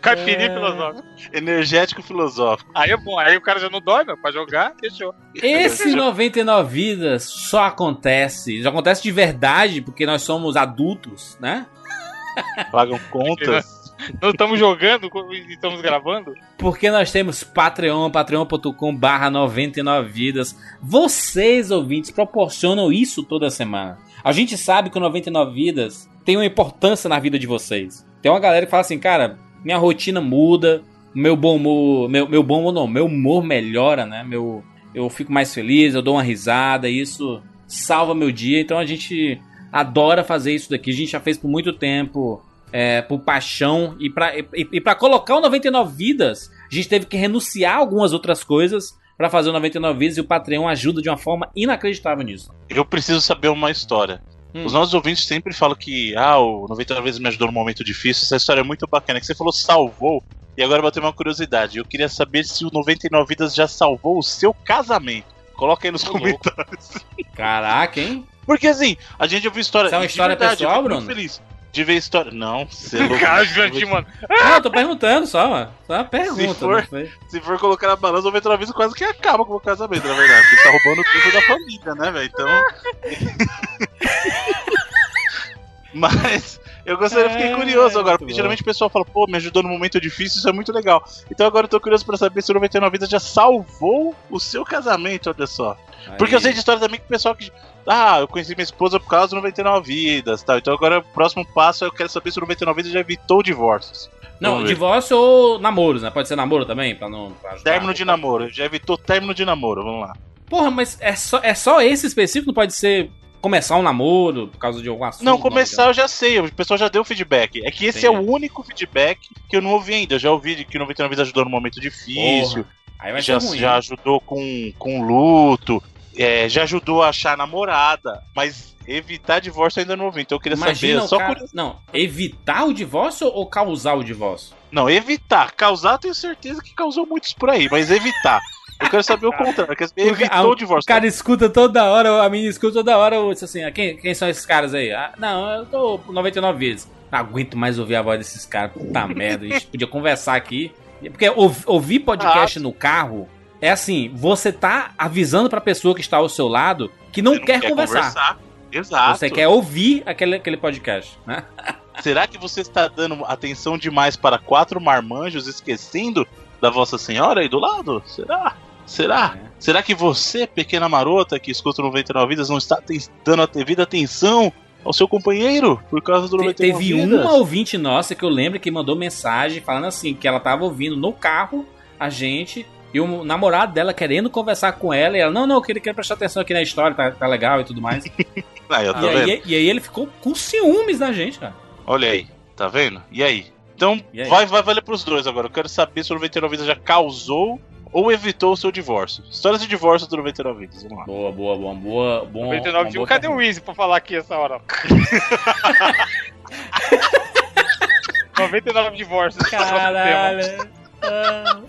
Caipirinha É. filosófico. Energético filosófico. Aí é bom. Aí o cara já não dorme pra jogar. Fechou. Esse 99 vidas só acontece, já acontece de verdade porque nós somos adultos, né? Pagam contas. Não estamos jogando e estamos gravando? Porque nós temos Patreon, patreon.com barra 99 vidas. Vocês, ouvintes, proporcionam isso toda semana. A gente sabe que o 99 vidas tem uma importância na vida de vocês. Tem uma galera que fala assim, cara, minha rotina muda, meu bom humor, meu, meu bom humor não, meu humor melhora, né? Meu, eu fico mais feliz, eu dou uma risada, isso salva meu dia. Então a gente adora fazer isso daqui. A gente já fez por muito tempo, é, por paixão. E pra, e, e pra colocar o 99 vidas, a gente teve que renunciar a algumas outras coisas pra fazer o 99 vidas. E o Patreon ajuda de uma forma inacreditável nisso. Eu preciso saber uma história. Hum. Os nossos ouvintes sempre falam que, ah, o 99 vezes me ajudou num momento difícil. Essa história é muito bacana. Que você falou salvou. E agora bateu uma curiosidade. Eu queria saber se o 99 Vidas já salvou o seu casamento. Coloca aí nos comentários. Caraca, hein? Porque assim, a gente ouviu história. Isso é uma história verdade, eu pessoal, Bruno? Feliz de ver história. Não, você é louco. Cara, gigante, mano. Não, eu tô perguntando só, mano. Só uma pergunta. for- não foi? Se for colocar na balança, o 99 Vidas quase que acaba com o casamento, na verdade. Porque tá roubando tudo da família, né, velho? Então. Mas. Eu gostaria, eu fiquei É, curioso agora, porque geralmente o pessoal fala, pô, me ajudou num momento difícil, isso é muito legal. Então agora eu tô curioso pra saber se o 99 Vidas já salvou o seu casamento, olha só. Porque eu sei de história também que o pessoal que. Ah, eu conheci minha esposa por causa do 99 Vidas tal. Então agora o próximo passo eu quero saber se o 99 Vidas já evitou divórcios. Não, divórcio ou namoros, né? Pode ser namoro também, pra não. Pra ajudar. Término de namoro, já evitou término de namoro, vamos lá. Porra, mas é só, é só esse específico? Não pode ser começar um namoro por causa de algum assunto? Não, começar eu já sei, o pessoal já deu feedback. É que esse é o único feedback que eu não ouvi ainda. Eu já ouvi que o 99 Vidas ajudou num momento difícil, já, ruim. já ajudou com, com luto, é, já ajudou a achar namorada, mas evitar divórcio eu ainda não ouvi. Então eu queria Imagina saber, só cara... Não, evitar o divórcio ou causar o divórcio? Não, evitar. Causar, eu tenho certeza que causou muitos por aí, mas evitar. Eu quero saber o contrário. Porque evitou a- o divórcio. O cara escuta toda hora, a menina escuta toda hora, eu disse assim, ah, quem, quem são esses caras aí? Ah, não, eu tô por 99 vezes. Não aguento mais ouvir a voz desses caras, puta merda, a gente podia conversar aqui. Porque ouv- ouvir podcast no carro é assim, você tá avisando pra pessoa que está ao seu lado que não, Você quer, conversar. Exato. Você quer ouvir aquele, aquele podcast, né? Será que você está dando atenção demais para quatro marmanjos, esquecendo da Vossa Senhora aí do lado? Será? Será? É. Será que você, pequena marota que escuta o 99 Vidas, não está dando a devida atenção ao seu companheiro por causa do Te- 99 Teve Vidas? uma ouvinte nossa que eu lembro que mandou mensagem falando assim, que ela tava ouvindo no carro a gente e o namorado dela querendo conversar com ela e ela, não, não, eu queria, queria prestar atenção aqui na história, tá, tá legal e tudo mais. e, Aí, tá aí, e aí ele ficou com ciúmes da gente, cara. Olha aí, tá vendo? E aí? Então, E aí? Vai, vai valer pros dois agora. Eu quero saber se o 99 Vidas já causou ou evitou o seu divórcio. Histórias de divórcio do 99 Vidas, vamos lá. Boa, boa, boa, boa, bom. 99 uma de Cadê o. Easy pra falar aqui essa hora? 99 divórcios. Caralho. Ah.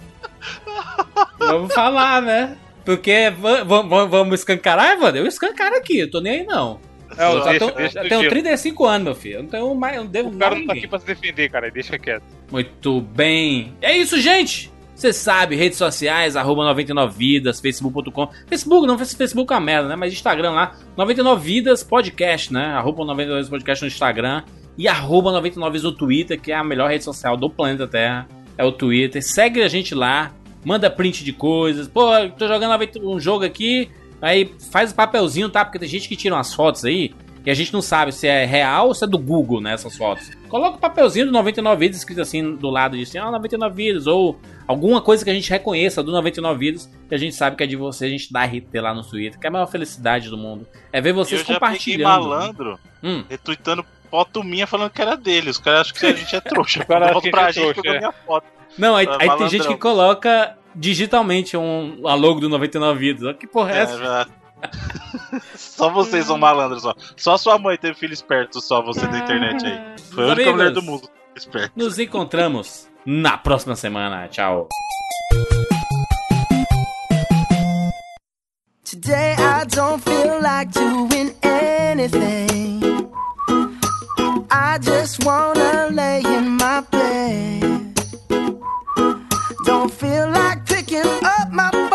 Vamos falar, né? Porque va- va- va- vamos escancarar, Evandro? Eu escancaro aqui, eu tô nem aí não. Não, eu já deixa, tô- deixa eu tenho gelo. 35 anos, meu filho. Eu não tenho mais, eu não devo O cara não tá ninguém. aqui pra se defender, cara. Deixa quieto. Muito bem. É isso, gente. Você sabe, redes sociais, arroba 99vidas, facebook.com. Facebook não, Facebook é uma merda, né? Mas Instagram lá, 99vidas podcast, né? Arroba 99vidas podcast no Instagram. E arroba 99vidas no Twitter, que é a melhor rede social do planeta Terra. É o Twitter. Segue a gente lá, manda print de coisas. Pô, tô jogando um jogo aqui, aí faz o papelzinho, tá? Porque tem gente que tira umas fotos aí e a gente não sabe se é real ou se é do Google, né, essas fotos. Coloca o papelzinho do 99 vidas escrito assim do lado disso, ah, 99 vidas, ou alguma coisa que a gente reconheça do 99 vidas, que a gente sabe que é de você, a gente dá RT lá no Twitter, que é a maior felicidade do mundo. É ver vocês eu já compartilhando. malandro, Hum. retweetando foto minha falando que era dele. Os caras acham que a gente é trouxa. O cara acha Foto que pra a gente é gente, trouxa, é. minha foto. Não, aí, Ah, aí tem gente que coloca digitalmente um, a logo do 99 vidas. Olha que porra é É, essa? só vocês são malandros, só. Só sua mãe teve filho esperto, só você da internet aí. Foi a única Amigos, mulher do mundo. Esperto. Nos encontramos na próxima semana. Tchau. Today I don't feel like doing anything. I just wanna lay in my bed. Don't feel like picking up my phone,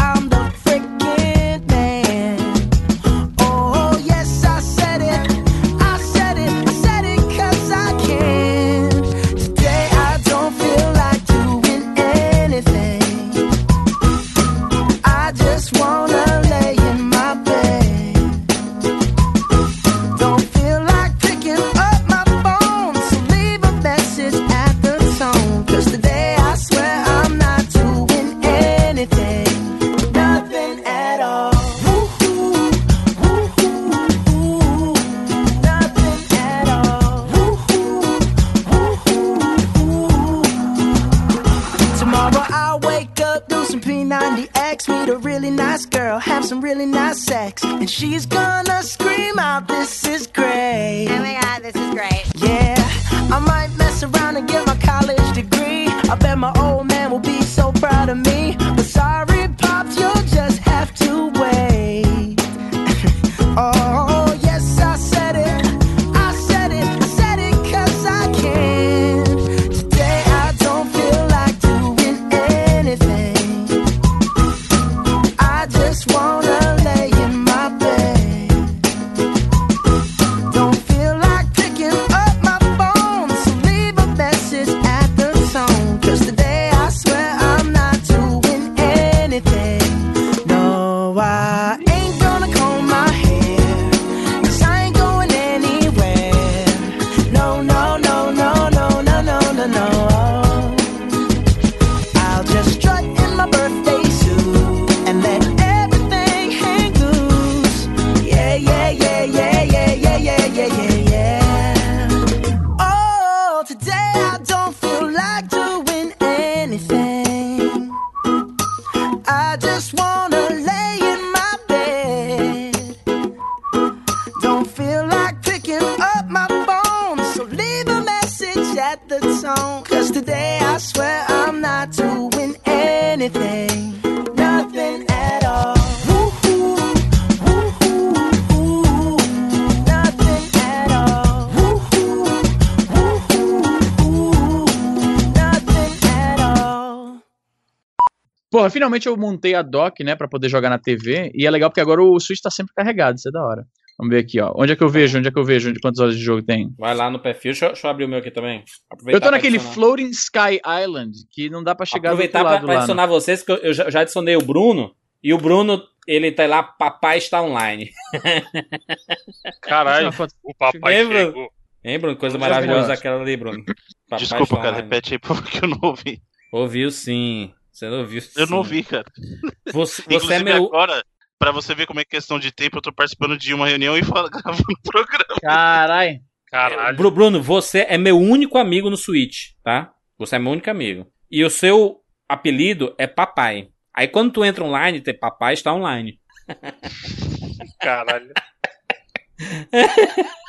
finalmente eu montei a dock, né, pra poder jogar na TV. E é legal porque agora o Switch tá sempre carregado, isso é da hora. Vamos ver aqui, ó. Onde é que eu vejo? Onde é que eu vejo? Onde, quantas horas de jogo tem? Vai lá no perfil. Deixa, eu- deixa eu abrir o meu aqui também. Aproveitar Eu tô pra naquele adicionar. Floating Sky Island, que não dá pra chegar do Aproveitar outro pra, lado pra lá. adicionar vocês, que eu, eu já, adicionei o Bruno. E o Bruno, ele tá lá, papai está online. Caralho, o papai Lembra? chegou. Hein, Bruno? Coisa maravilhosa aquela ali, Bruno. Papai Desculpa, cara, online. repete aí porque eu não ouvi. Ouviu sim. Você não sim. Eu não ouvi, cara. Você, você é Inclusive meu. agora, pra você ver como é questão de tempo, eu tô participando de uma reunião e falo, gravando um programa. Caralho. Caralho. Bru- Bruno, você é meu único amigo no Switch, tá? Você é meu único amigo. E o seu apelido é papai. Aí quando tu entra online, tem papai está online. Caralho.